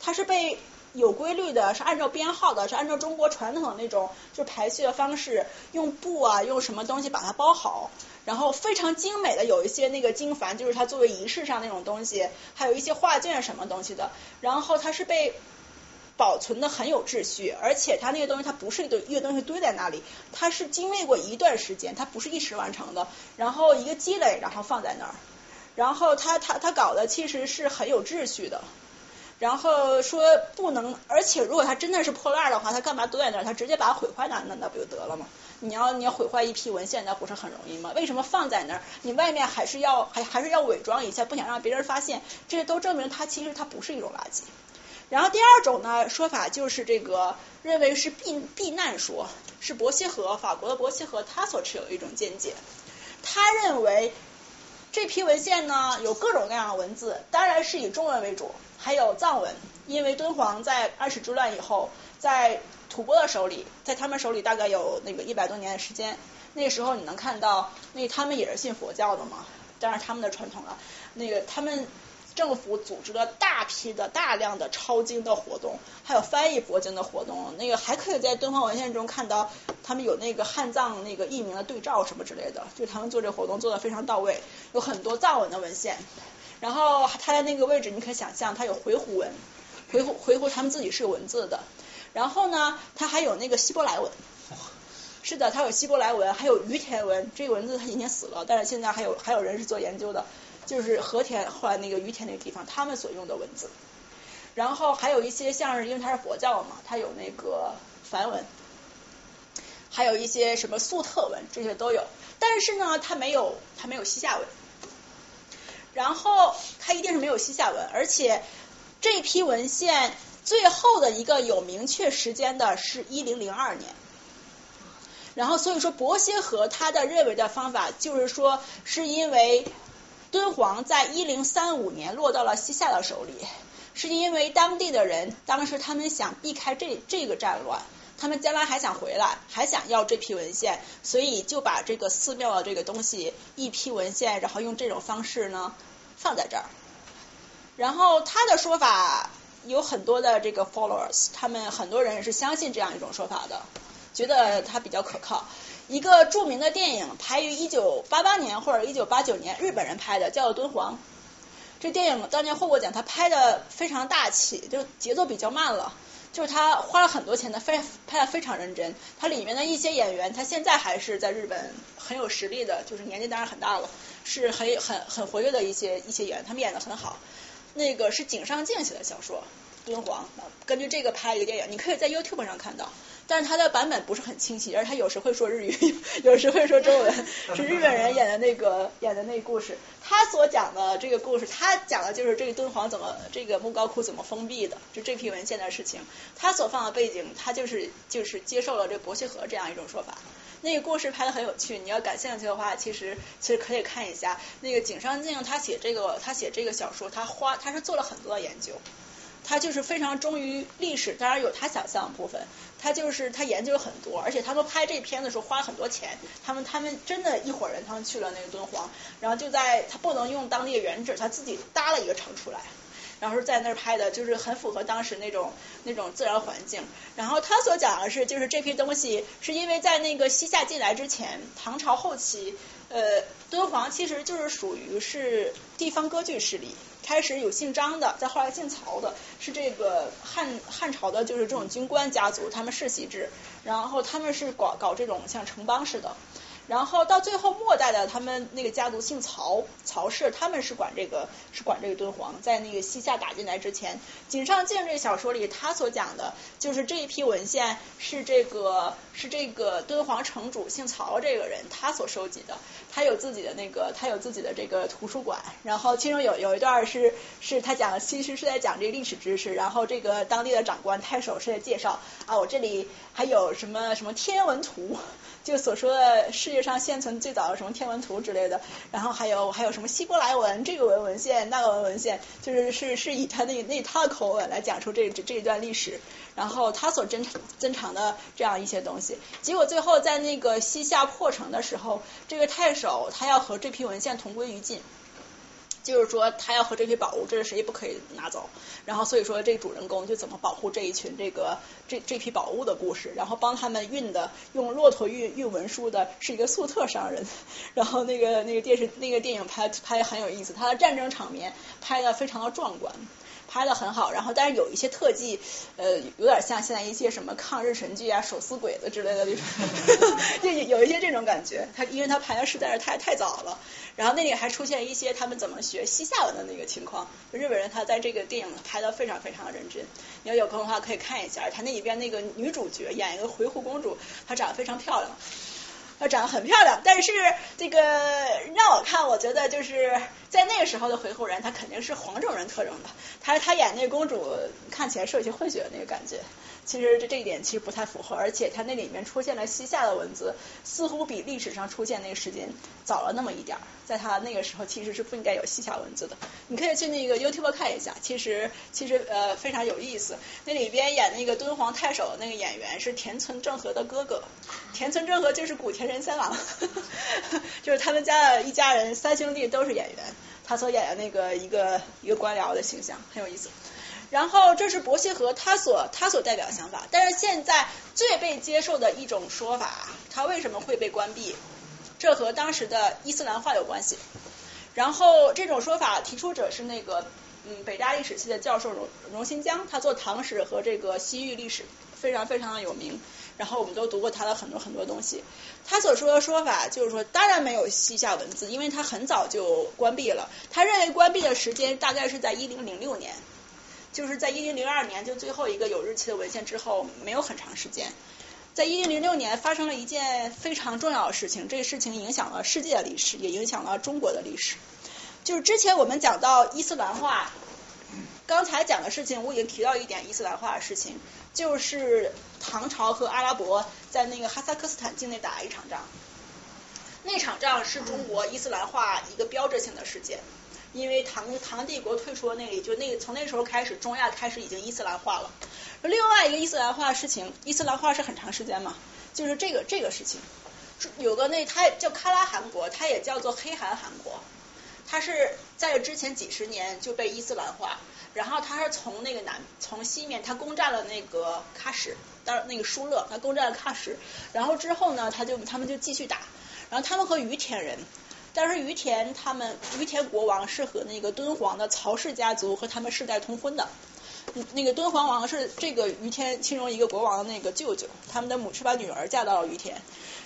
它是被有规律的，是按照编号的，是按照中国传统的那种就排序的方式，用布啊，用什么东西把它包好，然后非常精美的有一些那个经幡，就是它作为仪式上那种东西，还有一些画卷什么东西的，然后它是被。保存的很有秩序，而且它那个东西它不是一堆一个东西堆在那里，它是经历过一段时间，它不是一时完成的，然后一个积累，然后放在那儿，然后他他他搞的其实是很有秩序的，然后说不能，而且如果它真的是破烂的话，他干嘛堆在那儿？他直接把它毁坏那那那不就得了吗？你要你要毁坏一批文献，那不是很容易吗？为什么放在那儿？你外面还是要还还是要伪装一下，不想让别人发现，这都证明它其实它不是一种垃圾。然后第二种呢说法就是这个认为是避避难说，是伯希和法国的伯希和他所持有一种见解。他认为这批文献呢有各种各样的文字，当然是以中文为主，还有藏文。因为敦煌在安史之乱以后，在吐蕃的手里，在他们手里大概有那个一百多年的时间。那时候你能看到，那他们也是信佛教的嘛，当然他们的传统了。那个他们。政府组织了大批的、大量的抄经的活动，还有翻译佛经的活动。那个还可以在敦煌文献中看到，他们有那个汉藏那个译名的对照什么之类的，就他们做这活动做的非常到位，有很多藏文的文献。然后他在那个位置，你可以想象，他有回鹘文，回鹘回鹘他们自己是有文字的。然后呢，他还有那个希伯来文。是的，它有希伯来文，还有于田文。这个文字它已经死了，但是现在还有还有人是做研究的。就是和田后来那个于田那个地方，他们所用的文字，然后还有一些像是因为它是佛教嘛，它有那个梵文，还有一些什么粟特文，这些都有。但是呢，它没有它没有西夏文，然后它一定是没有西夏文，而且这批文献最后的一个有明确时间的是一零零二年。然后所以说，伯希和他的认为的方法就是说，是因为。敦煌在一零三五年落到了西夏的手里，是因为当地的人当时他们想避开这这个战乱，他们将来还想回来，还想要这批文献，所以就把这个寺庙的这个东西一批文献，然后用这种方式呢放在这儿。然后他的说法有很多的这个 followers，他们很多人是相信这样一种说法的，觉得它比较可靠。一个著名的电影，拍于一九八八年或者一九八九年，日本人拍的，叫《敦煌》。这电影当年获过奖，他拍的非常大气，就节奏比较慢了。就是他花了很多钱的，非拍的非常认真。他里面的一些演员，他现在还是在日本很有实力的，就是年纪当然很大了，是很很很活跃的一些一些演员，他们演的很好。那个是井上靖写的小说《敦煌》，根据这个拍一个电影，你可以在 YouTube 上看到。但是他的版本不是很清晰，而他有时会说日语，有时会说中文，是日本人演的那个演的那故事。他所讲的这个故事，他讲的就是这个敦煌怎么这个莫高窟怎么封闭的，就这批文献的事情。他所放的背景，他就是就是接受了这伯希和这样一种说法。那个故事拍的很有趣，你要感兴趣的话，其实其实可以看一下那个井上靖他写这个他写这个小说，他花他是做了很多的研究。他就是非常忠于历史，当然有他想象的部分。他就是他研究了很多，而且他们拍这片的时候花了很多钱。他们他们真的一伙人，他们去了那个敦煌，然后就在他不能用当地的原址，他自己搭了一个城出来，然后在那儿拍的，就是很符合当时那种那种自然环境。然后他所讲的是，就是这批东西是因为在那个西夏进来之前，唐朝后期，呃，敦煌其实就是属于是地方割据势力。开始有姓张的，在后来姓曹的，是这个汉汉朝的，就是这种军官家族，他们世袭制，然后他们是搞搞这种像城邦似的。然后到最后末代的，他们那个家族姓曹，曹氏，他们是管这个，是管这个敦煌。在那个西夏打进来之前，井上靖这个小说里，他所讲的就是这一批文献是这个是这个敦煌城主姓曹这个人他所收集的，他有自己的那个，他有自己的这个图书馆。然后其中有有一段是是他讲，其实是在讲这个历史知识。然后这个当地的长官太守是在介绍啊，我这里还有什么什么天文图，就所说的世界。上现存最早的什么天文图之类的，然后还有还有什么希伯来文这个文文献那个文文献，就是是是以他那那他的口吻来讲出这这一段历史，然后他所珍珍藏的这样一些东西，结果最后在那个西夏破城的时候，这个太守他要和这批文献同归于尽。就是说他要和这批宝物，这是谁也不可以拿走。然后所以说这个主人公就怎么保护这一群这个这这批宝物的故事，然后帮他们运的用骆驼运运文书的是一个粟特商人。然后那个那个电视那个电影拍拍很有意思，他的战争场面拍的非常的壮观。拍的很好，然后但是有一些特技，呃，有点像现在一些什么抗日神剧啊、手撕鬼子之类的那种，就有一些这种感觉。他因为他拍的实在是太太早了，然后那里还出现一些他们怎么学西夏文的那个情况。日本人他在这个电影拍的非常非常的认真，你要有空的话可以看一下。他那里边那个女主角演一个回鹘公主，她长得非常漂亮。她长得很漂亮，但是这个让我看，我觉得就是在那个时候的回鹘人，她肯定是黄种人特征的。她她演那个公主看起来是有些混血的那个感觉，其实这这一点其实不太符合，而且它那里面出现了西夏的文字，似乎比历史上出现那个时间早了那么一点儿。在他那个时候其实是不应该有西夏文字的。你可以去那个 YouTube 看一下，其实其实呃非常有意思。那里边演那个敦煌太守的那个演员是田村正和的哥哥，田村正和就是古田仁三郎，就是他们家的一家人三兄弟都是演员。他所演的那个一个一个官僚的形象很有意思。然后这是伯希和他所他所代表想法，但是现在最被接受的一种说法，他为什么会被关闭？这和当时的伊斯兰化有关系。然后这种说法提出者是那个嗯北大历史系的教授荣荣新江，他做唐史和这个西域历史非常非常的有名。然后我们都读过他的很多很多东西。他所说的说法就是说，当然没有西夏文字，因为他很早就关闭了。他认为关闭的时间大概是在一零零六年，就是在一零零二年就最后一个有日期的文献之后，没有很长时间。在一零零六年发生了一件非常重要的事情，这个事情影响了世界的历史，也影响了中国的历史。就是之前我们讲到伊斯兰化，刚才讲的事情我已经提到一点伊斯兰化的事情，就是唐朝和阿拉伯在那个哈萨克斯坦境内打了一场仗。那场仗是中国伊斯兰化一个标志性的事件，因为唐唐帝国退出了那里，就那从那时候开始，中亚开始已经伊斯兰化了。另外一个伊斯兰化的事情，伊斯兰化是很长时间嘛，就是这个这个事情，有个那它叫喀拉汗国，它也叫做黑汗汗国，它是在之前几十年就被伊斯兰化，然后它是从那个南从西面，它攻占了那个喀什，当那个疏勒，它攻占了喀什，然后之后呢，他就他们就继续打，然后他们和于田人，但是于田他们于田国王是和那个敦煌的曹氏家族和他们世代通婚的。那个敦煌王是这个于田其中一个国王的那个舅舅，他们的母是把女儿嫁到了于田，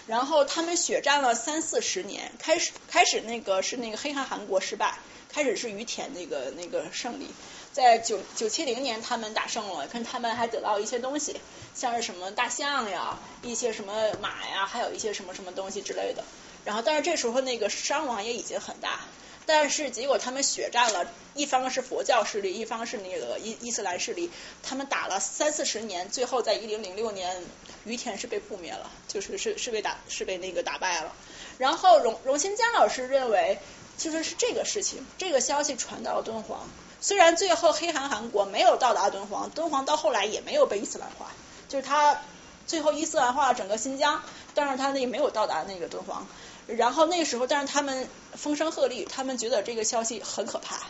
然后他们血战了三四十年，开始开始那个是那个黑汗汗国失败，开始是于田那个那个胜利，在九九七零年他们打胜了，看他们还得到一些东西，像是什么大象呀，一些什么马呀，还有一些什么什么东西之类的，然后但是这时候那个伤亡也已经很大。但是结果他们血战了，一方是佛教势力，一方是那个伊伊斯兰势力，他们打了三四十年，最后在一零零六年，于田是被覆灭了，就是是是被打是被那个打败了。然后荣荣新江老师认为，其实是这个事情，这个消息传到了敦煌，虽然最后黑韩韩国没有到达敦煌，敦煌到后来也没有被伊斯兰化，就是他最后伊斯兰化了整个新疆，但是他那没有到达那个敦煌。然后那时候，但是他们风声鹤唳，他们觉得这个消息很可怕，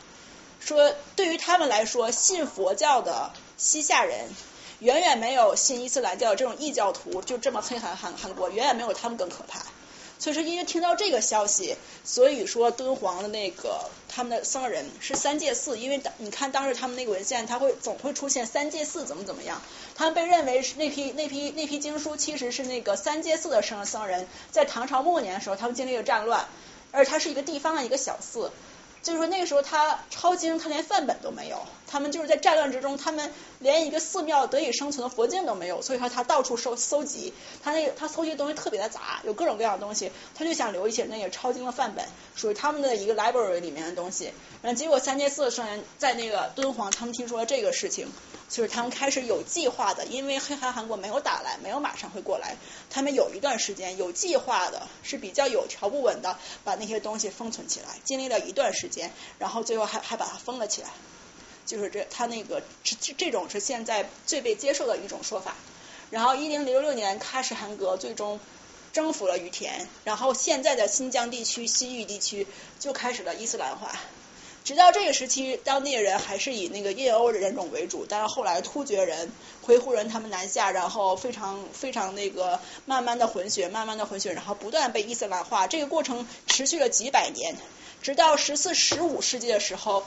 说对于他们来说，信佛教的西夏人远远没有信伊斯兰教这种异教徒就这么黑韩韩韩国，远远没有他们更可怕。所以说，因为听到这个消息，所以说敦煌的那个他们的僧人是三界寺，因为你看当时他们那个文献，他会总会出现三界寺怎么怎么样，他们被认为是那批那批那批经书其实是那个三界寺的僧僧人，在唐朝末年的时候，他们经历了战乱，而他是一个地方的一个小寺。就是说那个时候他抄经，他连范本都没有，他们就是在战乱之中，他们连一个寺庙得以生存的佛经都没有，所以说他到处收搜集，他那他搜集的东西特别的杂，有各种各样的东西，他就想留一些那个抄经的范本，属于他们的一个 library 里面的东西。然后结果三界寺的僧人在那个敦煌，他们听说了这个事情，就是他们开始有计划的，因为黑韩韩国没有打来，没有马上会过来，他们有一段时间有计划的，是比较有条不紊的把那些东西封存起来，经历了一段时间，然后最后还还把它封了起来，就是这他那个这这种是现在最被接受的一种说法。然后一零六六年喀什汗国最终征服了于田，然后现在的新疆地区、西域地区就开始了伊斯兰化。直到这个时期，当地人还是以那个印欧人种为主，但是后来突厥人、回鹘人他们南下，然后非常非常那个慢慢的混血，慢慢的混血，然后不断被伊斯兰化，这个过程持续了几百年，直到十四、十五世纪的时候。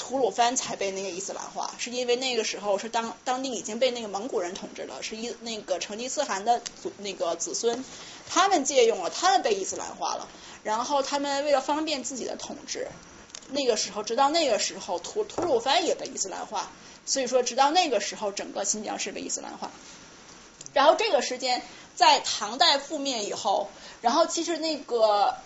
吐鲁番才被那个伊斯兰化，是因为那个时候是当当地已经被那个蒙古人统治了，是伊那个成吉思汗的祖那个子孙，他们借用了，他们被伊斯兰化了，然后他们为了方便自己的统治，那个时候直到那个时候吐吐鲁番也被伊斯兰化，所以说直到那个时候整个新疆是被伊斯兰化，然后这个时间在唐代覆灭以后，然后其实那个。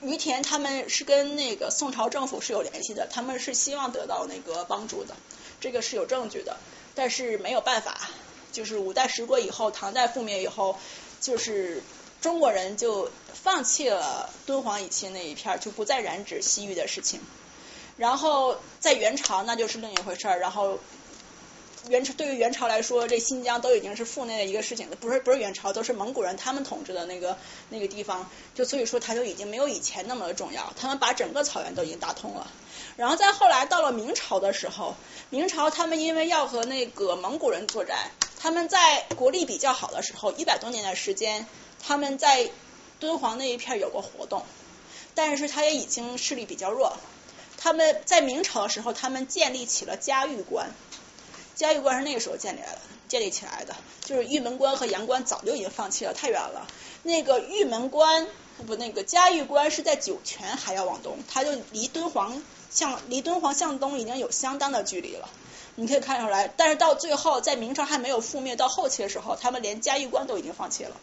于田他们是跟那个宋朝政府是有联系的，他们是希望得到那个帮助的，这个是有证据的，但是没有办法，就是五代十国以后，唐代覆灭以后，就是中国人就放弃了敦煌以西那一片，就不再染指西域的事情，然后在元朝那就是另一回事儿，然后。元朝对于元朝来说，这新疆都已经是腹内的一个事情了，不是不是元朝，都是蒙古人他们统治的那个那个地方，就所以说它就已经没有以前那么的重要，他们把整个草原都已经打通了。然后再后来到了明朝的时候，明朝他们因为要和那个蒙古人作战，他们在国力比较好的时候，一百多年的时间，他们在敦煌那一片有过活动，但是他也已经势力比较弱。他们在明朝的时候，他们建立起了嘉峪关。嘉峪关是那个时候建立来的，建立起来的，就是玉门关和阳关早就已经放弃了，太远了。那个玉门关不，那个嘉峪关是在酒泉还要往东，它就离敦煌向离敦煌向东已经有相当的距离了。你可以看出来，但是到最后，在明朝还没有覆灭到后期的时候，他们连嘉峪关都已经放弃了，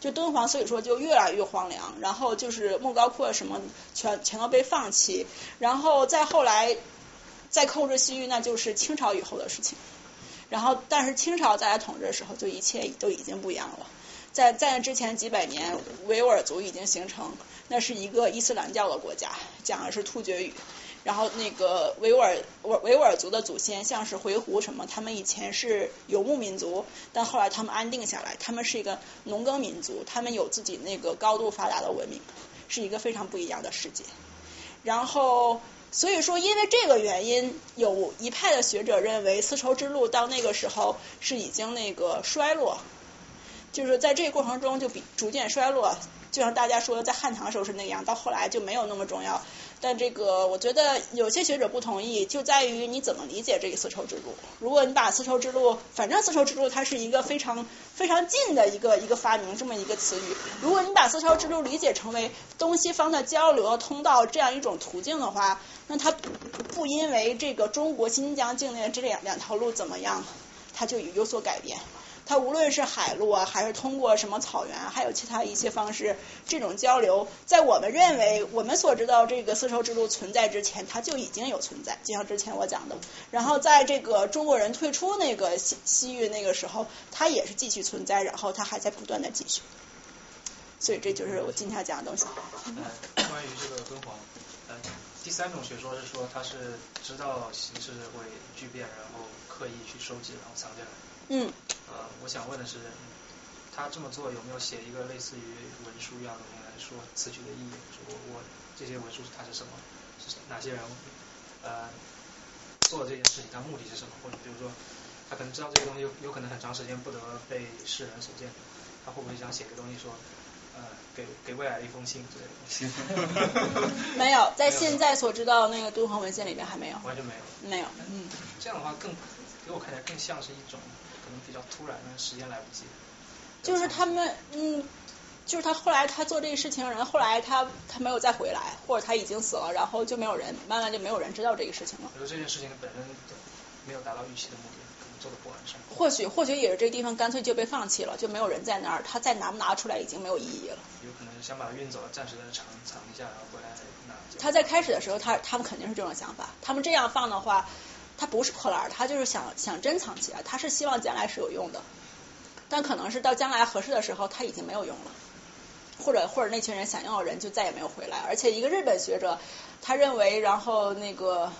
就敦煌所以说就越来越荒凉，然后就是莫高窟什么全全都被放弃，然后再后来。再控制西域，那就是清朝以后的事情。然后，但是清朝在来统治的时候，就一切都已经不一样了。在在之前几百年，维吾尔族已经形成，那是一个伊斯兰教的国家，讲的是突厥语。然后，那个维吾尔维吾尔族的祖先，像是回鹘什么，他们以前是游牧民族，但后来他们安定下来，他们是一个农耕民族，他们有自己那个高度发达的文明，是一个非常不一样的世界。然后。所以说，因为这个原因，有一派的学者认为，丝绸之路到那个时候是已经那个衰落，就是在这个过程中就比逐渐衰落，就像大家说的，在汉唐时候是那样，到后来就没有那么重要。但这个我觉得有些学者不同意，就在于你怎么理解这个丝绸之路。如果你把丝绸之路，反正丝绸之路它是一个非常非常近的一个一个发明，这么一个词语。如果你把丝绸之路理解成为东西方的交流通道这样一种途径的话，那它不因为这个中国新疆境内这两两条路怎么样，它就有所改变。它无论是海路啊，还是通过什么草原，还有其他一些方式，这种交流，在我们认为我们所知道这个丝绸之路存在之前，它就已经有存在。就像之前我讲的，然后在这个中国人退出那个西西域那个时候，它也是继续存在，然后它还在不断的继续。所以这就是我今天要讲的东西。关于这个敦煌，呃，第三种学说是说它是知道形势会巨变，然后刻意去收集，然后藏起来。嗯。呃，我想问的是，他这么做有没有写一个类似于文书一样的东西来说此举的意义？说我这些文书它是什么？是哪些人呃做这件事情？他目的是什么？或者比如说，他可能知道这个东西有有可能很长时间不得被世人所见，他会不会想写个东西说呃给给未来的一封信之类的东西？没有，在现在所知道那个敦煌文献里面还没有。完全没有。没有，嗯。这样的话更给我看起来更像是一种。可能比较突然，时间来不及。就是他们，嗯，就是他后来他做这个事情，然后后来他他没有再回来，或者他已经死了，然后就没有人，慢慢就没有人知道这个事情了。比如这件事情本身没有达到预期的目的，可能做的不完善。或许或许也是这个地方干脆就被放弃了，就没有人在那儿，他再拿不拿出来已经没有意义了。有可能想把它运走，暂时的藏藏一下，然后回来拿。他在开始的时候，他他们肯定是这种想法，他们这样放的话。他不是破烂，他就是想想珍藏起来，他是希望将来是有用的，但可能是到将来合适的时候，他已经没有用了，或者或者那群人想要的人就再也没有回来。而且一个日本学者，他认为，然后那个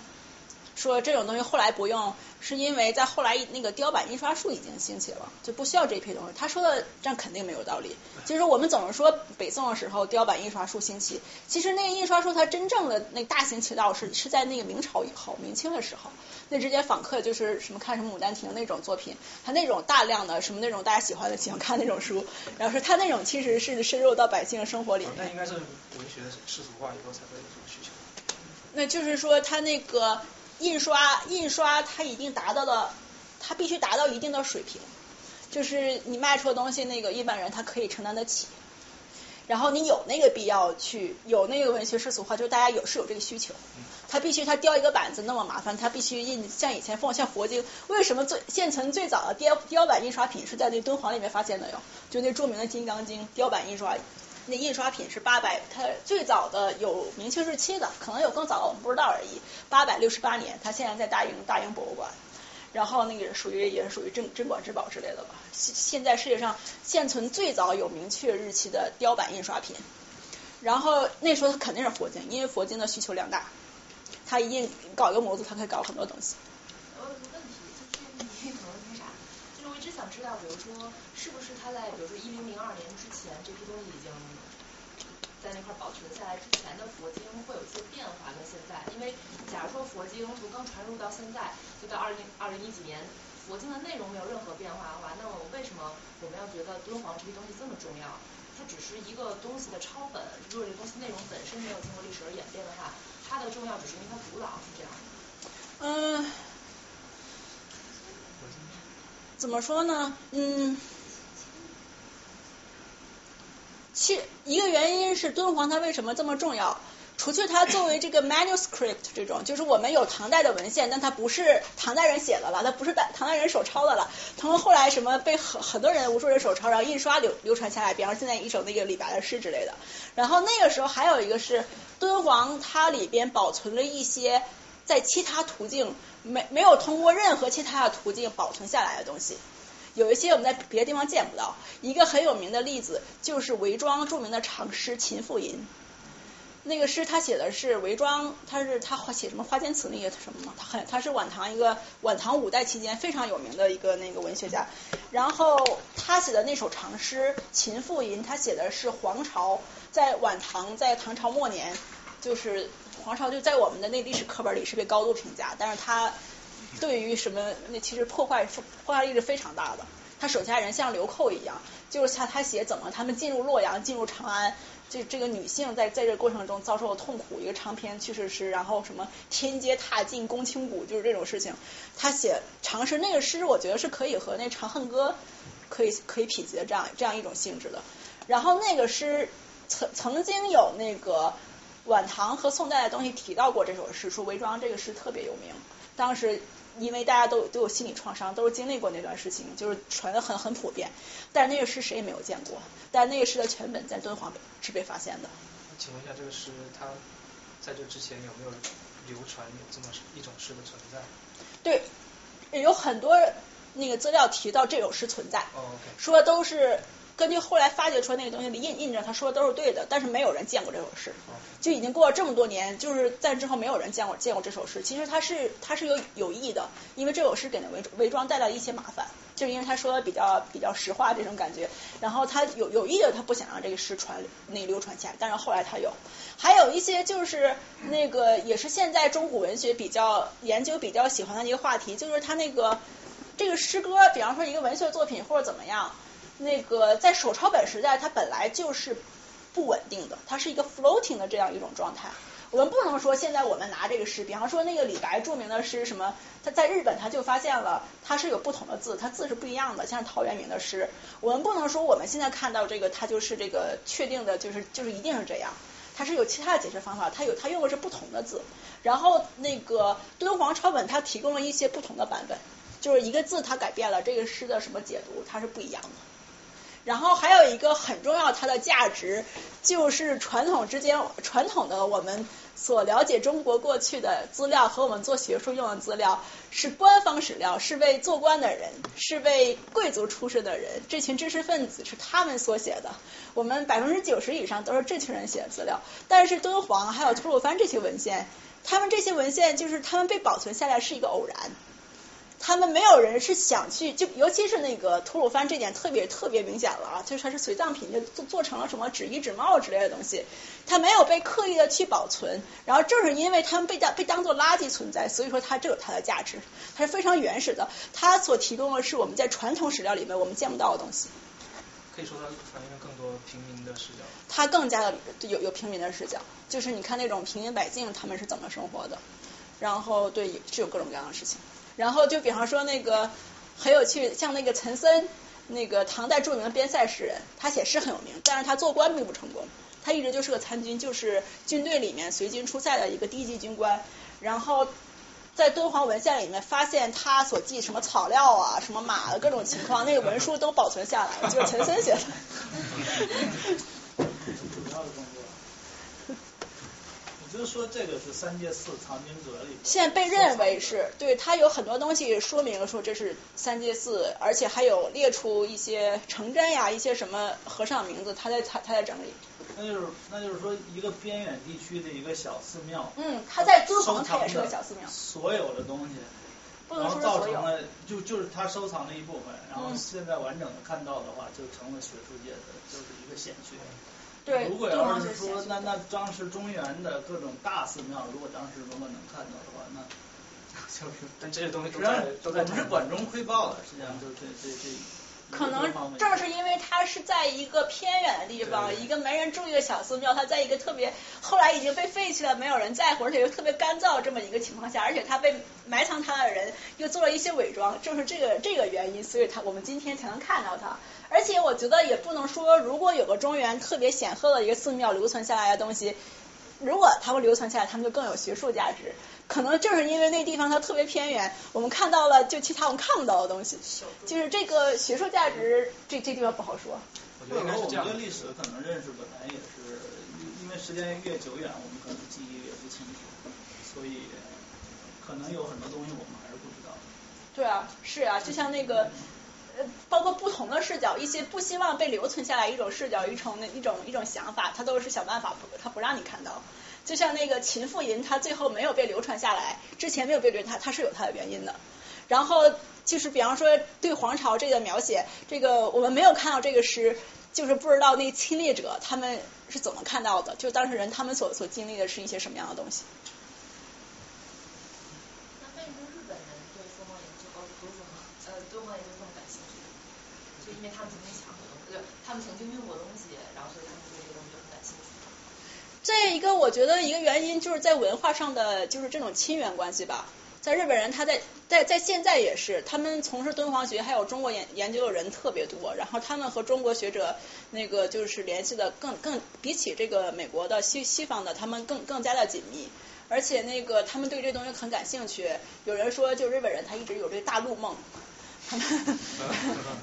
说这种东西后来不用，是因为在后来那个雕版印刷术已经兴起了，就不需要这批东西。他说的这样肯定没有道理。就是我们总是说北宋的时候雕版印刷术兴起，其实那个印刷术它真正的那大行其道是是在那个明朝以后，明清的时候，那直接访客就是什么看什么《牡丹亭》那种作品，他那种大量的什么那种大家喜欢的喜欢看那种书，然后说他那种其实是深入到百姓生活里面。那应该是文学世俗化以后才会有这种需求。那就是说，他那个印刷印刷，它一定达到了，它必须达到一定的水平，就是你卖出的东西，那个一般人他可以承担得起。然后你有那个必要去有那个文学世俗化，就是大家有是有这个需求。他必须他雕一个板子那么麻烦，他必须印像以前放像佛经，为什么最现存最早的雕雕版印刷品是在那敦煌里面发现的哟？就那著名的《金刚经》雕版印刷。那印刷品是八百，它最早的有明确日期的，可能有更早的我们不知道而已。八百六十八年，它现在在大英大英博物馆，然后那个属于也是属于镇镇馆之宝之类的吧。现现在世界上现存最早有明确日期的雕版印刷品，然后那时候它肯定是佛经，因为佛经的需求量大，它一印搞一个模子，它可以搞很多东西。我有一个问题，就是你可能那啥，就是想知道，比如说是不是他在比如说一零零二年之前这批东西已经。在那块保存下来之前的佛经会有一些变化跟现在，因为假如说佛经从刚传入到现在，就到二零二零一几年，佛经的内容没有任何变化的话，那么为什么我们要觉得敦煌这批东西这么重要？它只是一个东西的抄本，如果这东西内容本身没有经过历史而演变的话，它的重要只是因为它古老，是这样的。嗯，怎么说呢？嗯。其一个原因是敦煌它为什么这么重要？除去它作为这个 manuscript 这种，就是我们有唐代的文献，但它不是唐代人写的了，它不是唐唐代人手抄的了。从后来什么被很很多人无数人手抄，然后印刷流流传下来，比方现在一首那个李白的诗之类的。然后那个时候还有一个是敦煌，它里边保存了一些在其他途径没没有通过任何其他的途径保存下来的东西。有一些我们在别的地方见不到，一个很有名的例子就是韦庄著名的长诗《秦妇吟》。那个诗他写的是韦庄，他是他写什么花间词那个什么嘛，他很他是晚唐一个晚唐五代期间非常有名的一个那个文学家。然后他写的那首长诗《秦妇吟》，他写的是黄巢在晚唐在唐朝末年，就是黄巢就在我们的那历史课本里是被高度评价，但是他。对于什么那其实破坏破坏力是非常大的。他手下人像流寇一样，就是他他写怎么他们进入洛阳，进入长安，这这个女性在在这过程中遭受了痛苦，一个长篇叙事诗，然后什么天阶踏尽宫倾谷，就是这种事情。他写长诗那个诗，我觉得是可以和那长恨歌可以可以匹敌的这样这样一种性质的。然后那个诗曾曾经有那个晚唐和宋代的东西提到过这首诗，说韦庄这个诗特别有名，当时。因为大家都都有心理创伤，都是经历过那段事情，就是传的很很普遍。但是那个诗谁也没有见过，但那个诗的全本在敦煌是被发现的。请问一下，这个诗它在这之前有没有流传有这么一种诗的存在？对，有很多那个资料提到这首诗存在，说都是。根据后来发掘出来那个东西的印印证，他说的都是对的，但是没有人见过这首诗，就已经过了这么多年，就是在之后没有人见过见过这首诗。其实他是他是有有意的，因为这首诗给那韦韦庄带来一些麻烦，就是因为他说的比较比较实话这种感觉，然后他有有意的他不想让这个诗传那流传下来，但是后来他有，还有一些就是那个也是现在中古文学比较研究比较喜欢的一个话题，就是他那个这个诗歌，比方说一个文学作品或者怎么样。那个在手抄本时代，它本来就是不稳定的，它是一个 floating 的这样一种状态。我们不能说现在我们拿这个诗，比方说那个李白著名的诗什么，他在日本他就发现了它是有不同的字，它字是不一样的，像陶渊明的诗，我们不能说我们现在看到这个它就是这个确定的，就是就是一定是这样，它是有其他的解释方法，它有它用的是不同的字。然后那个敦煌抄本它提供了一些不同的版本，就是一个字它改变了这个诗的什么解读，它是不一样的。然后还有一个很重要，它的价值就是传统之间，传统的我们所了解中国过去的资料和我们做学术用的资料是官方史料，是为做官的人，是为贵族出身的人，这群知识分子是他们所写的。我们百分之九十以上都是这群人写的资料，但是敦煌还有吐鲁番这些文献，他们这些文献就是他们被保存下来是一个偶然。他们没有人是想去，就尤其是那个吐鲁番这点特别特别明显了啊，就是它是随葬品，就做做成了什么纸衣纸帽之类的东西，它没有被刻意的去保存，然后正是因为他们被当被当做垃圾存在，所以说它这有它的价值，它是非常原始的，它所提供的是我们在传统史料里面我们见不到的东西。可以说它反映了更多平民的视角。它更加的有有平民的视角，就是你看那种平民百姓他们是怎么生活的，然后对是有各种各样的事情。然后就比方说那个很有趣，像那个岑参，那个唐代著名的边塞诗人，他写诗很有名，但是他做官并不成功，他一直就是个参军，就是军队里面随军出塞的一个低级军官。然后在敦煌文献里面发现他所记什么草料啊、什么马的各种情况，那个文书都保存下来，就是岑参写的。就是说，这个是三界寺藏经阁里。现在被认为是对，它有很多东西说明说这是三界寺，而且还有列出一些城镇呀、一些什么和尚名字，他在他他在整理。那就是那就是说，一个边远地区的一个小寺庙。嗯，他在敦煌，他也是个小寺庙。所有的东西，然后造成了就就是他收藏的一部分，然后现在完整的看到的话，就成了学术界的就是一个显学。对，如果要是说那那当时中原的各种大寺庙，如果当时如果能看到的话，那 就是，但这些东西都在都在我们是管中窥豹的，实际上就这这这。可能正是因为它是在一个偏远的地方，一个没人注意的小寺庙，它在一个特别后来已经被废弃了，没有人在乎，而且又特别干燥这么一个情况下，而且它被埋藏它的人又做了一些伪装，正是这个这个原因，所以它我们今天才能看到它。而且我觉得也不能说，如果有个中原特别显赫的一个寺庙留存下来的东西，如果它们留存下来，他们就更有学术价值。可能正是因为那地方它特别偏远，我们看到了就其他我们看不到的东西，就是这个学术价值，这这地方不好说。我觉得我们对历史可能认识本来也是，因为时间越久远，我们可能记忆越不清楚，所以可能有很多东西我们还是不知道。对啊，是啊，就像那个。包括不同的视角，一些不希望被留存下来一种视角，一种那一种一种想法，他都是想办法不，他不让你看到。就像那个秦妇吟，他最后没有被流传下来，之前没有被流传，他是有他的原因的。然后就是比方说对皇朝这个描写，这个我们没有看到这个诗，就是不知道那亲历者他们是怎么看到的，就当事人他们所所经历的是一些什么样的东西。因为他们曾经抢过东西，他们曾经用过东西，然后所以他们对这个东西就很感兴趣。这一个，我觉得一个原因就是在文化上的就是这种亲缘关系吧。在日本人，他在在在现在也是，他们从事敦煌学还有中国研研究的人特别多，然后他们和中国学者那个就是联系的更更比起这个美国的西西方的，他们更更加的紧密，而且那个他们对这东西很感兴趣。有人说，就日本人他一直有这大陆梦。他 们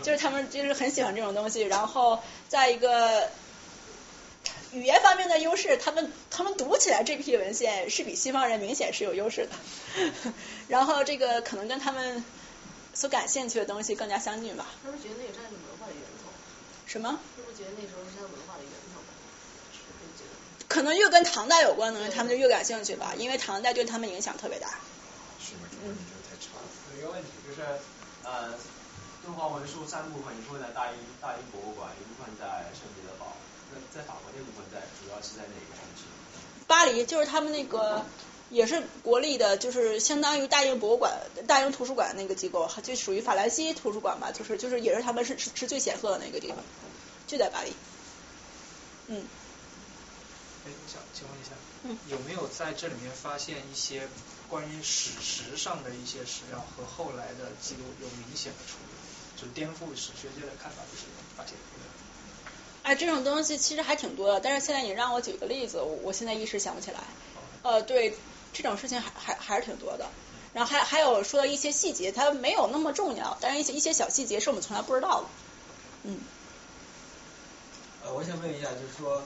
就是他们就是很喜欢这种东西，然后在一个语言方面的优势，他们他们读起来这批文献是比西方人明显是有优势的。然后这个可能跟他们所感兴趣的东西更加相近吧。是不是觉得那个占据文化的源头？什么？是不是觉得那时候是他文化的源头？可能越跟唐代有关的东西，他们就越感兴趣吧，因为唐代对他们影响特别大。是吗？嗯，太差了。有一个问题就是。呃，敦煌文书三部分，一部分在大英大英博物馆，一部分在圣彼得堡。那在法国那部分在主要是在哪个城市？巴黎，就是他们那个也是国立的，就是相当于大英博物馆、大英图书馆那个机构，就属于法兰西图书馆吧，就是就是也是他们是是是最显赫的那个地方，就在巴黎。嗯。哎，我想请问一下，有没有在这里面发现一些？关于史实上的一些史料和后来的记录有明显的出入，就颠覆史学界的看法，这些发现。哎，这种东西其实还挺多的，但是现在你让我举个例子，我现在一时想不起来。呃，对，这种事情还还还是挺多的。然后还还有说一些细节，它没有那么重要，但是一些一些小细节是我们从来不知道的。嗯。呃，我想问一下，就是说，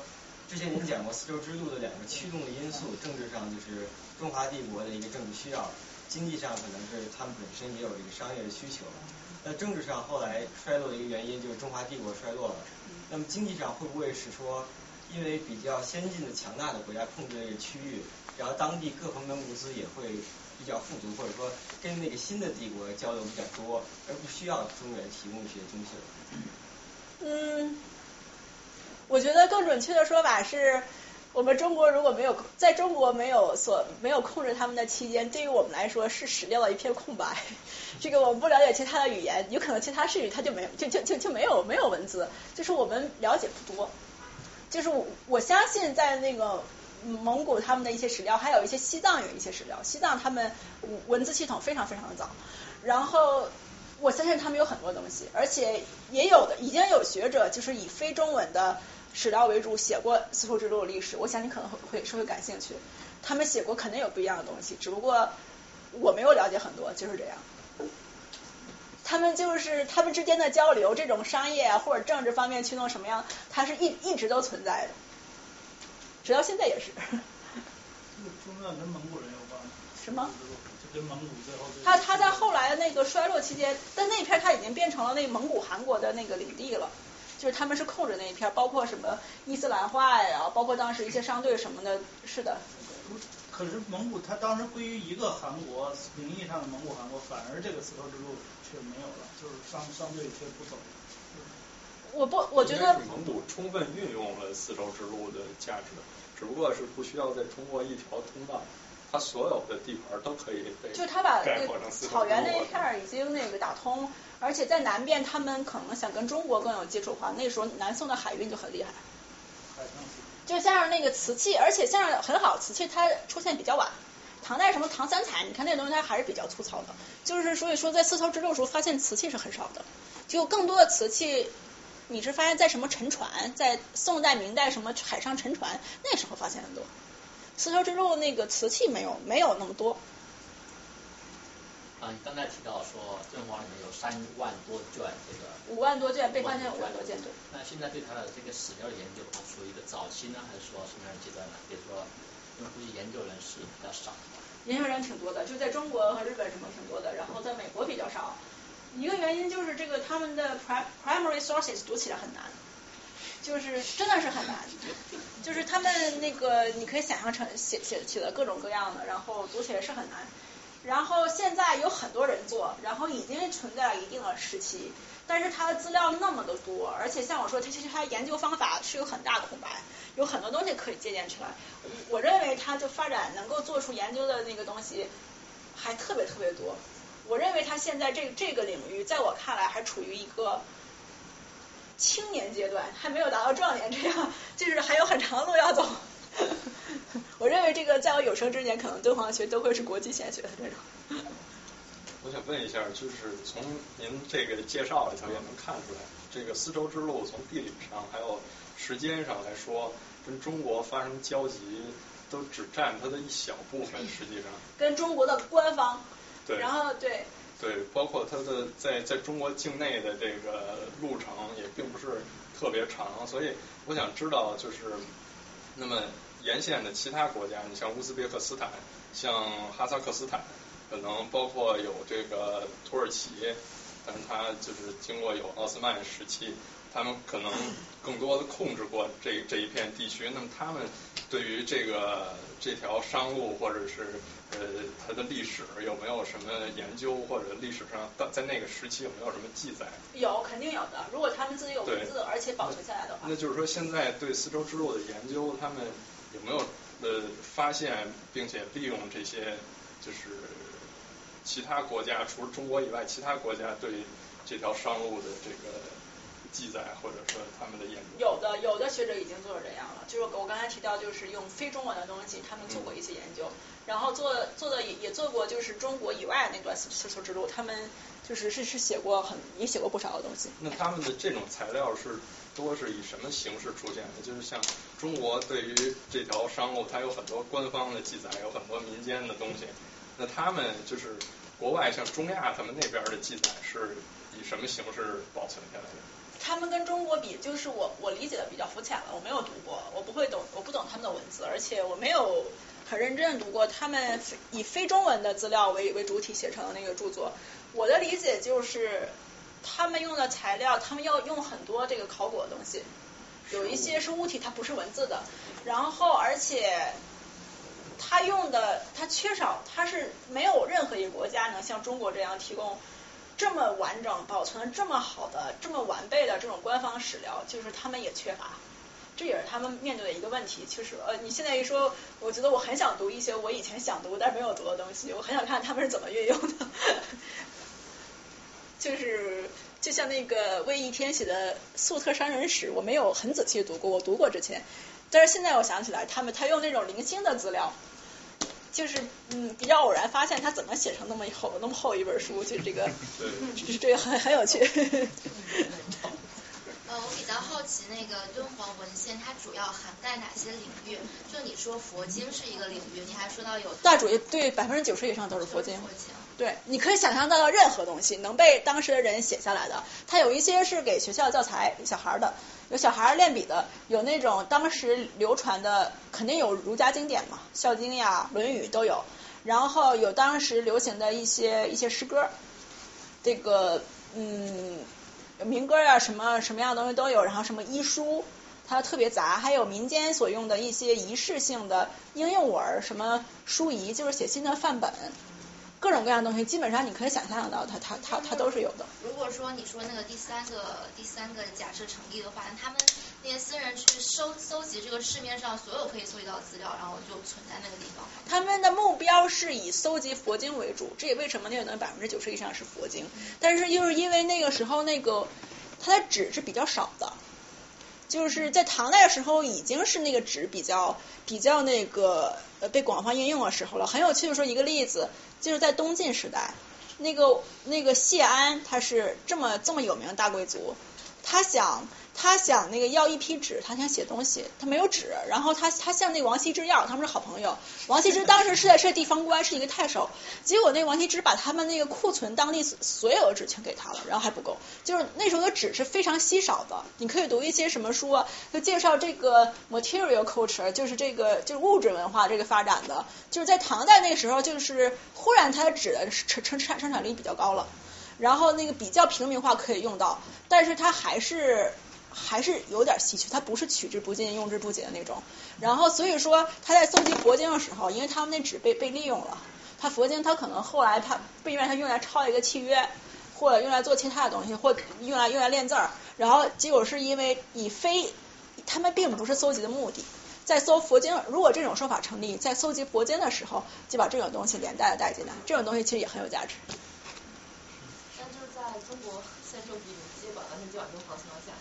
之前您讲过丝绸之路的两个驱动的因素，政治上就是中华帝国的一个政治需要，经济上可能是他们本身也有这个商业的需求。那政治上后来衰落的一个原因就是中华帝国衰落了。那么经济上会不会是说，因为比较先进的强大的国家控制这个区域，然后当地各方面物资也会比较富足，或者说跟那个新的帝国交流比较多，而不需要中原提供这些东西了？嗯，我觉得更准确的说法是，我们中国如果没有在中国没有所没有控制他们的期间，对于我们来说是史料的一片空白。这个我们不了解其他的语言，有可能其他事语它就没有就就就就没有没有文字，就是我们了解不多。就是我我相信在那个蒙古他们的一些史料，还有一些西藏有一些史料，西藏他们文字系统非常非常的早，然后。我相信他们有很多东西，而且也有的已经有学者就是以非中文的史料为主写过丝绸之路的历史，我想你可能会会是会感兴趣。他们写过肯定有不一样的东西，只不过我没有了解很多，就是这样。他们就是他们之间的交流，这种商业啊或者政治方面驱动什么样，它是一一直都存在的，直到现在也是。这个中亚跟蒙古人有关吗？什么？跟蒙古最后。他他在后来的那个衰落期间，但那片他已经变成了那蒙古汗国的那个领地了，就是他们是控制那一片，包括什么伊斯兰化呀，包括当时一些商队什么的，是的。可是蒙古他当时归于一个韩国，名义上的蒙古韩国，反而这个丝绸之路却没有了，就是商商队却不走。我不，我觉得蒙古充分运用了丝绸之路的价值，只不过是不需要再通过一条通道。它所有的地盘都可以被就他把那草原那一片已经那个打通，而且在南边他们可能想跟中国更有接触化，那时候南宋的海运就很厉害。就加上那个瓷器，而且加上很好，瓷器它出现比较晚，唐代什么唐三彩，你看那东西它还是比较粗糙的。就是所以说在丝绸之路时候发现瓷器是很少的，就更多的瓷器你是发现在什么沉船，在宋代明代什么海上沉船那时候发现的多。丝绸之路那个瓷器没有没有那么多。啊，你刚才提到说《正黄》里面有三万多卷这个。五万多卷被发现五万多卷对。那现在对它的这个史料研究，它属于一个早期呢，还是说什么样的阶段呢？比如说，因为估计研究人是比较少。研究人挺多的，就在中国和日本什么挺多的，然后在美国比较少。一个原因就是这个他们的 primary sources 读起来很难。就是真的是很难，就是他们那个你可以想象成写写写的各种各样的，然后读起来是很难。然后现在有很多人做，然后已经存在了一定的时期，但是他的资料那么的多，而且像我说，他其实他研究方法是有很大空白，有很多东西可以借鉴出来。我认为他就发展能够做出研究的那个东西还特别特别多。我认为他现在这这个领域，在我看来还处于一个。青年阶段还没有达到壮年，这样就是还有很长的路要走。我认为这个在我有生之年，可能敦煌学都会是国际先学的这种。我想问一下，就是从您这个介绍里头也能看出来，这个丝绸之路从地理上还有时间上来说，跟中国发生交集都只占它的一小部分，实际上。跟中国的官方。对。然后对。对，包括它的在在中国境内的这个路程也并不是特别长，所以我想知道就是，那么沿线的其他国家，你像乌兹别克斯坦，像哈萨克斯坦，可能包括有这个土耳其，但是它就是经过有奥斯曼时期。他们可能更多的控制过这这一片地区，那么他们对于这个这条商路或者是呃它的历史有没有什么研究，或者历史上在在那个时期有没有什么记载？有，肯定有的。如果他们自己有文字，而且保存下来的话，那就是说现在对丝绸之路的研究，他们有没有呃发现，并且利用这些就是其他国家除了中国以外，其他国家对这条商路的这个。记载或者说他们的研究，有的有的学者已经做这样了，就是我刚才提到，就是用非中文的东西，他们做过一些研究，然后做做的也也做过，就是中国以外那段丝丝绸之路，他们就是是是写过很也写过不少的东西。那他们的这种材料是多是以什么形式出现的？就是像中国对于这条商路，它有很多官方的记载，有很多民间的东西。那他们就是国外像中亚他们那边的记载是以什么形式保存下来的？他们跟中国比，就是我我理解的比较肤浅了，我没有读过，我不会懂，我不懂他们的文字，而且我没有很认真的读过他们以非中文的资料为为主体写成的那个著作。我的理解就是，他们用的材料，他们要用很多这个考古的东西，有一些是物体，它不是文字的，然后而且。他用的，他缺少，他是没有任何一个国家能像中国这样提供这么完整、保存这么好的、这么完备的这种官方史料，就是他们也缺乏。这也是他们面对的一个问题。其实呃，你现在一说，我觉得我很想读一些我以前想读但是没有读的东西，我很想看他们是怎么运用的。就是就像那个魏一天写的《粟特商人史》，我没有很仔细读过，我读过之前，但是现在我想起来，他们他用那种零星的资料。就是嗯，比较偶然发现他怎么写成那么厚那么厚一本书，就这个，就是这个很很有趣。呃，我比较好奇那个敦煌文献它主要涵盖哪些领域？就你说佛经是一个领域，你还说到有大主义对百分之九十以上都是佛经。佛经。对，你可以想象到的任何东西能被当时的人写下来的，它有一些是给学校教材小孩的，有小孩练笔的，有那种当时流传的，肯定有儒家经典嘛，《孝经》呀、《论语》都有，然后有当时流行的一些一些诗歌，这个嗯民歌呀、什么什么样的东西都有，然后什么医书。它特别杂，还有民间所用的一些仪式性的应用文，什么书仪，就是写信的范本。各种各样的东西，基本上你可以想象得到，它它它它都是有的。如果说你说那个第三个第三个假设成立的话，他们那些私人去收搜集这个市面上所有可以搜集到的资料，然后就存在那个地方。他们的目标是以搜集佛经为主，这也为什么那个东西百分之九十以上是佛经。但是又是因为那个时候那个它的纸是比较少的。就是在唐代的时候，已经是那个纸比较比较那个呃被广泛应用的时候了。很有趣的说一个例子，就是在东晋时代，那个那个谢安他是这么这么有名的大贵族，他想他想那个要一批纸，他想写东西，他没有纸，然后他他向那个王羲之要，他们是好朋友。王羲之 当时是在是地方官，是一个太守，结果那王羲之把他们那个库存当地所有的纸全给他了，然后还不够。就是那时候的纸是非常稀少的，你可以读一些什么书啊，就介绍这个 material culture，就是这个就是物质文化这个发展的，就是在唐代那个时候，就是忽然它的纸的生生产生产力比较高了，然后那个比较平民化可以用到，但是它还是。还是有点稀缺，它不是取之不尽、用之不竭的那种。然后所以说他在搜集佛经的时候，因为他们那纸被被利用了，他佛经他可能后来他被用来他用来抄一个契约，或者用来做其他的东西，或用来用来练字儿。然后结果是因为以非他们并不是搜集的目的，在搜佛经，如果这种说法成立，在搜集佛经的时候就把这种东西连带的带进来，这种东西其实也很有价值。但就是在中国现受比接管完全接管敦煌情况下。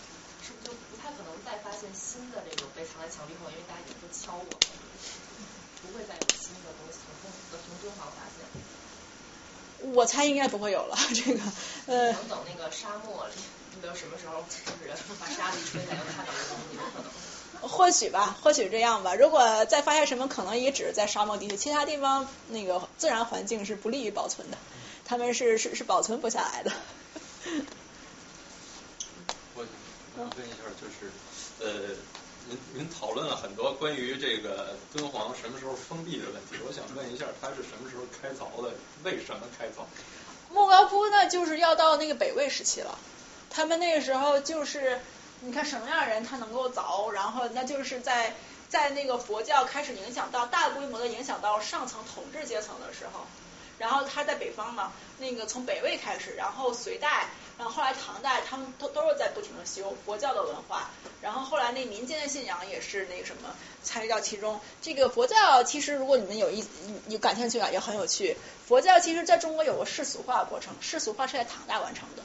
是不是就不太可能再发现新的这种被藏在墙壁后，因为大家已经都敲过了，不会再有新的东西从敦从敦煌发现。我猜应该不会有了，这个呃。能等那个沙漠里，你比如什么时候就是把沙子一吹，才能看到这个东西，有可能。或许吧，或许这样吧。如果再发现什么，可能也只是在沙漠地区，其他地方那个自然环境是不利于保存的，他们是是是保存不下来的。问一下，就是呃，您您讨论了很多关于这个敦煌什么时候封闭的问题，我想问一下，它是什么时候开凿的？为什么开凿？莫高窟呢，就是要到那个北魏时期了，他们那个时候就是，你看什么样的人他能够凿，然后那就是在在那个佛教开始影响到大规模的影响到上层统治阶层的时候。然后他在北方嘛，那个从北魏开始，然后隋代，然后后来唐代，他们都都是在不停的修佛教的文化，然后后来那民间的信仰也是那个什么参与到其中。这个佛教其实如果你们有一有感兴趣啊，也很有趣。佛教其实在中国有个世俗化的过程，世俗化是在唐代完成的。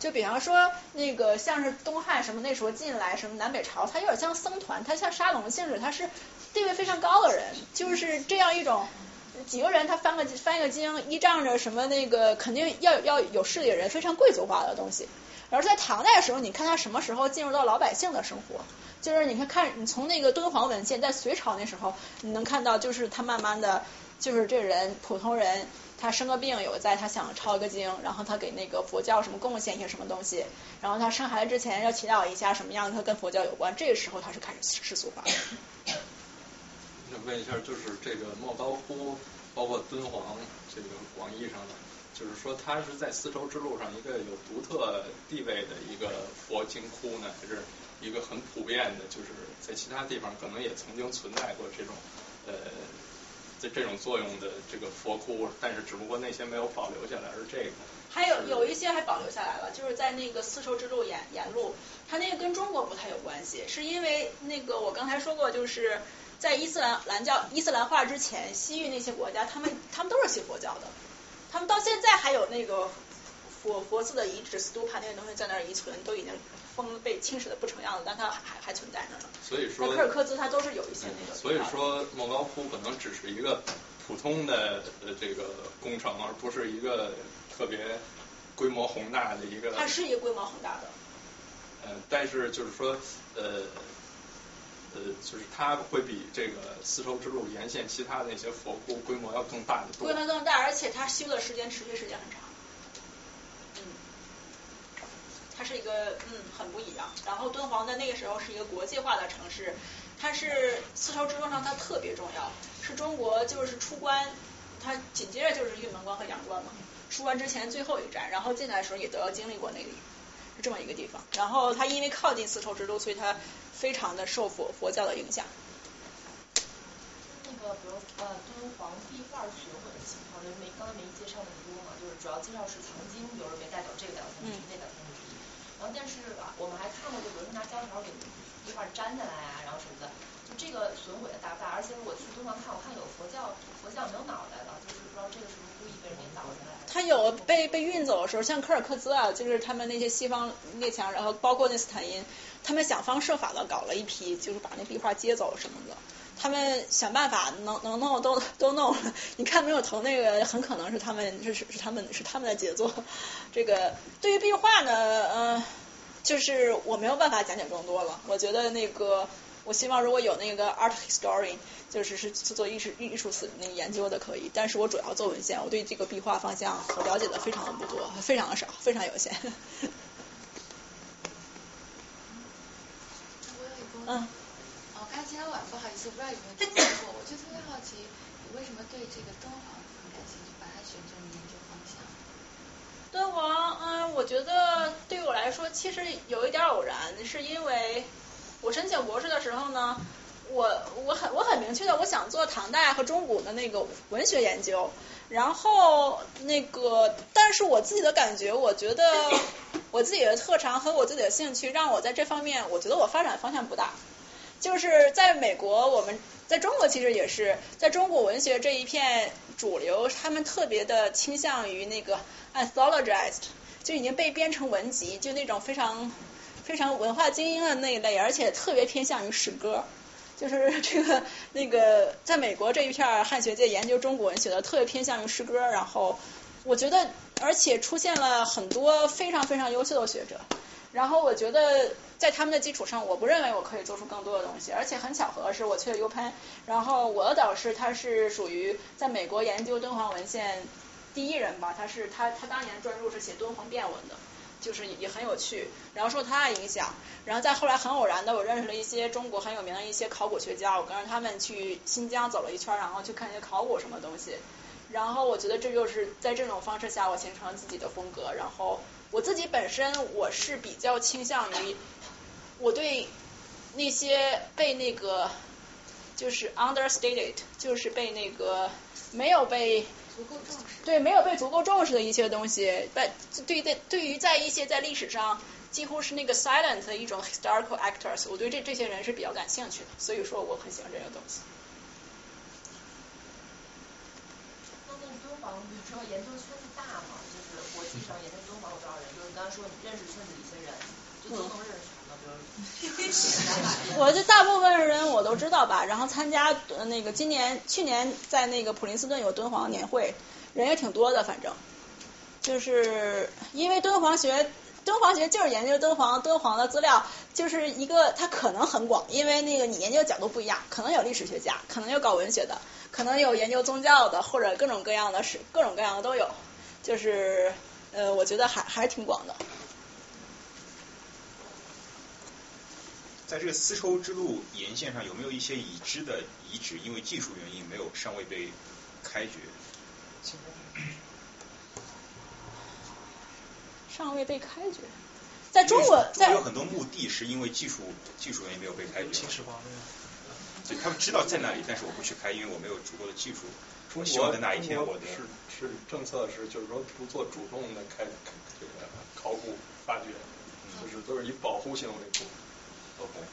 就比方说那个像是东汉什么那时候进来什么南北朝，它有点像僧团，它像沙龙性质，它是地位非常高的人，就是这样一种。几个人他翻个翻一个经，依仗着什么那个肯定要要有势力的人，非常贵族化的东西。而在唐代的时候，你看他什么时候进入到老百姓的生活？就是你看看你从那个敦煌文献，在隋朝那时候，你能看到就是他慢慢的，就是这人普通人，他生个病有在，他想抄个经，然后他给那个佛教什么贡献一些什么东西，然后他生孩子之前要祈祷一下什么样，他跟佛教有关，这个时候他是开始世俗化。想问一下，就是这个莫高窟，包括敦煌，这个广义上的，就是说它是在丝绸之路上一个有独特地位的一个佛经窟呢，还是一个很普遍的，就是在其他地方可能也曾经存在过这种呃这这种作用的这个佛窟，但是只不过那些没有保留下来，而这个还有有一些还保留下来了，就是在那个丝绸之路沿沿路，它那个跟中国不太有关系，是因为那个我刚才说过，就是在伊斯兰兰教伊斯兰化之前，西域那些国家，他们他们都是信佛教的，他们到现在还有那个佛佛寺的遗址、斯都帕那些东西在那儿遗存，都已经风被侵蚀的不成样子，但它还还存在那儿呢。所以说那科尔克孜它都是有一些那个。所以说莫高窟可能只是一个普通的呃这个工程，而不是一个特别规模宏大的一个。它是一个规模宏大的。呃，但是就是说呃呃，就是它会比这个丝绸之路沿线其他的那些佛窟规模要更大的多。规模更大，而且它修的时间持续时间很长。嗯，它是一个嗯很不一样。然后敦煌在那个时候是一个国际化的城市，它是丝绸之路上它特别重要，是中国就是出关，它紧接着就是玉门关和阳关嘛。出关之前最后一站，然后进来的时候也都要经历过那里，是这么一个地方。然后它因为靠近丝绸之路，所以它非常的受佛佛教的影响。那个比如呃敦煌壁画损毁的情况，就是没刚才没介绍那么多嘛，就是主要介绍是藏经，有人没带走这个两个三分之一，那两个三分之一。然后但是啊，我们还看过，就比如说拿胶条给壁画粘下来啊，然后什么的，就这个损毁的大不大？而且我去敦煌看，我看有佛教佛教没有脑袋的，就是不知道这个是不是故意被人给倒下来。它有被被运走的时候，像科尔克孜啊，就是他们那些西方列强，然后包括那斯坦因，他们想方设法的搞了一批，就是把那壁画接走什么的。他们想办法能能弄都都弄了。你看没有头那个，很可能是他们是是是他们是他们的杰作。这个对于壁画呢，呃，就是我没有办法讲解更多了。我觉得那个，我希望如果有那个 art history 就是是做艺术艺术史那个研究的可以，但是我主要做文献，我对这个壁画方向我了解的非常的不多，非常的少，非常有限。嗯。哦，刚才今天晚不好意思，不知道有没有听说过，我就特别好奇，你为什么对这个敦煌很感兴趣，把它选成研究方向？敦煌，嗯，我觉得对于我来说，其实有一点偶然，是因为我申请博士的时候呢，我我很我很明确的，我想做唐代和中古的那个文学研究，然后那个，但是我自己的感觉，我觉得我自己的特长和我自己的兴趣，让我在这方面，我觉得我发展方向不大。就是在美国，我们在中国其实也是，在中国文学这一片主流，他们特别的倾向于那个 anthologized，就已经被编成文集，就那种非常非常文化精英的那一类，而且特别偏向于诗歌。就是 这个那个，在美国这一片汉学界研究中国文学的，特别偏向于诗歌。然后我觉得，而且出现了很多非常非常优秀的学者。然后我觉得。在他们的基础上，我不认为我可以做出更多的东西，而且很巧合的是，我去了 U p e n，然后我的导师他是属于在美国研究敦煌文献第一人吧，他是他他当年专著是写敦煌变文的，就是也很有趣，然后受他的影响，然后再后来很偶然的，我认识了一些中国很有名的一些考古学家，我跟着他们去新疆走了一圈，然后去看一些考古什么东西，然后我觉得这就是在这种方式下，我形成了自己的风格，然后我自己本身我是比较倾向于。我对那些被那个就是 understated，就是被那个没有被足够重视，对没有被足够重视的一些东西，在对于在对于在一些在历史上几乎是那个 silent 的一种 historical actors，我对这这些人是比较感兴趣的，所以说我很喜欢这个东西。那那敦煌，你说研究圈子大吗？就是国际上研究敦煌有多少人？就是你刚才说你认识圈子一些人，就都能认识。我这大部分人我都知道吧，然后参加那个今年去年在那个普林斯顿有敦煌年会，人也挺多的，反正就是因为敦煌学敦煌学就是研究敦煌，敦煌的资料就是一个，它可能很广，因为那个你研究角度不一样，可能有历史学家，可能有搞文学的，可能有研究宗教的，或者各种各样的是各种各样的都有，就是呃，我觉得还还是挺广的。在这个丝绸之路沿线上，有没有一些已知的遗址，因为技术原因没有尚未被开掘？尚未被开掘，在中国，在有很多墓地是因为技术技术原因没有被开掘。秦始皇对，他们知道在那里，但是我不去开，因为我没有足够的技术。中希望在那一天，我的是是政策是就是说不做主动的开这个考古发掘，就是都是以保护性为主。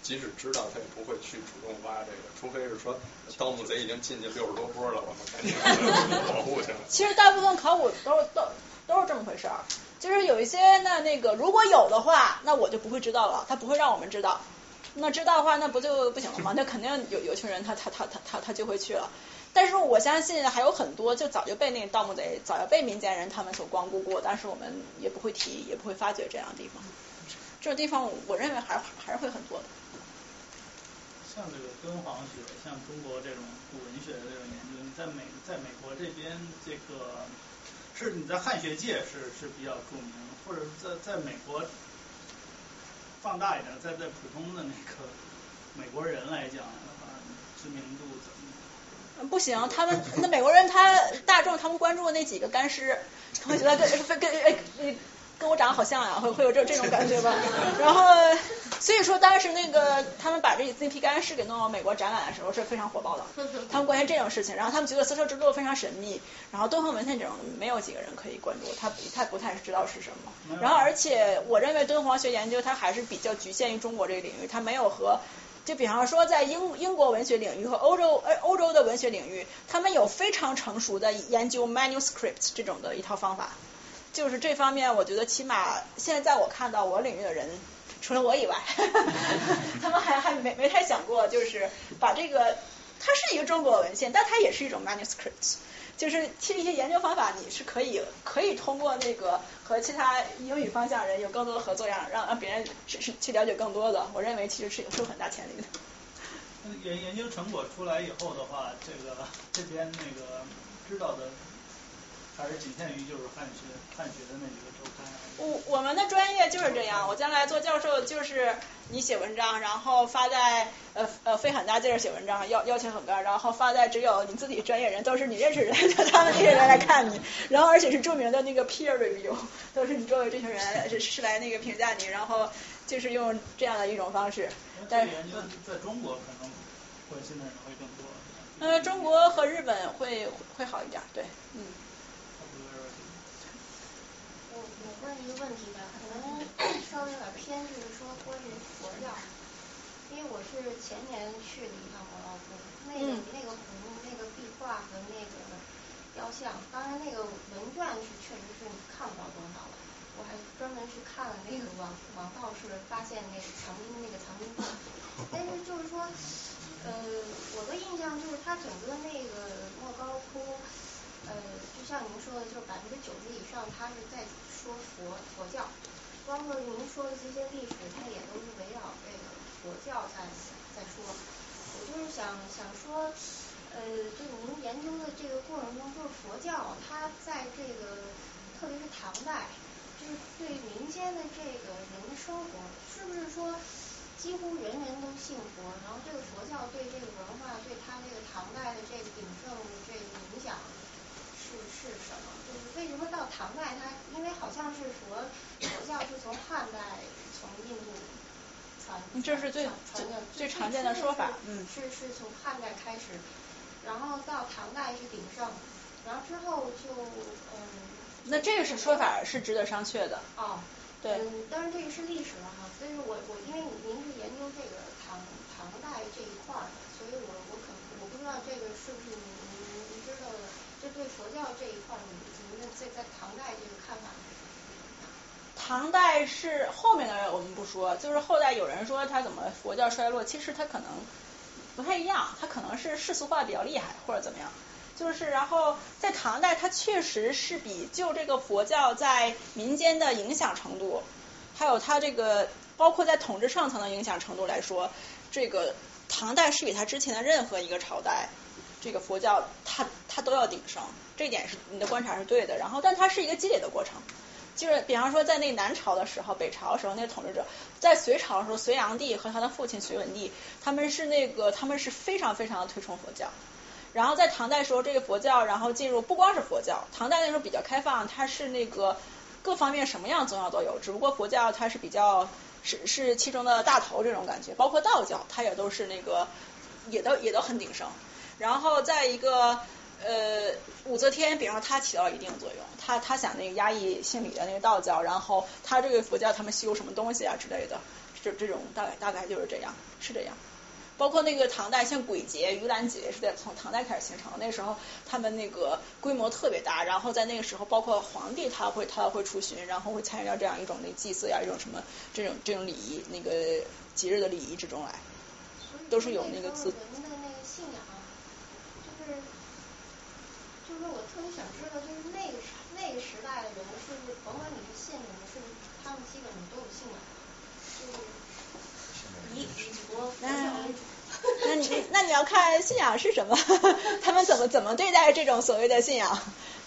即使知道他也不会去主动挖这个，除非是说盗墓贼已经进去六十多波了，我们赶紧保护去了。其实大部分考古都都都是这么回事儿，就是有一些那那个如果有的话，那我就不会知道了，他不会让我们知道。那知道的话，那不就不行了吗？那肯定有有群人他他他他他他就会去了。但是我相信还有很多就早就被那个盗墓贼早就被民间人他们所光顾过，但是我们也不会提，也不会发掘这样的地方。这种地方，我认为还还是会很多的。像这个敦煌学，像中国这种古文学的这种研究，你在美在美国这边，这个是你在汉学界是是比较著名，或者在在美国放大一点，在在普通的那个美国人来讲的话，知名度怎么？不行，他们那美国人他大众他们关注的那几个干尸，他们觉得跟跟哎。跟我长得好像 呀，会会有这这种感觉吧。然后，所以说当时那个他们把这那批干尸给弄到美国展览的时候是非常火爆的。他们关心这种事情，然后他们觉得丝绸之路非常神秘，然后敦煌文献这种没有几个人可以关注，他他不太知道是什么。然后而且我认为敦煌学研究它还是比较局限于中国这个领域，它没有和就比方说在英英国文学领域和欧洲呃欧洲的文学领域，他们有非常成熟的研究 manuscripts 这种的一套方法。就是这方面，我觉得起码现在在我看到我领域的人，除了我以外，他们还还没没太想过，就是把这个，它是一个中国文献，但它也是一种 manuscript，就是其实一些研究方法你是可以可以通过那个和其他英语方向人有更多的合作，让让让别人是是去了解更多的，我认为其实是有是有很大潜力的。研研究成果出来以后的话，这个这边那个知道的。还是仅限于就是汉学汉学的那几个周刊。我我们的专业就是这样，我将来做教授就是你写文章，然后发在呃呃费很大劲儿写文章，要要求很高，然后发在只有你自己专业人都是你认识人，他们这些人来看你，然后而且是著名的那个 peer review，都是你周围这群人是是来那个评价你，然后就是用这样的一种方式。但是在中国可能关心的人会更多。呃，中国和日本会会好一点，对，嗯。问一个问题吧，可能稍微有点偏，就是说关于佛教，因为我是前年去了一趟莫高窟，那个那个湖、那个壁画和那个雕像，当然那个文卷是确实是看不到多少了。我还专门去看了那个王王道士发现那个藏经那个藏经洞，但是就是说，呃，我的印象就是它整个那个莫高窟。呃，就像您说的，就是百分之九十以上，他是在佛佛教，包括您说的这些历史，它也都是围绕这个佛教在在说。我就是想想说，呃，就您研究的这个过程中，就是佛教，它在这个特别是唐代，就是对民间的这个人的生活，是不是说几乎人人都信佛？然后这个佛教对这个文化，对它这个唐代的这个鼎盛这个影响？是是什么？就是为什么到唐代，它因为好像是佛佛教是从汉代从印度传，这是最最最常见的说法，嗯，是是从汉代开始，然后到唐代是鼎盛，然后之后就嗯。那这个是说法是值得商榷的。哦，对。嗯，当然这个是历史了哈，所以我我因为您是研究这个唐唐代这一块儿的，所以我我可能我不知道这个是不是您您您知道的。就对佛教这一块，你这在在唐代这个看法？唐代是后面的我们不说，就是后代有人说他怎么佛教衰落，其实他可能不太一样，他可能是世俗化比较厉害或者怎么样。就是然后在唐代，它确实是比就这个佛教在民间的影响程度还有它这个包括在统治上层的影响程度来说，这个唐代是比它之前的任何一个朝代，这个佛教它它都要鼎盛，这一点是你的观察是对的。然后，但它是一个积累的过程。就是比方说，在那南朝的时候，北朝的时候，那统治者在隋朝的时候，隋炀帝和他的父亲隋文帝，他们是那个他们是非常非常的推崇佛教。然后在唐代时候，这个佛教然后进入不光是佛教，唐代那时候比较开放，它是那个各方面什么样宗教都有，只不过佛教它是比较是是其中的大头这种感觉，包括道教它也都是那个也都也都很鼎盛。然后在一个。呃，武则天，比方说她起到一定作用，她她想那个压抑姓李的那个道教，然后她这个佛教他们修什么东西啊之类的，这这种大概大概就是这样，是这样。包括那个唐代像鬼节、盂兰节是在从唐代开始形成，那时候他们那个规模特别大，然后在那个时候，包括皇帝他会他会出巡，然后会参与到这样一种那祭祀呀，一种什么这种这种礼仪那个节日的礼仪之中来，都是有那个字。就是我特别想知道，就是那个时那个时代的人，是不是甭管你是信什么，是不是他们基本上都有信仰？就是以以佛佛教为主。那你那你要看信仰是什么，他们怎么怎么对待这种所谓的信仰？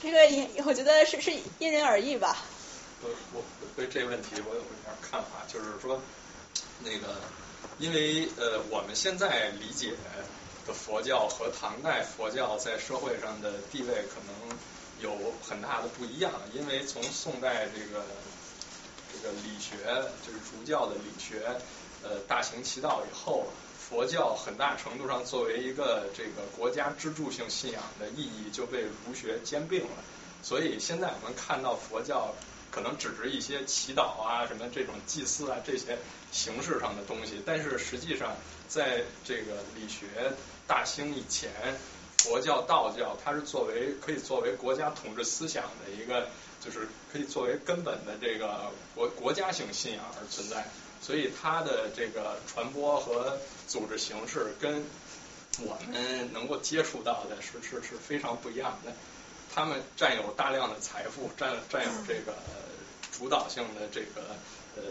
这个我觉得是是因人而异吧。我我对这个问题我有一点看法，就是说那个因为呃我们现在理解。的佛教和唐代佛教在社会上的地位可能有很大的不一样，因为从宋代这个这个理学就是儒教的理学呃大行其道以后，佛教很大程度上作为一个这个国家支柱性信仰的意义就被儒学兼并了，所以现在我们看到佛教可能只是一些祈祷啊什么这种祭祀啊这些形式上的东西，但是实际上在这个理学。大兴以前，佛教、道教，它是作为可以作为国家统治思想的一个，就是可以作为根本的这个国国家性信仰而存在。所以它的这个传播和组织形式跟我们能够接触到的是是是非常不一样的。他们占有大量的财富，占占有这个主导性的这个呃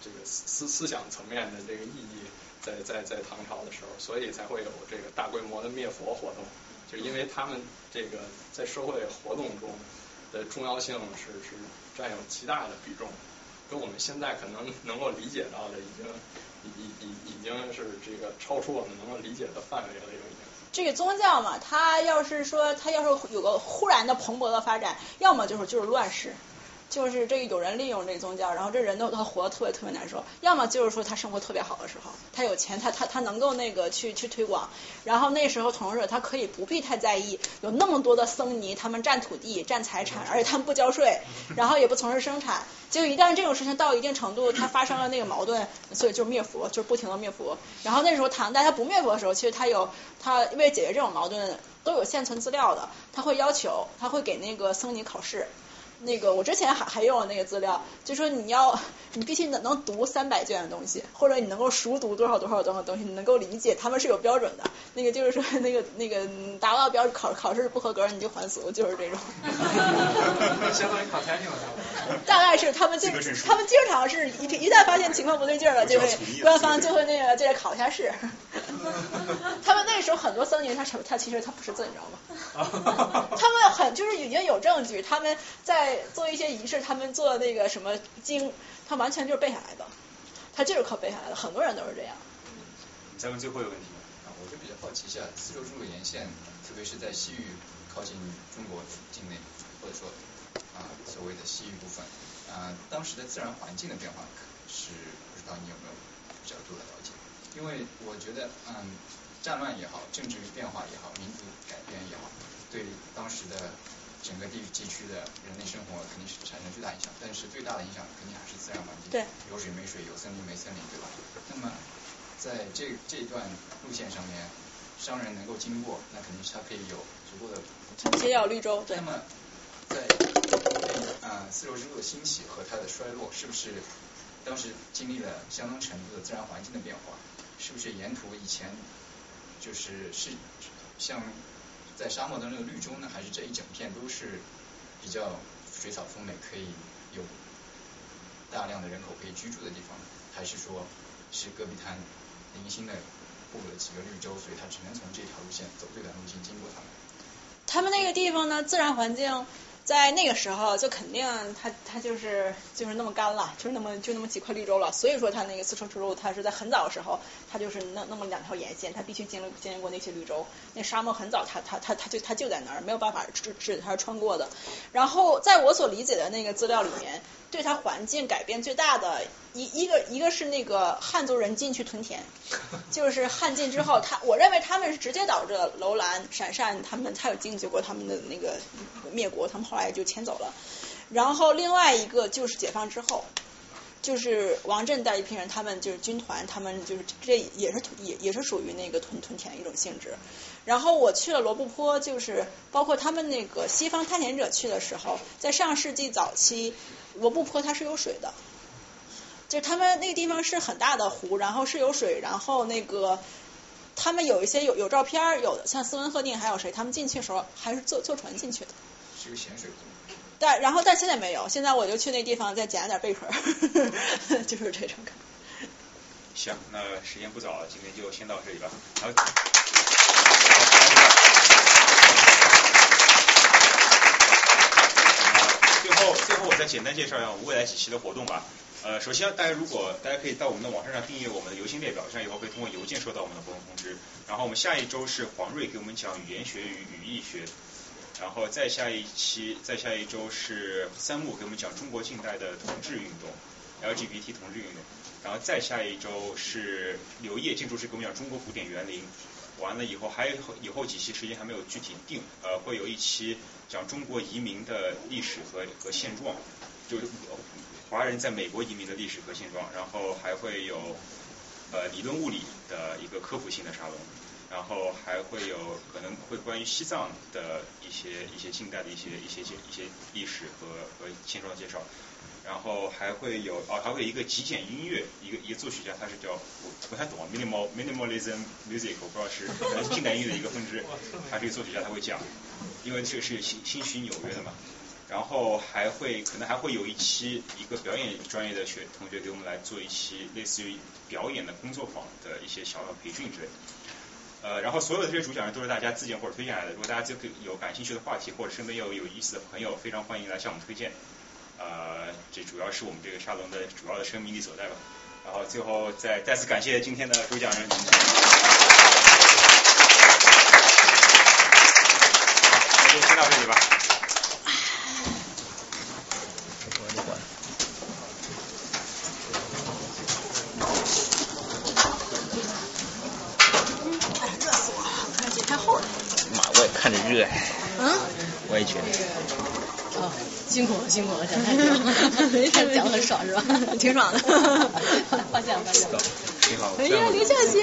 这个思思想层面的这个意义。在在在唐朝的时候，所以才会有这个大规模的灭佛活动，就因为他们这个在社会活动中的重要性是是占有极大的比重，跟我们现在可能能够理解到的已经已已已已经是这个超出我们能够理解的范围了，已经。这个宗教嘛，它要是说它要是有个忽然的蓬勃的发展，要么就是就是乱世。就是这个有人利用这个宗教，然后这人都他活得特别特别难受。要么就是说他生活特别好的时候，他有钱，他他他能够那个去去推广。然后那时候统治者他可以不必太在意，有那么多的僧尼，他们占土地、占财产，而且他们不交税，然后也不从事生产。就一旦这种事情到一定程度，他发生了那个矛盾，所以就灭佛，就是不停的灭佛。然后那时候唐代他不灭佛的时候，其实他有他为解决这种矛盾，都有现存资料的。他会要求，他会给那个僧尼考试。那个我之前还还用了那个资料，就说你要你必须能能读三百卷的东西，或者你能够熟读多少多少多少东西，你能够理解，他们是有标准的。那个就是说那个那个达不到标考考试不合格你就还俗，就是这种。相当于考天津了。大概是他们经他们经常是一一旦发现情况不对劲了，就会官方就会那个就来考一下试。他们那时候很多僧尼他他其实他不是字，你知道吗？他们很就是已经有证据，他们在做一些仪式，他们做那个什么经，他完全就是背下来的，他就是靠背下来的，很多人都是这样。再问最后一个问题啊，我就比较好奇一下，丝绸之路沿线，特别是在西域靠近中国境内，或者说啊所谓的西域部分，啊当时的自然环境的变化是不知道你有没有角度的了解？因为我觉得嗯战乱也好，政治变化也好，民族改变也好，对当时的。整个地地区的人类生活肯定是产生巨大影响，但是最大的影响肯定还是自然环境，对，有水没水，有森林没森林，对吧？那么在这这一段路线上面，商人能够经过，那肯定是他可以有足够的接要绿洲，对。那么在啊丝绸之路的兴起和它的衰落，是不是当时经历了相当程度的自然环境的变化？是不是沿途以前就是是像？在沙漠的那个绿洲呢，还是这一整片都是比较水草丰美，可以有大量的人口可以居住的地方，还是说是戈壁滩零星的布了几个绿洲，所以它只能从这条路线走最短路线经过它们？他们那个地方呢，自然环境在那个时候就肯定它它就是就是那么干了，就是那么就那么几块绿洲了。所以说它那个丝绸之路，它是在很早的时候，它就是那那么两条沿线，它必须经经历过那些绿洲。那沙漠很早，它它它它就它就在那儿，没有办法是是它穿过的。然后在我所理解的那个资料里面，对它环境改变最大的一一个一个是那个汉族人进去屯田，就是汉晋之后，他我认为他们是直接导致了楼兰、鄯善他们他有经历过他们的那个灭国，他们后来就迁走了。然后另外一个就是解放之后，就是王震带一批人，他们就是军团，他们就是这也是也也是属于那个屯屯田一种性质。然后我去了罗布泊，就是包括他们那个西方探险者去的时候，在上世纪早期，罗布泊它是有水的。就是他们那个地方是很大的湖，然后是有水，然后那个他们有一些有有照片，有的像斯文赫定还有谁，他们进去的时候还是坐坐船进去的。是个咸水湖。但然后但现在没有，现在我就去那地方再捡了点贝壳，就是这种感觉。行，那时间不早了，今天就先到这里吧。好。最后，最后我再简单介绍一下我们未来几期的活动吧。呃，首先，大家如果大家可以到我们的网站上订阅我们的邮信列表，这样以后可以通过邮件收到我们的活动通知。然后我们下一周是黄瑞给我们讲语言学与语义学，然后再下一期，再下一周是三木给我们讲中国近代的同志运动，LGBT 同志运动。然后再下一周是刘烨建筑师给我们讲中国古典园林。完了以后还有以后几期时间还没有具体定，呃，会有一期讲中国移民的历史和和现状，就华人在美国移民的历史和现状，然后还会有呃理论物理的一个科普性的沙龙，然后还会有可能会关于西藏的一些一些近代的一些一些一些历史和和现状的介绍。然后还会有哦，还会有一个极简音乐，一个一个作曲家，他是叫我不太懂啊，minimal minimalism music，我不知道是可能是近代音乐的一个分支，他是一个作曲家，他会讲，因为这个是新新许纽约的嘛。然后还会可能还会有一期一个表演专业的学同学给我们来做一期类似于表演的工作坊的一些小的培训之类。呃，然后所有的这些主讲人都是大家自荐或者推荐来的，如果大家就有感兴趣的话题或者身边有有意思的朋友，非常欢迎来向我们推荐。呃，这主要是我们这个沙龙的主要的生命力所在吧。然后最后再再次感谢今天的主讲人。好，那就先到这里吧。热死我了，看这太厚了。妈，我也看着热哎。嗯？我也觉得。哦，辛苦了，辛苦了，讲太多，没事，讲的很爽是吧？挺爽的，发现了，发现了。挺好。哎呀，刘小姐。